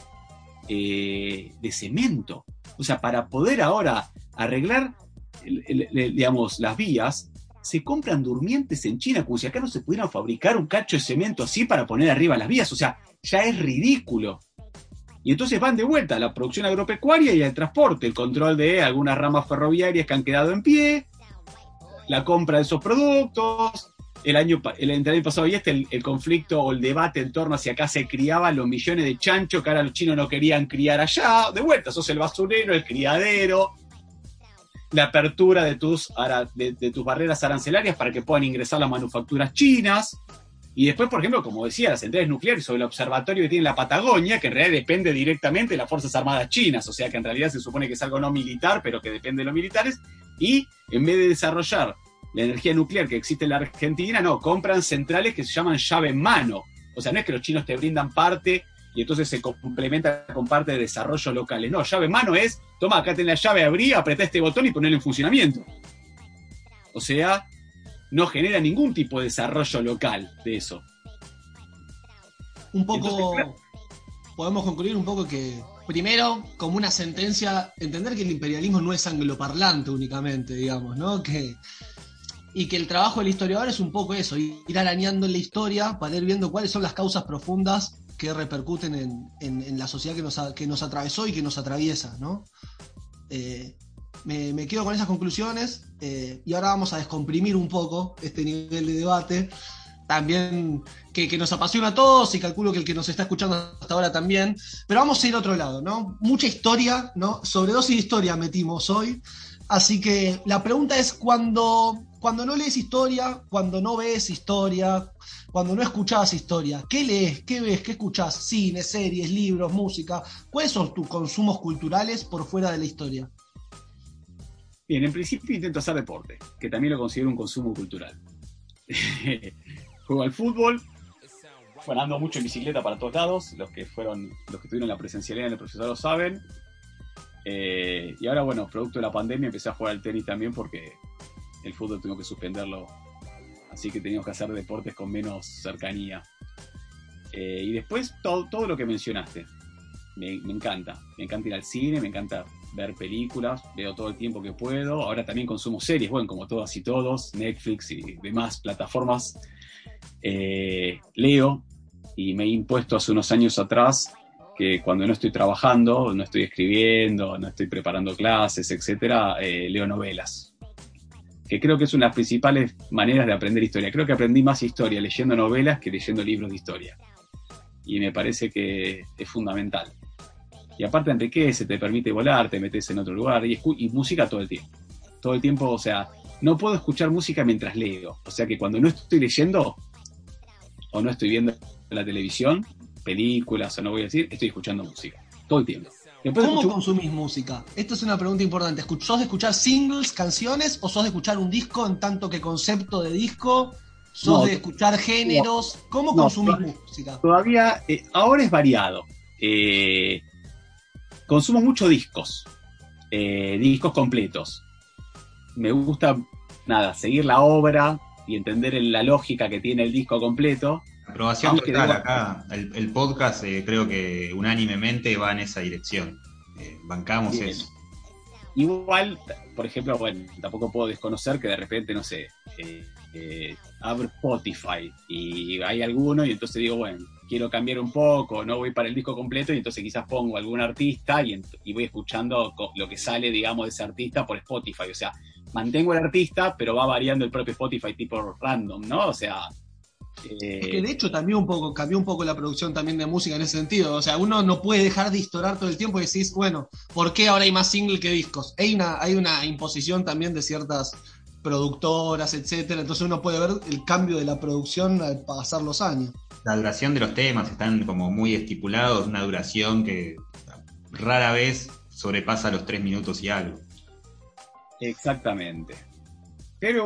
eh, de cemento. O sea, para poder ahora arreglar, digamos, las vías, se compran durmientes en China, como si acá no se pudieran fabricar un cacho de cemento así para poner arriba las vías. O sea, ya es ridículo. Y entonces van de vuelta a la producción agropecuaria y al transporte, el control de algunas ramas ferroviarias que han quedado en pie, la compra de esos productos. El año, el, el año pasado y este, el, conflicto o el debate en torno a si acá se criaban los millones de chanchos que ahora los chinos no querían criar allá. De vuelta, sos el basurero, el criadero, la apertura de tus, de, de tus barreras arancelarias para que puedan ingresar las manufacturas chinas. Y después, por ejemplo, como decía, las centrales nucleares sobre el observatorio que tiene la Patagonia, que en realidad depende directamente de las Fuerzas Armadas chinas, o sea que en realidad se supone que es algo no militar, pero que depende de los militares, y en vez de desarrollar la energía nuclear que existe en la Argentina, no, compran centrales que se llaman llave en mano. O sea, no es que los chinos te brindan parte y entonces se complementa con parte de desarrollos locales. No, llave en mano es, toma, acá tenés la llave, abrí, apretá este botón y ponelo en funcionamiento. O sea, no genera ningún tipo de desarrollo local de eso. Un poco. Entonces, claro. Podemos concluir un poco que, primero, como una sentencia, entender que el imperialismo no es angloparlante únicamente, digamos, ¿no? Que, y que el trabajo del historiador es un poco eso, ir arañando en la historia para ir viendo cuáles son las causas profundas que repercuten en, en- la sociedad que nos, que nos atravesó y que nos atraviesa, ¿no? Eh, me, quedo con esas conclusiones eh, y ahora vamos a descomprimir un poco este nivel de debate también que, que nos apasiona a todos y calculo que el que nos está escuchando hasta ahora también. Pero vamos a ir a otro lado, ¿no? Mucha historia, ¿no? Sobredosis de historia metimos hoy. Así que la pregunta es cuando, cuando no lees historia, cuando no ves historia, cuando no escuchás historia, ¿qué lees? ¿Qué ves? ¿Qué escuchás? Cine, series, libros, música. ¿Cuáles son tus consumos culturales por fuera de la historia? Bien, en principio intento hacer deporte, que también lo considero un consumo cultural. <laughs> Juego al fútbol, bueno, ando mucho en bicicleta para todos lados, los que fueron, los que tuvieron la presencialidad en el profesor lo saben. Eh, y ahora, bueno, producto de la pandemia empecé a jugar al tenis también porque el fútbol tengo que suspenderlo, así que teníamos que hacer deportes con menos cercanía. Eh, y después todo, todo lo que mencionaste, me, me encanta, me encanta ir al cine, me encanta ver películas, veo todo el tiempo que puedo. Ahora también consumo series, bueno, como todas y todos, Netflix y demás plataformas. Eh, leo y me he impuesto hace unos años atrás que cuando no estoy trabajando, no estoy escribiendo, no estoy preparando clases, etcétera, eh, leo novelas. Que creo que es una de las principales maneras de aprender historia. Creo que aprendí más historia leyendo novelas que leyendo libros de historia. Y me parece que es fundamental. Y aparte enriquece, te permite volar, te metes en otro lugar y, y música todo el tiempo. Todo el tiempo, o sea, no puedo escuchar música mientras leo. O sea que cuando no estoy leyendo o no estoy viendo la televisión, películas o no voy a decir, estoy escuchando música. Todo el tiempo. Después ¿Cómo escucho- consumís música? Esta es una pregunta importante. ¿Escuch- ¿Sos de escuchar singles, canciones, o sos de escuchar un disco en tanto que concepto de disco? ¿Sos No, de escuchar géneros? ¿Cómo consumís no. música? todavía, eh, ahora es variado. Eh, consumo mucho discos, eh, discos completos. Me gusta, nada, seguir la obra y entender la lógica que tiene el disco completo. Aprobación Aunque total debo- acá. El, el podcast eh, creo que unánimemente va en esa dirección. Eh, bancamos Bien. eso. Igual, por ejemplo, bueno, tampoco puedo desconocer que de repente, no sé, eh, eh, abro Spotify y hay alguno y entonces digo, bueno, quiero cambiar un poco, no voy para el disco completo y entonces quizás pongo algún artista y, voy escuchando lo que sale, digamos, de ese artista por Spotify. O sea, mantengo el artista, pero va variando el propio Spotify tipo random, ¿no? O sea... eh, Es que de hecho también un poco, cambió un poco la producción también de música en ese sentido. O sea, uno no puede dejar de historar todo el tiempo y decís, bueno, ¿por qué ahora hay más single que discos? Hay una, hay una imposición también de ciertas productoras, etcétera. Entonces uno puede ver el cambio de la producción al pasar los años. La duración de los temas están como muy estipulados, una duración que rara vez sobrepasa los tres minutos y algo. Exactamente.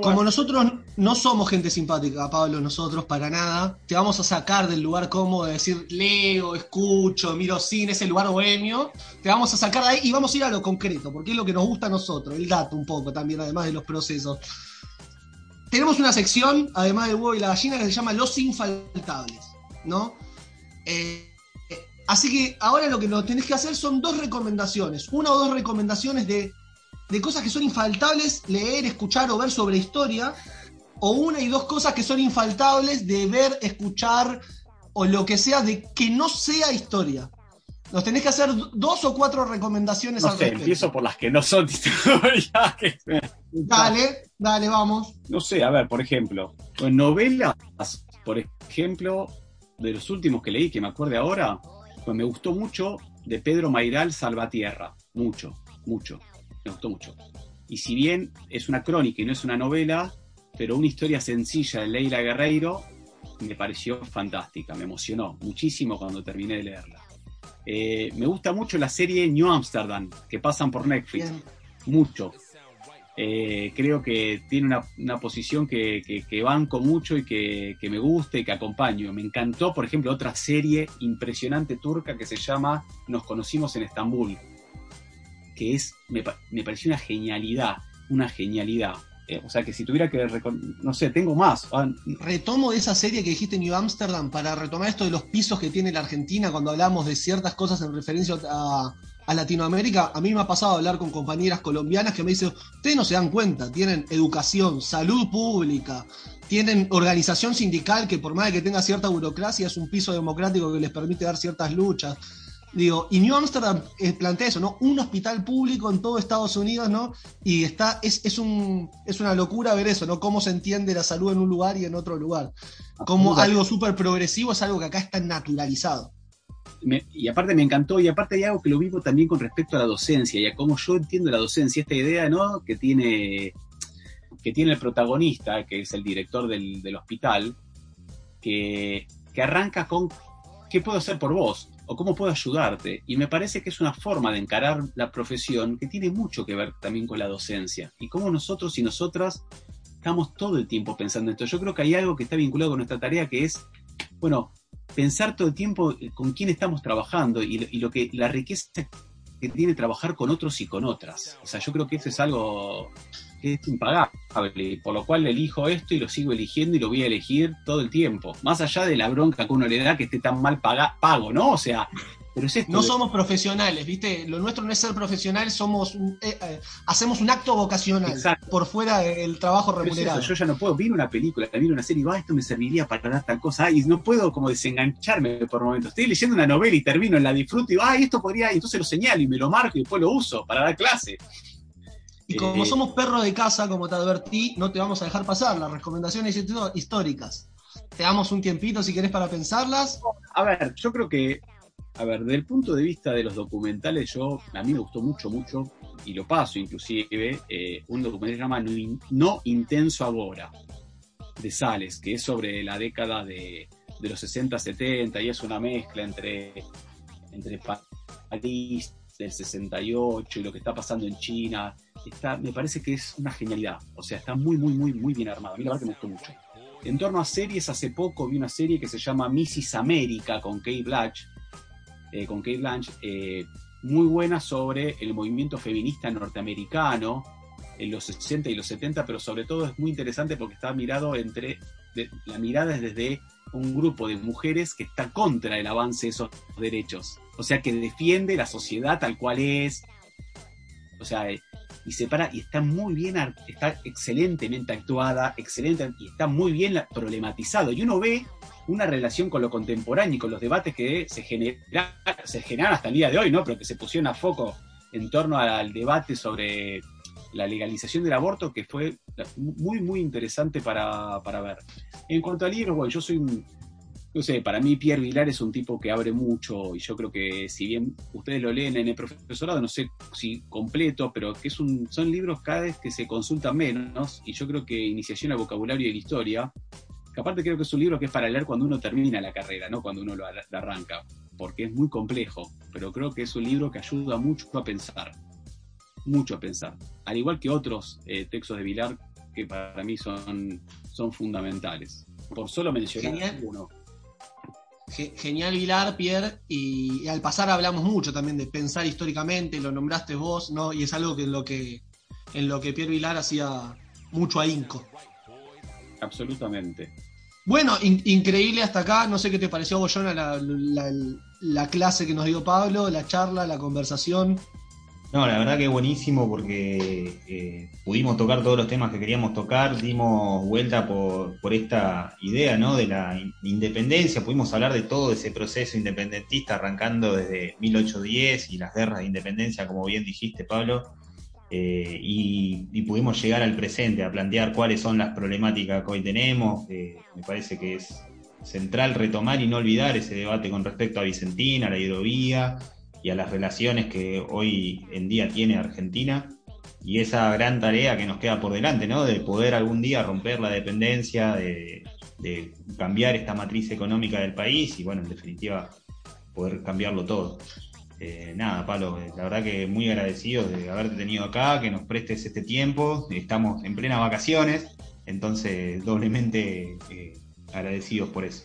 Como nosotros no somos gente simpática, Pablo, nosotros para nada, te vamos a sacar del lugar cómodo de decir leo, escucho, miro cine, ese lugar bohemio, te vamos a sacar de ahí y vamos a ir a lo concreto, porque es lo que nos gusta a nosotros, el dato un poco también, además de los procesos. Tenemos una sección, además del huevo y la gallina, que se llama Los Infaltables, ¿no? Eh, así que ahora lo que nos tenés que hacer son dos recomendaciones, una o dos recomendaciones de de cosas que son infaltables leer, escuchar o ver sobre historia, o una y dos cosas que son infaltables de ver, escuchar o lo que sea de que no sea historia. Nos tenés que hacer dos o cuatro recomendaciones no al sé, respecto. empiezo por las que no son <laughs> historias. que- Dale, dale, vamos. No sé, a ver, por ejemplo, novelas, por ejemplo, de los últimos que leí, que me acuerde ahora, pues me gustó mucho de Pedro Mairal Salvatierra. Mucho, mucho. Me gustó mucho. Y si bien es una crónica y no es una novela, pero una historia sencilla de Leila Guerreiro me pareció fantástica, me emocionó muchísimo cuando terminé de leerla. Eh, me gusta mucho la serie New Amsterdam, que pasan por Netflix Bien. mucho. Eh, creo que tiene una, una posición que, que- que banco mucho y que, que me gusta y que acompaño. Me encantó, por ejemplo, otra serie impresionante turca que se llama Nos conocimos en Estambul, que es, me, me pareció una genialidad, una genialidad. Eh, o sea que si tuviera que, no sé, tengo más. Ah, Retomo de esa serie que dijiste New Amsterdam para retomar esto de los pisos que tiene la Argentina cuando hablamos de ciertas cosas en referencia a, a Latinoamérica. A mí me ha pasado hablar con compañeras colombianas que me dicen, ustedes no se dan cuenta, tienen educación, salud pública, tienen organización sindical que por más de que tenga cierta burocracia es un piso democrático que les permite dar ciertas luchas. Digo, y New Amsterdam eh, plantea eso, ¿no? Un hospital público en todo Estados Unidos, ¿no? Y está, es, es, un, es una locura ver eso, ¿no? Cómo se entiende la salud en un lugar y en otro lugar. Como algo súper progresivo es algo que acá está naturalizado. Me- y aparte me encantó, y aparte hay algo que lo vivo también con respecto a la docencia y a cómo yo entiendo la docencia, esta idea, ¿no? Que tiene, que tiene el protagonista, que es el director del, del hospital, que, que arranca con ¿qué puedo hacer por vos? O cómo puedo ayudarte. Y me parece que es una forma de encarar la profesión que tiene mucho que ver también con la docencia. Y cómo nosotros y nosotras estamos todo el tiempo pensando en esto. Yo creo que hay algo que está vinculado con nuestra tarea que es, bueno, pensar todo el tiempo con quién estamos trabajando y, lo- que la riqueza que tiene trabajar con otros y con otras. O sea, yo creo que eso es algo es impagable, por lo cual elijo esto y lo sigo eligiendo y lo voy a elegir todo el tiempo. Más allá de la bronca que uno le da que esté tan mal paga- pago, ¿no? O sea, pero es esto. No de- somos profesionales, ¿viste? Lo nuestro no es ser profesional, somos un- eh, eh, hacemos un acto vocacional Exacto. por fuera del trabajo es remunerado. yo ya no puedo, miro una película, miro una serie y va, esto me serviría para dar tal cosa, ah, y no puedo como desengancharme por momentos. Estoy leyendo una novela y termino, la disfruto y digo, ay, esto podría, y entonces lo señalo y me lo marco y después lo uso para dar clase. Y como somos perros de casa, como te advertí, no te vamos a dejar pasar las recomendaciones históricas. Te damos un tiempito si querés para pensarlas. A ver, yo creo que, a ver, desde el punto de vista de los documentales, yo, a mí me gustó mucho, mucho, y lo paso inclusive, eh, un documental que se llama No, In- No Intenso Agora, de Sales, que es sobre la década de, de los 60-70, y es una mezcla entre, entre París del 68 y lo que está pasando en China. Está, me parece que es una genialidad, o sea, está muy, muy, muy, muy bien armado. A mí la verdad que me gustó mucho. En torno a series, hace poco vi una serie que se llama Mrs. America con Kate Blanch, eh, con Kate Blanch, eh, muy buena sobre el movimiento feminista norteamericano en los 60 y los 70, pero sobre todo es muy interesante porque está mirado entre, la mirada es desde un grupo de mujeres que está contra el avance de esos derechos, o sea, que defiende la sociedad tal cual es, o sea, eh, y se para y está muy bien, está excelentemente actuada, excelente y está muy bien problematizado. Y uno ve una relación con lo contemporáneo y con los debates que se, genera, se generan hasta el día de hoy, ¿no? Pero que se pusieron a foco en torno al debate sobre la legalización del aborto, que fue muy, muy interesante para, para ver. En cuanto al libro, bueno, yo soy un, no sé, para mí Pierre Vilar es un tipo que abre mucho y yo creo que si bien ustedes lo leen en el profesorado, no sé si completo, pero que es un, son libros cada vez que se consultan menos y yo creo que Iniciación al Vocabulario y la Historia, que aparte creo que es un libro que es para leer cuando uno termina la carrera, no cuando uno lo arranca, porque es muy complejo, pero creo que es un libro que ayuda mucho a pensar, mucho a pensar, al igual que otros eh, textos de Vilar que para mí son, son fundamentales. Por solo mencionar Genial. uno. Ge- Genial, Vilar, Pierre. Y, y al pasar hablamos mucho también de pensar históricamente, lo nombraste vos, ¿no? Y es algo que en lo que, en lo que Pierre Vilar hacía mucho ahínco. Absolutamente. Bueno, in- increíble hasta acá. No sé qué te pareció a vos, Jonah, la, la- la clase que nos dio Pablo, la charla, la conversación. No, la verdad que buenísimo porque eh, pudimos tocar todos los temas que queríamos tocar, dimos vuelta por, por esta idea ¿no? de la in- independencia, pudimos hablar de todo ese proceso independentista arrancando desde 1810 y las guerras de independencia, como bien dijiste Pablo, eh, y, y pudimos llegar al presente, a plantear cuáles son las problemáticas que hoy tenemos, eh, me parece que es central retomar y no olvidar ese debate con respecto a Vicentina, a la hidrovía, y a las relaciones que hoy en día tiene Argentina y esa gran tarea que nos queda por delante, ¿no? De poder algún día romper la dependencia, de, cambiar esta matriz económica del país y, bueno, en definitiva, poder cambiarlo todo. Eh, nada, Pablo, eh, la verdad que muy agradecido de haberte tenido acá, que nos prestes este tiempo. Estamos en plenas vacaciones, entonces doblemente eh, agradecidos por eso.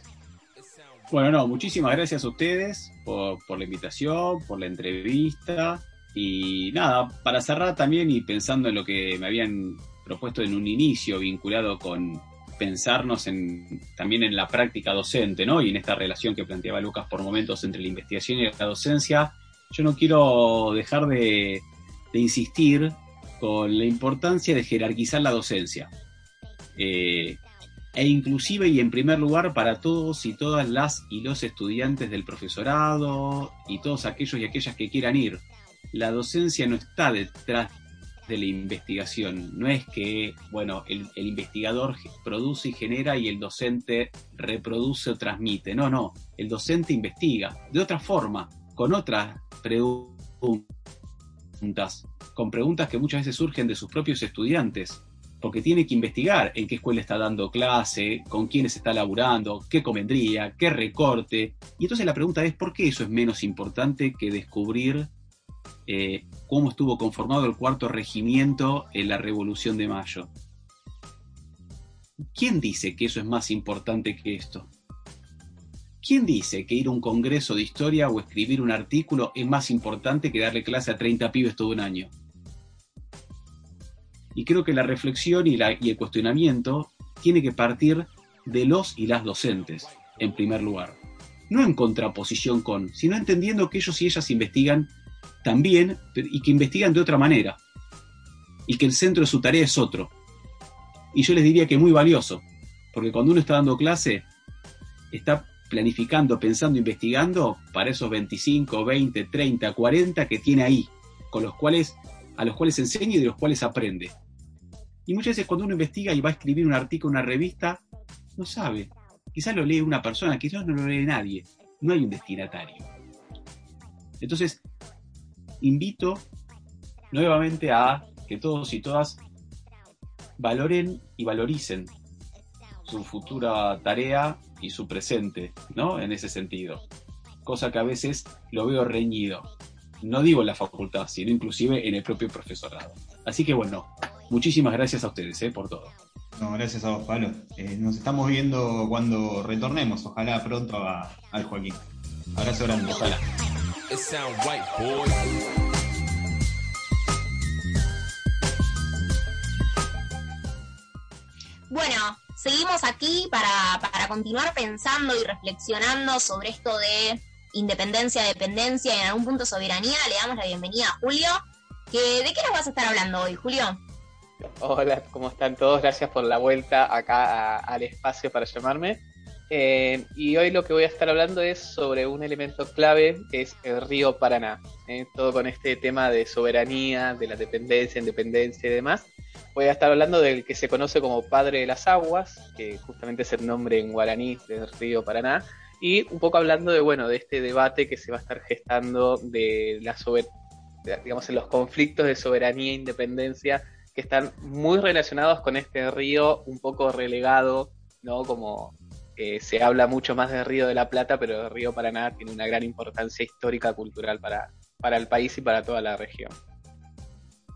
Bueno, no, muchísimas gracias a ustedes por, la invitación, por la entrevista. Y nada, para cerrar también y pensando en lo que me habían propuesto en un inicio, vinculado con pensarnos en, también en la práctica docente, ¿no? Y en esta relación que planteaba Lucas por momentos entre la investigación y la docencia, yo no quiero dejar de, de insistir con la importancia de jerarquizar la docencia. Eh, e inclusive y en primer lugar para todos y todas las y los estudiantes del profesorado y todos aquellos y aquellas que quieran ir. La docencia no está detrás de la investigación, no es que, bueno, el, el investigador produce y genera y el docente reproduce o transmite, no, no, el docente investiga de otra forma, con otras preguntas, con preguntas que muchas veces surgen de sus propios estudiantes porque tiene que investigar en qué escuela está dando clase, con quiénes está laburando, qué convendría, qué recorte. Y entonces la pregunta es, ¿por qué eso es menos importante que descubrir eh, cómo estuvo conformado el cuarto regimiento en la Revolución de Mayo? ¿Quién dice que eso es más importante que esto? ¿Quién dice que ir a un congreso de historia o escribir un artículo es más importante que darle clase a 30 pibes todo un año? Y creo que la reflexión y, el cuestionamiento tiene que partir de los y las docentes, en primer lugar. No en contraposición con, sino entendiendo que ellos y ellas investigan también y que investigan de otra manera. Y que el centro de su tarea es otro. Y yo les diría que muy valioso, porque cuando uno está dando clase, está planificando, pensando, investigando para esos 25, 20, 30, 40 que tiene ahí, con los cuales, a los cuales enseña y de los cuales aprende. Y muchas veces cuando uno investiga y va a escribir un artículo una revista, no sabe. Quizás lo lee una persona, quizás no lo lee nadie. No hay un destinatario. Entonces, invito nuevamente a que todos y todas valoren y valoricen su futura tarea y su presente, ¿no? En ese sentido. Cosa que a veces lo veo reñido. No digo en la facultad, sino inclusive en el propio profesorado. Así que bueno, muchísimas gracias a ustedes ¿eh? por todo. No, gracias a vos, Pablo. Eh, nos estamos viendo cuando retornemos. Ojalá pronto a, al Joaquín. Abrazo grande. Ojalá. Bueno, seguimos aquí para, para continuar pensando y reflexionando sobre esto de independencia, dependencia y en algún punto soberanía. Le damos la bienvenida a Julio. Que, ¿De qué nos vas a estar hablando hoy, Julio? Hola, ¿cómo están todos? Gracias por la vuelta acá a- al espacio para llamarme. Eh, y hoy lo que voy a estar hablando es sobre un elemento clave que es el río Paraná. eh, todo con este tema de soberanía, de la dependencia, independencia y demás. Voy a estar hablando del que se conoce como Padre de las Aguas, que justamente es el nombre en guaraní del río Paraná. Y un poco hablando de, bueno, de este debate que se va a estar gestando de la sober- de, digamos, en los conflictos de soberanía e independencia que están muy relacionados con este río un poco relegado, ¿no? Como eh, se habla mucho más del río de la Plata, pero el río Paraná tiene una gran importancia histórica, cultural para, para el país y para toda la región.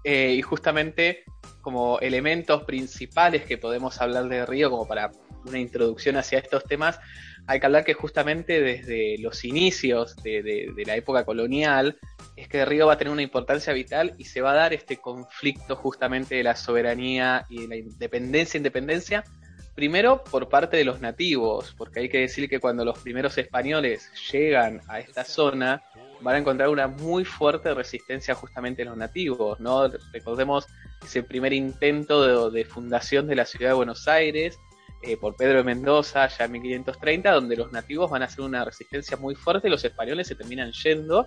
Eh, y justamente como elementos principales que podemos hablar del río, como para una introducción hacia estos temas, hay que hablar que justamente desde los inicios de, de- de la época colonial, es que río va a tener una importancia vital y se va a dar este conflicto justamente de la soberanía y de la independencia, independencia, primero por parte de los nativos, porque hay que decir que cuando los primeros españoles llegan a esta zona, van a encontrar una muy fuerte resistencia justamente de los nativos, ¿no? Recordemos ese primer intento de, fundación de la ciudad de Buenos Aires eh, por Pedro de Mendoza, ya en 1530, donde los nativos van a hacer una resistencia muy fuerte y los españoles se terminan yendo.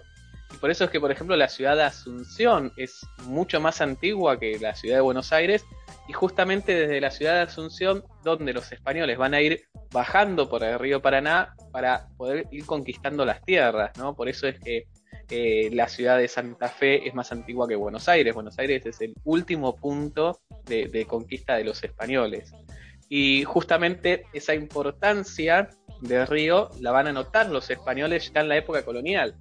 Y por eso es que, por ejemplo, la ciudad de Asunción es mucho más antigua que la ciudad de Buenos Aires y justamente desde la ciudad de Asunción, donde los españoles van a ir bajando por el río Paraná para poder ir conquistando las tierras, ¿no? Por eso es que eh, la ciudad de Santa Fe es más antigua que Buenos Aires. Buenos Aires es el último punto de, de conquista de los españoles. Y justamente esa importancia del río la van a notar los españoles ya en la época colonial.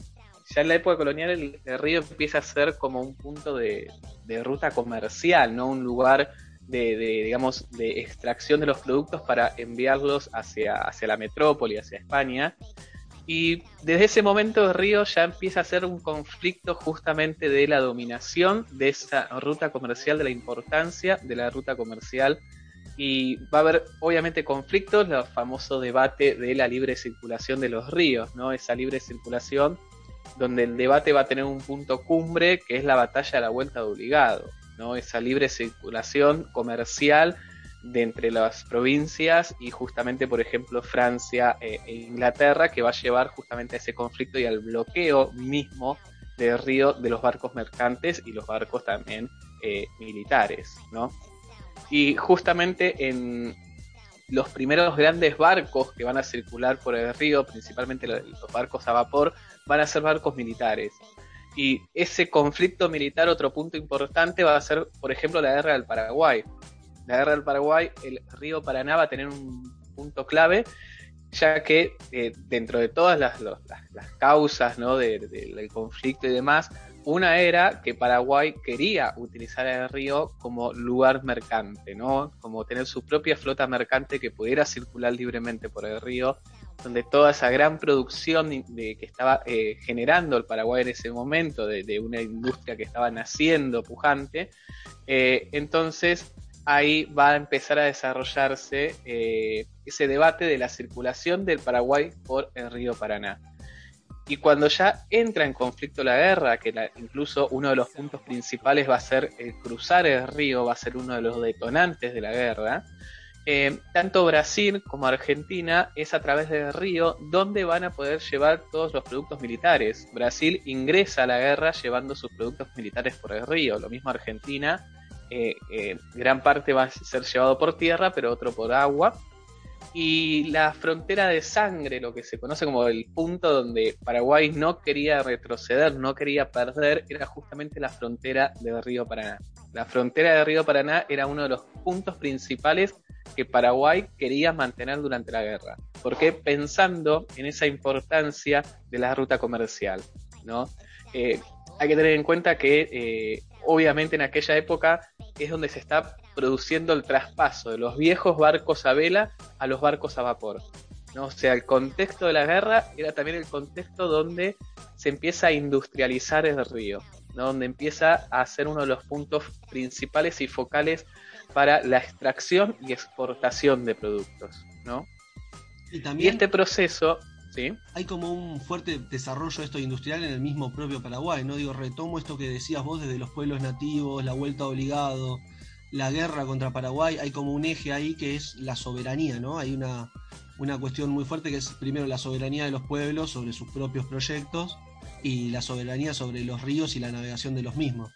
Ya en la época colonial el, el río empieza a ser como un punto de, de ruta comercial, no un lugar de, de, digamos, de extracción de los productos para enviarlos hacia, hacia la metrópoli, hacia España. Y desde ese momento el río ya empieza a ser un conflicto justamente de la dominación de esa ruta comercial, de la importancia de la ruta comercial. Y va a haber obviamente conflictos, el famoso debate de la libre circulación de los ríos, ¿no? Esa libre circulación donde el debate va a tener un punto cumbre que es la batalla de la vuelta de obligado, ¿no? Esa libre circulación comercial de entre las provincias y justamente, por ejemplo, Francia eh, e Inglaterra, que va a llevar justamente a ese conflicto y al bloqueo mismo del río de los barcos mercantes y los barcos también eh, militares, ¿no? Y justamente en los primeros grandes barcos que van a circular por el río, principalmente los barcos a vapor, van a ser barcos militares. Y ese conflicto militar, otro punto importante, va a ser, por ejemplo, la guerra del Paraguay. La guerra del Paraguay, el río Paraná va a tener un punto clave, ya que eh, dentro de todas las, causas ¿no? de, de, del conflicto y demás, una era que Paraguay quería utilizar el río como lugar mercante, ¿no? Como tener su propia flota mercante que pudiera circular libremente por el río, donde toda esa gran producción de, que estaba eh, generando el Paraguay en ese momento, de, una industria que estaba naciendo pujante, eh, entonces ahí va a empezar a desarrollarse eh, ese debate de la circulación del Paraguay por el río Paraná. Y cuando ya entra en conflicto la guerra, que incluso uno de los puntos principales va a ser el cruzar el río, va a ser uno de los detonantes de la guerra, eh, tanto Brasil como Argentina es a través del río donde van a poder llevar todos los productos militares. Brasil ingresa a la guerra llevando sus productos militares por el río, lo mismo Argentina, eh, eh, gran parte va a ser llevado por tierra, pero otro por agua y la frontera de sangre, lo que se conoce como el punto donde Paraguay no quería retroceder, no quería perder, era justamente la frontera del río Paraná. La frontera del río Paraná era uno de los puntos principales que Paraguay quería mantener durante la guerra. porque Pensando en esa importancia de la ruta comercial, ¿no? Eh, hay que tener en cuenta que eh, obviamente en aquella época es donde se está produciendo el traspaso de los viejos barcos a vela a los barcos a vapor. ¿no? O sea, el contexto de la guerra era también el contexto donde se empieza a industrializar el río, ¿no? donde empieza a ser uno de los puntos principales y focales para la extracción y exportación de productos. ¿no? Y, también... y este proceso ¿Sí? Hay como un fuerte desarrollo de esto industrial en el mismo propio Paraguay, ¿no? Digo, retomo esto que decías vos desde los pueblos nativos, la vuelta obligado, la guerra contra Paraguay, hay como un eje ahí que es la soberanía, ¿no? Hay una, una cuestión muy fuerte que es primero la soberanía de los pueblos sobre sus propios proyectos y la soberanía sobre los ríos y la navegación de los mismos.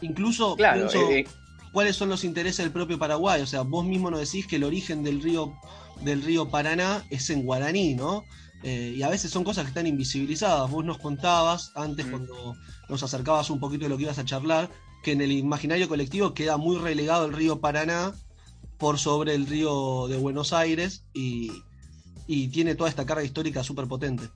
Incluso claro, pienso, eh, cuáles son los intereses del propio Paraguay, o sea, vos mismo nos decís que el origen del río del río Paraná es en guaraní, ¿no? Eh, y a veces son cosas que están invisibilizadas. Vos nos contabas antes, mm. cuando nos acercabas un poquito de lo que ibas a charlar, que en el imaginario colectivo queda muy relegado el río Paraná por sobre el río de Buenos Aires y, y tiene toda esta carga histórica súper potente.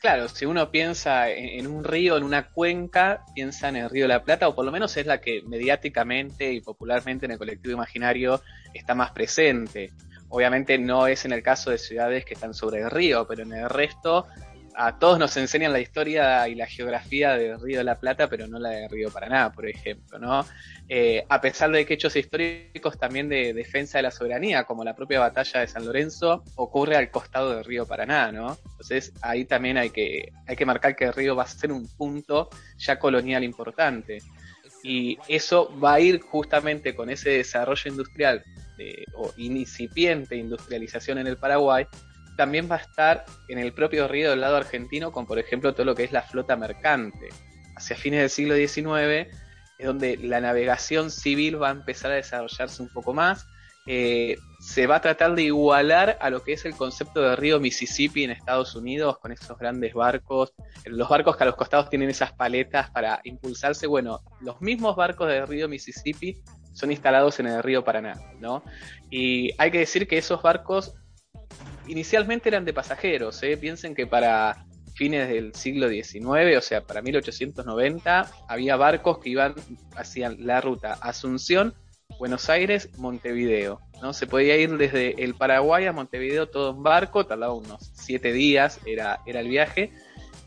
Claro, si uno piensa en, un río, en una cuenca, piensa en el río de la Plata, o por lo menos es la que mediáticamente y popularmente en el colectivo imaginario está más presente. Obviamente no es en el caso de ciudades que están sobre el río, pero en el resto a todos nos enseñan la historia y la geografía del Río de la Plata, pero no la del Río Paraná, por ejemplo, ¿no? Eh, a pesar de que hechos históricos también de defensa de la soberanía, como la propia batalla de San Lorenzo, ocurre al costado del Río Paraná, ¿no? Entonces ahí también hay que, hay que marcar que el río va a ser un punto ya colonial importante. Y eso va a ir justamente con ese desarrollo industrial de, o incipiente industrialización en el Paraguay, también va a estar en el propio río del lado argentino con, por ejemplo, todo lo que es la flota mercante. Hacia fines del siglo XIX es donde la navegación civil va a empezar a desarrollarse un poco más. Eh, se va a tratar de igualar a lo que es el concepto de río Mississippi en Estados Unidos, con esos grandes barcos, los barcos que a los costados tienen esas paletas para impulsarse. Bueno, los mismos barcos del río Mississippi son instalados en el río Paraná, ¿no? Y hay que decir que esos barcos inicialmente eran de pasajeros, ¿eh? piensen que para fines del siglo XIX, o sea, para 1890, había barcos que iban, hacían la ruta Asunción, Buenos Aires, Montevideo, ¿no? Se podía ir desde el Paraguay a Montevideo todo en barco, tardaba unos siete días, era, era el viaje,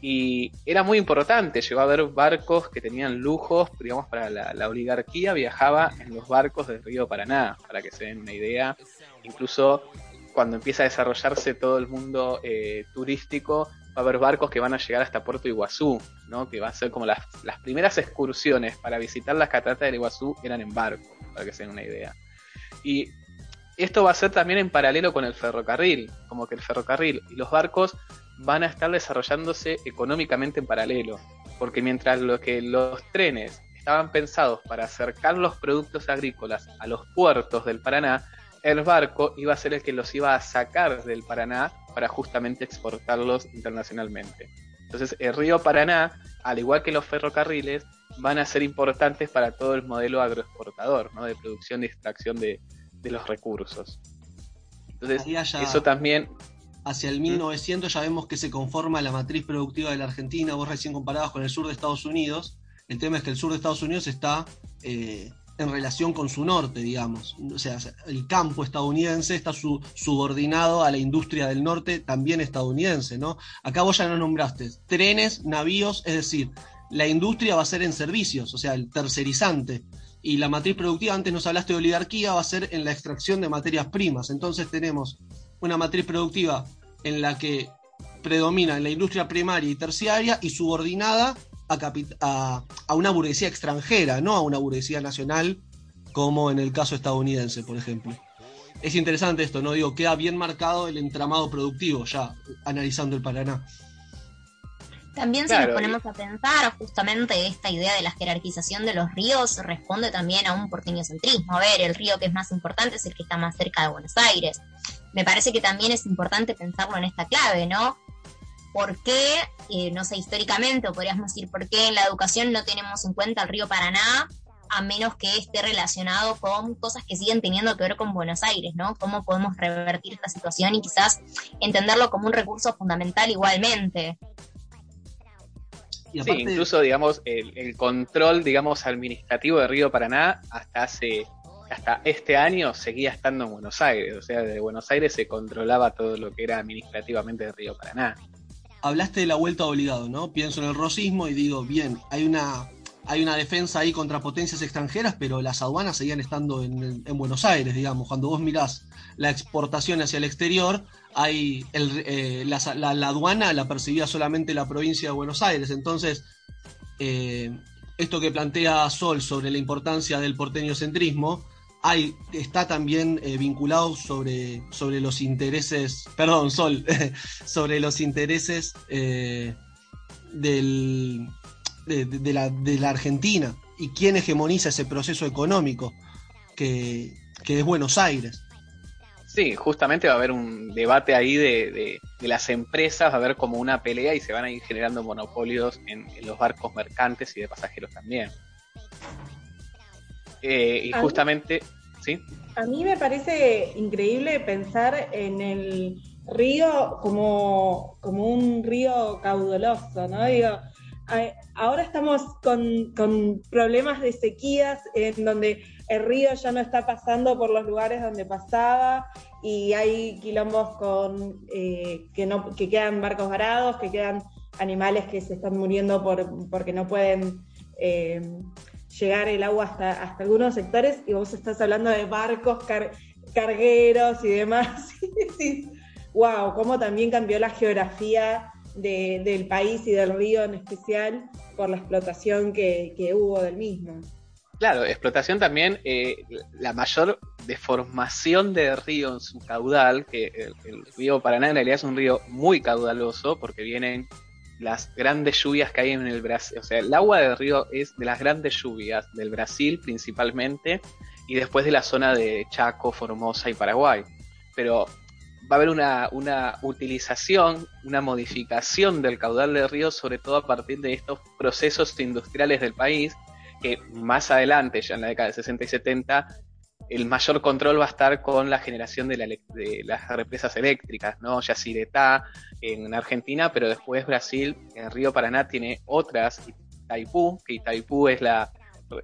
y era muy importante, llegó a haber barcos que tenían lujos, digamos, para la, la oligarquía, viajaba en los barcos del río Paraná, para que se den una idea, incluso cuando empieza a desarrollarse todo el mundo eh, turístico, va a haber barcos que van a llegar hasta Puerto Iguazú, ¿no? que va a ser como las, las primeras excursiones para visitar las cataratas del Iguazú eran en barco, para que se den una idea. Y esto va a ser también en paralelo con el ferrocarril, como que el ferrocarril y los barcos van a estar desarrollándose económicamente en paralelo, porque mientras lo que los trenes estaban pensados para acercar los productos agrícolas a los puertos del Paraná, el barco iba a ser el que los iba a sacar del Paraná para justamente exportarlos internacionalmente. Entonces el río Paraná, al igual que los ferrocarriles, van a ser importantes para todo el modelo agroexportador, ¿no? de producción y extracción de, de los recursos. Entonces, eso también Hacia el 1900 ya vemos que se conforma la matriz productiva de la Argentina. Vos recién comparabas con el sur de Estados Unidos. El tema es que el sur de Estados Unidos está eh, en relación con su norte, digamos. O sea, el campo estadounidense está su- subordinado a la industria del norte, también estadounidense, ¿no? Acá vos ya no nombraste trenes, navíos, es decir, la industria va a ser en servicios, o sea, el tercerizante. Y la matriz productiva, antes nos hablaste de oligarquía, va a ser en la extracción de materias primas. Entonces tenemos una matriz productiva en la que predomina en la industria primaria y terciaria y subordinada a, capi- a, a una burguesía extranjera, no a una burguesía nacional, como en el caso estadounidense, por ejemplo. Es interesante esto, ¿no? Digo, queda bien marcado el entramado productivo ya, analizando el Paraná. También si Claro, nos ponemos a pensar, justamente esta idea de la jerarquización de los ríos responde también a un porteñocentrismo. A ver, el río que es más importante es el que está más cerca de Buenos Aires. Me parece que también es importante pensarlo en esta clave, ¿no? ¿Por qué, eh, no sé, históricamente, o podríamos decir, por qué en la educación no tenemos en cuenta el río Paraná, a menos que esté relacionado con cosas que siguen teniendo que ver con Buenos Aires, ¿no? ¿Cómo podemos revertir esta situación y quizás entenderlo como un recurso fundamental igualmente? Y Sí, incluso, digamos, el, el control, digamos, administrativo de Río Paraná hasta hace, hasta este año seguía estando en Buenos Aires. O sea, desde Buenos Aires se controlaba todo lo que era administrativamente de Río Paraná. Hablaste de la vuelta obligado, ¿no? Pienso en el rosismo y digo, bien, hay una, hay una defensa ahí contra potencias extranjeras, pero las aduanas seguían estando en, en Buenos Aires, digamos. Cuando vos mirás la exportación hacia el exterior, hay el, eh, la, la- aduana la percibía solamente la provincia de Buenos Aires. Entonces, eh, esto que plantea Sol sobre la importancia del porteñocentrismo, hay, está también eh, vinculado sobre, sobre los intereses, perdón, Sol, <laughs> sobre los intereses eh, del, de, la, de la Argentina y quién hegemoniza ese proceso económico que, que es Buenos Aires. Sí, justamente va a haber un debate ahí de, de- las empresas, va a haber como una pelea y se van a ir generando monopolios en los barcos mercantes y de pasajeros también. Eh, y mí- justamente, ¿sí? A mí me parece increíble pensar en el río como, como un río caudaloso, ¿no? Digo, ahora estamos con, con problemas de sequías en donde el río ya no está pasando por los lugares donde pasaba y hay quilombos con eh, que no que quedan barcos varados, que quedan animales que se están muriendo por, porque no pueden eh, llegar el agua hasta, hasta algunos sectores y vos estás hablando de barcos car- cargueros y demás. <laughs> Wow, cómo también cambió la geografía de- del país y del río en especial por la explotación que, que hubo del mismo. Claro, explotación también, eh, la mayor deformación del río en su caudal, que el río Paraná en realidad es un río muy caudaloso porque vienen las grandes lluvias que hay en el Brasil, o sea, el agua del río es de las grandes lluvias del Brasil principalmente y después de la zona de Chaco, Formosa y Paraguay. Pero va a haber una, una utilización, una modificación del caudal del río, sobre todo a partir de estos procesos industriales del país, que más adelante, ya en la década de 60 y 70, el mayor control va a estar con la generación de, la de las represas eléctricas, ¿no? Yacyretá en Argentina, pero después Brasil, en Río Paraná, tiene otras, Itaipú, que Itaipú es la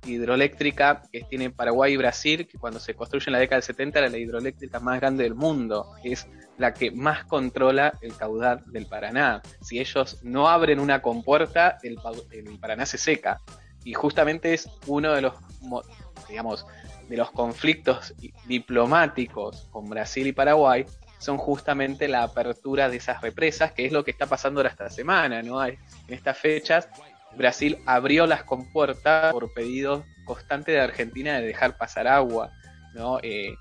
hidroeléctrica que tiene Paraguay y Brasil, que cuando se construye en la década del 70 era la hidroeléctrica más grande del mundo, es la que más controla el caudal del Paraná. Si ellos no abren una compuerta, el, el Paraná se seca. Y justamente es uno de los, mo- digamos, de los conflictos diplomáticos con Brasil y Paraguay, son justamente la apertura de esas represas, que es lo que está pasando ahora esta semana, ¿no? En estas fechas, Brasil abrió las compuertas por pedido constante de Argentina de dejar pasar agua, ¿no? Eh,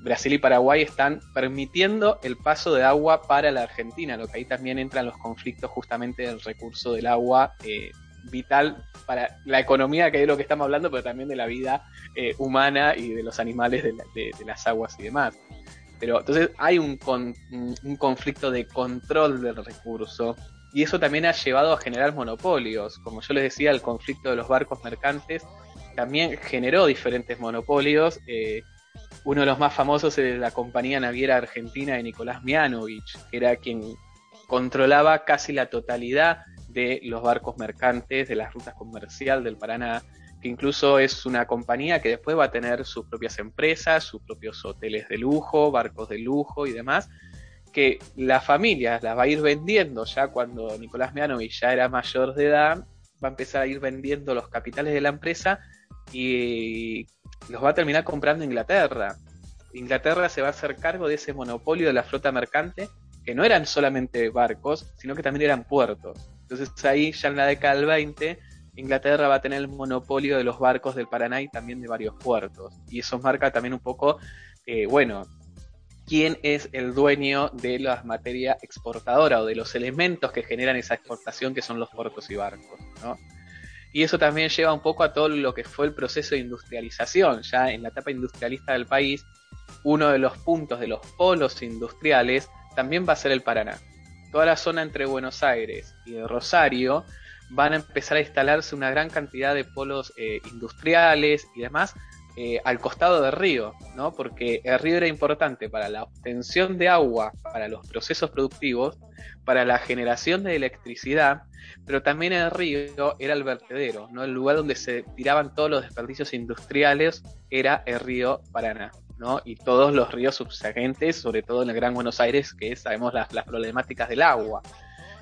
Brasil y Paraguay están permitiendo el paso de agua para la Argentina, lo que ahí también entran los conflictos justamente del recurso del agua eh, vital para la economía, que es lo que estamos hablando, pero también de la vida eh, humana y de los animales de, la- de- de las aguas y demás. Pero entonces hay un, con- un conflicto de control del recurso y eso también ha llevado a generar monopolios. Como yo les decía, el conflicto de los barcos mercantes también generó diferentes monopolios. eh, uno de los más famosos es la compañía naviera argentina de Nicolás Mianovich, que era quien controlaba casi la totalidad de los barcos mercantes, de las rutas comerciales del Paraná, que incluso es una compañía que después va a tener sus propias empresas, sus propios hoteles de lujo, barcos de lujo y demás, que la familia las va a ir vendiendo ya cuando Nicolás Mianovich ya era mayor de edad, va a empezar a ir vendiendo los capitales de la empresa y los va a terminar comprando Inglaterra. Inglaterra se va a hacer cargo de ese monopolio de la flota mercante, que no eran solamente barcos, sino que también eran puertos. Entonces ahí ya en la década del 20, Inglaterra va a tener el monopolio de los barcos del Paraná y también de varios puertos. Y eso marca también un poco, eh, bueno, quién es el dueño de la materia exportadora o de los elementos que generan esa exportación que son los puertos y barcos, ¿no? Y eso también lleva un poco a todo lo que fue el proceso de industrialización. Ya en la etapa industrialista del país, uno de los puntos de los polos industriales también va a ser el Paraná. Toda la zona entre Buenos Aires y Rosario van a empezar a instalarse una gran cantidad de polos eh, industriales y demás eh, al costado del río, ¿no? Porque el río era importante para la obtención de agua, para los procesos productivos, para la generación de electricidad, pero también el río era el vertedero, ¿no? El lugar donde se tiraban todos los desperdicios industriales era el río Paraná, Y todos los ríos subsiguientes, sobre todo en el Gran Buenos Aires, que sabemos las, problemáticas del agua.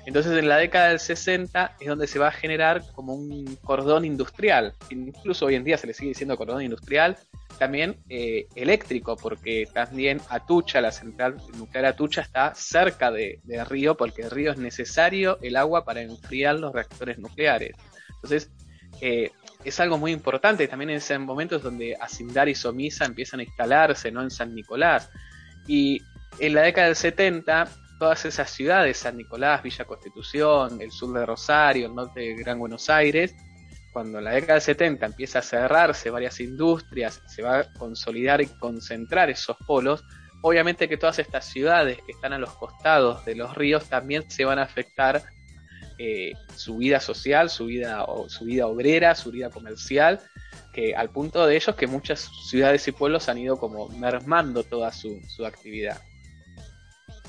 Entonces en la década del 60 es donde se va a generar como un cordón industrial, incluso hoy en día se le sigue diciendo cordón industrial, también eh, eléctrico, porque también Atucha, la central nuclear Atucha está cerca de, de Río, porque el río es necesario el agua para enfriar los reactores nucleares. Entonces eh, es algo muy importante también en ese momento es donde Asindar y Somisa empiezan a instalarse ¿no? en San Nicolás. Y en la década del 70 todas esas ciudades, San Nicolás, Villa Constitución, el sur de Rosario, el norte de Gran Buenos Aires, cuando en la década del 70 empieza a cerrarse varias industrias, se va a consolidar y concentrar esos polos, obviamente que todas estas ciudades que están a los costados de los ríos también se van a afectar eh, su vida social, su vida, su vida obrera, su vida comercial, que al punto de ellos que muchas ciudades y pueblos han ido como mermando toda su, su actividad.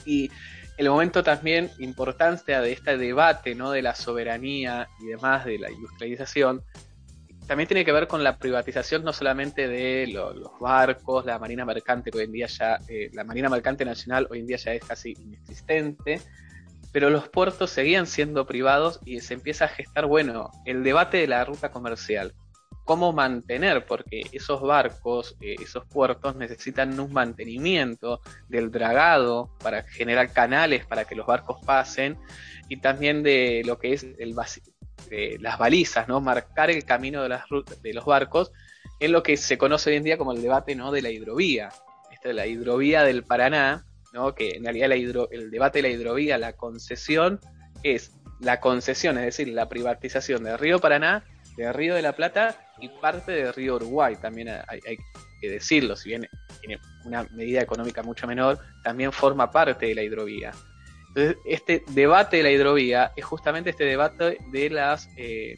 Y el momento también importante de este debate ¿no? de la soberanía y demás, de la industrialización, también tiene que ver con la privatización no solamente de lo- los barcos, la marina mercante, que hoy en día ya, eh, la marina mercante nacional hoy en día ya es casi inexistente, pero los puertos seguían siendo privados y se empieza a gestar, bueno, el debate de la ruta comercial. ¿Cómo mantener? Porque esos barcos, eh, esos puertos necesitan un mantenimiento del dragado para generar canales para que los barcos pasen y también de lo que es el eh, las balizas, ¿no? Marcar el camino de, las de los barcos en lo que se conoce hoy en día como el debate ¿no? de la hidrovía. Esta es la hidrovía del Paraná, que en realidad el debate de la hidrovía, la concesión, es la concesión, es decir, la privatización del río Paraná, del río de la Plata y parte del río Uruguay, también hay, hay que decirlo, si bien tiene una medida económica mucho menor, también forma parte de la hidrovía. Entonces, este debate de la hidrovía es justamente este debate de las eh,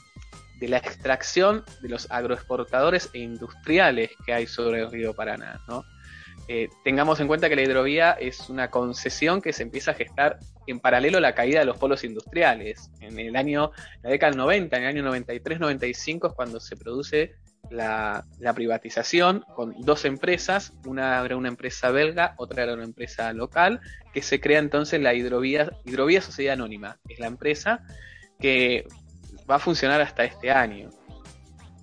de la extracción de los agroexportadores e industriales que hay sobre el río Paraná, ¿no? Eh, tengamos en cuenta que la hidrovía es una concesión que se empieza a gestar en paralelo a la caída de los polos industriales. En el año, la década del 90, en el año 93-95 es cuando se produce la, privatización con dos empresas, una era una empresa belga, otra era una empresa local, que se crea entonces la Hidrovía, Hidrovía Sociedad Anónima, es la empresa que va a funcionar hasta este año.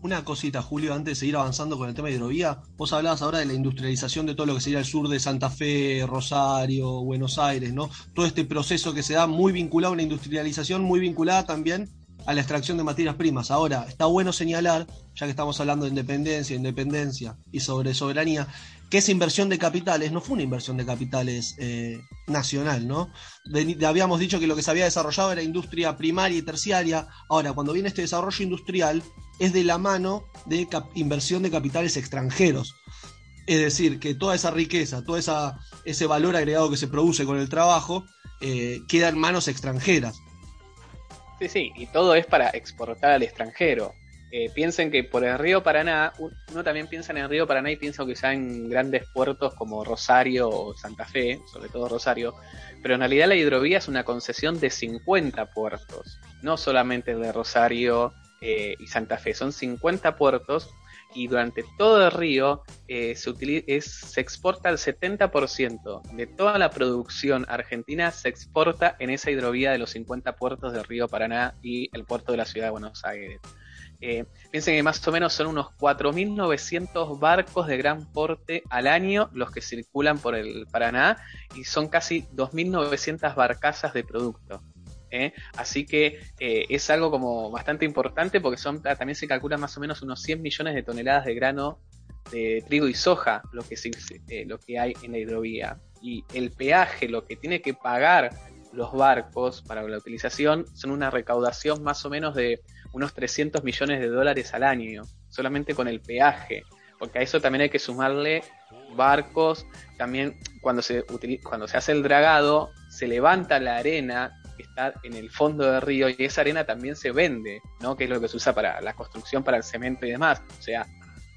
Una cosita, Julio, antes de seguir avanzando con el tema de hidrovía. Vos hablabas ahora de la industrialización de todo lo que sería el sur de Santa Fe, Rosario, Buenos Aires, ¿no? Todo este proceso que se da muy vinculado a una industrialización, muy vinculada también a la extracción de materias primas. Ahora, está bueno señalar, ya que estamos hablando de independencia, independencia y sobre soberanía, que esa inversión de capitales no fue una inversión de capitales eh, nacional, ¿no? Habíamos dicho que lo que se había desarrollado era industria primaria y terciaria. Ahora, cuando viene este desarrollo industrial, es de la mano de inversión de capitales extranjeros. Es decir, que toda esa riqueza, todo esa, ese valor agregado que se produce con el trabajo, eh, queda en manos extranjeras. Sí, sí, y todo es para exportar al extranjero. Eh, piensen que por el río Paraná, un- uno también piensa en el río Paraná y piensa quizá en grandes puertos como Rosario o Santa Fe, sobre todo Rosario, pero en realidad la hidrovía es una concesión de 50 puertos, no solamente de Rosario eh, y Santa Fe, son 50 puertos y durante todo el río eh, se, es- se exporta el 70% de toda la producción argentina se exporta en esa hidrovía de los 50 puertos del río Paraná y el puerto de la ciudad de Buenos Aires. Piensen que más o menos son unos 4.900 barcos de gran porte al año los que circulan por el Paraná y son casi 2.900 barcazas de producto. ¿eh? Así que eh, es algo como bastante importante porque son también se calculan más o menos unos 100 millones de toneladas de grano de trigo y soja lo que, eh, lo que hay en la hidrovía. Y el peaje, lo que tiene que pagar los barcos para la utilización, son una recaudación más o menos de unos 300 millones de dólares al año, solamente con el peaje. Porque a eso también hay que sumarle barcos, también cuando se, cuando se hace el dragado, se levanta la arena que está en el fondo del río y esa arena también se vende, ¿no? que es lo que se usa para la construcción, para el cemento y demás. O sea,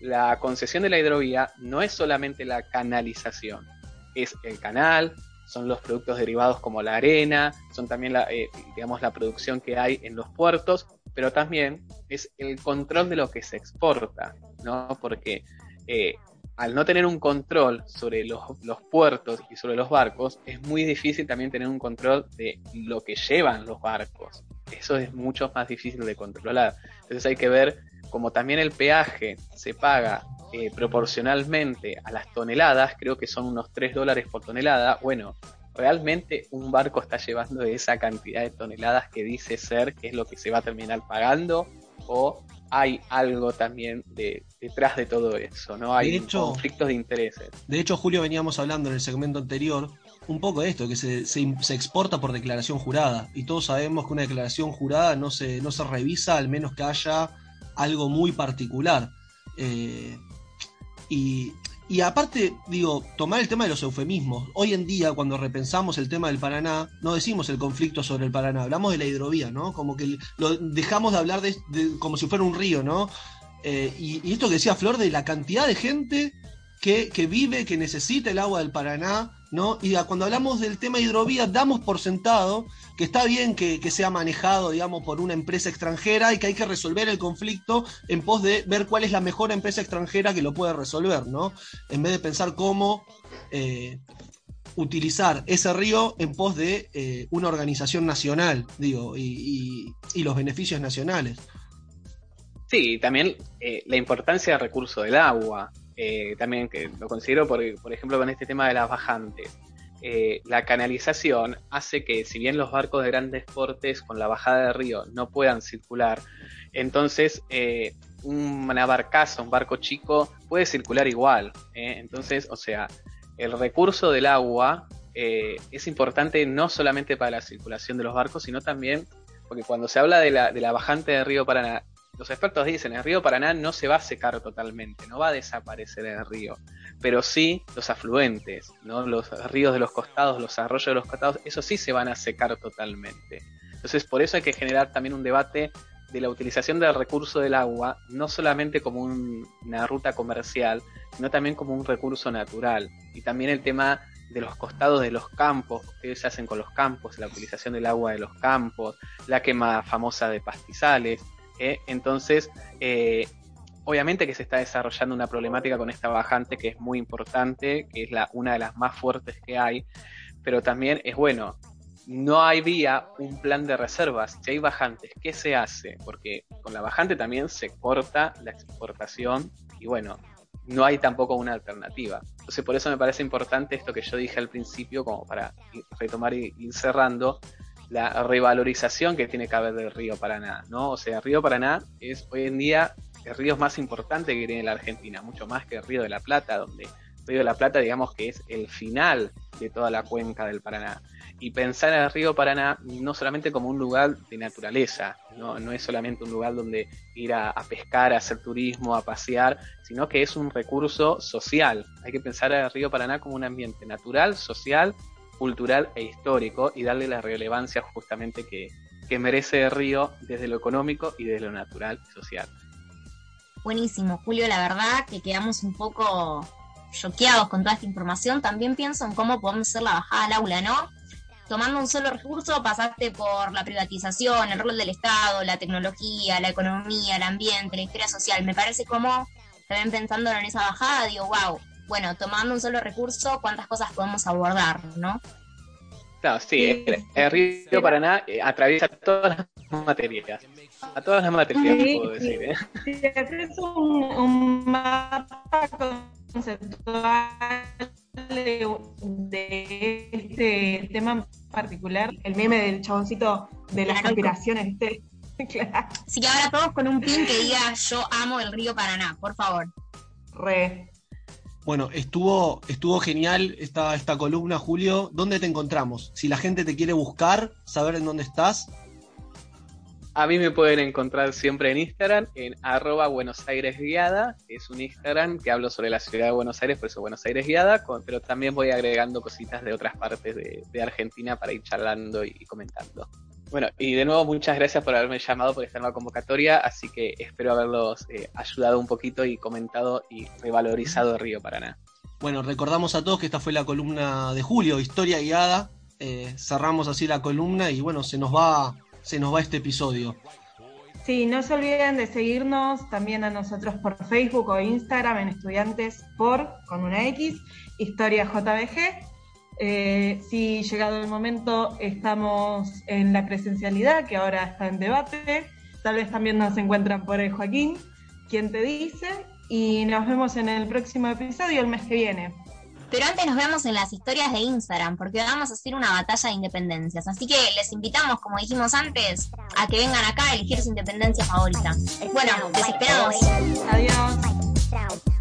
la concesión de la hidrovía no es solamente la canalización, es el canal, son los productos derivados como la arena, son también la, eh, digamos, la producción que hay en los puertos, pero también es el control de lo que se exporta, ¿no? Porque eh, al no tener un control sobre los, puertos y sobre los barcos, es muy difícil también tener un control de lo que llevan los barcos. Eso es mucho más difícil de controlar. Entonces hay que ver como también el peaje se paga eh, proporcionalmente a las toneladas, creo que son unos 3 dólares por tonelada, bueno, realmente un barco está llevando esa cantidad de toneladas que dice ser, que es lo que se va a terminar pagando, o hay algo también de, detrás de todo eso, ¿no? Hay De hecho- conflictos de intereses. De hecho, Julio, veníamos hablando en el segmento anterior un poco de esto, que se, se- se exporta por declaración jurada. Y todos sabemos que una declaración jurada no se, no se revisa al menos que haya algo muy particular. Eh, y, y aparte, digo, tomar el tema de los eufemismos. Hoy en día, cuando repensamos el tema del Paraná, no decimos el conflicto sobre el Paraná, hablamos de la hidrovía, ¿no? Como que lo dejamos de hablar de, como si fuera un río, ¿no? Eh, y, y esto que decía Flor de la cantidad de gente que, que vive, que necesita el agua del Paraná, ¿no? Y cuando hablamos del tema hidrovía, damos por sentado que está bien que, que sea manejado, digamos, por una empresa extranjera y que hay que resolver el conflicto en pos de ver cuál es la mejor empresa extranjera que lo puede resolver, ¿no? En vez de pensar cómo eh, utilizar ese río en pos de eh, una organización nacional, digo, y, y- los beneficios nacionales. Sí, también eh, la importancia del recurso del agua, eh, también que lo considero, por, por ejemplo, con este tema de las bajantes. Eh, la canalización hace que, si bien los barcos de grandes portes con la bajada del río no puedan circular, entonces eh, una barcaza, un barco chico, puede circular igual. ¿eh? Entonces, o sea, el recurso del agua es importante no solamente para la circulación de los barcos, sino también porque cuando se habla de la, de la bajante del río Paraná, los expertos dicen el río Paraná no se va a secar totalmente, no va a desaparecer el río, pero sí los afluentes, ¿no? los ríos de los costados, los arroyos de los costados, eso sí se van a secar totalmente. Entonces por eso hay que generar también un debate de la utilización del recurso del agua, no solamente como un- una ruta comercial, sino también como un recurso natural. Y también el tema de los costados de los campos, que se hacen con los campos, la utilización del agua de los campos, la quema famosa de pastizales. ¿Eh? Entonces, eh, obviamente que se está desarrollando una problemática con esta bajante que es muy importante, que es la, una de las más fuertes que hay, pero también es bueno no había un plan de reservas. Si hay bajantes, ¿qué se hace? Porque con la bajante también se corta la exportación y bueno, no hay tampoco una alternativa. Entonces por eso me parece importante esto que yo dije al principio, como para retomar y ir cerrando, la revalorización que tiene que haber del río Paraná, ¿no? O sea, el río Paraná es hoy en día el río más importante que tiene la Argentina, mucho más que el río de la Plata, donde el río de la Plata digamos que es el final de toda la cuenca del Paraná. Y pensar en el río Paraná no solamente como un lugar de naturaleza, no, no es solamente un lugar donde ir a, pescar, a hacer turismo, a pasear, sino que es un recurso social. Hay que pensar en el río Paraná como un ambiente natural, social, cultural e histórico y darle la relevancia justamente que, que merece río desde lo económico y desde lo natural y social. Buenísimo, Julio, la verdad que quedamos un poco choqueados con toda esta información. También pienso en cómo podemos hacer la bajada al aula, ¿no? Tomando un solo recurso, pasaste por la privatización, el rol del Estado, la tecnología, la economía, el ambiente, la historia social. Me parece como, también pensando en esa bajada, digo, wow, bueno, tomando un solo recurso, ¿cuántas cosas podemos abordar, no? Claro, sí, el, el río Paraná eh, atraviesa todas las materias. A todas las materias, Sí, puedo decir. ¿eh? Si haces un, un mapa conceptual de, de este tema en particular, el meme del chaboncito de las Claro. conspiraciones, ¿viste? <laughs> Claro, Así que ahora todos con un pin que diga yo amo el río Paraná, por favor. re. Bueno, estuvo, estuvo genial esta, esta columna, Julio. ¿Dónde te encontramos? Si la gente te quiere buscar, saber en dónde estás. A mí me pueden encontrar siempre en Instagram, en arroba Buenos Aires Guiada, es un Instagram que hablo sobre la ciudad de Buenos Aires, por eso Buenos Aires Guiada, con- pero también voy agregando cositas de otras partes de Argentina para ir charlando y, comentando. Bueno, y de nuevo muchas gracias por haberme llamado por esta nueva convocatoria, así que espero haberlos eh, ayudado un poquito y comentado y revalorizado el Río Paraná. Bueno, recordamos a todos que esta fue la columna de Julio, Historia Guiada. Eh, cerramos así la columna y bueno, se nos va, se nos va este episodio. Sí, no se olviden de seguirnos también a nosotros por Facebook o Instagram en Estudiantes por, con una X, Historia JBG. Eh, si llegado el momento estamos en la presencialidad, que ahora está en debate, tal vez también nos encuentran por el Joaquín, quien te dice, y nos vemos en el próximo episodio el mes que viene. Pero antes nos vemos en las historias de Instagram, porque vamos a hacer una batalla de independencias. Así que les invitamos, como dijimos antes, a que vengan acá a elegir su independencia favorita. Bueno, les esperamos. Adiós.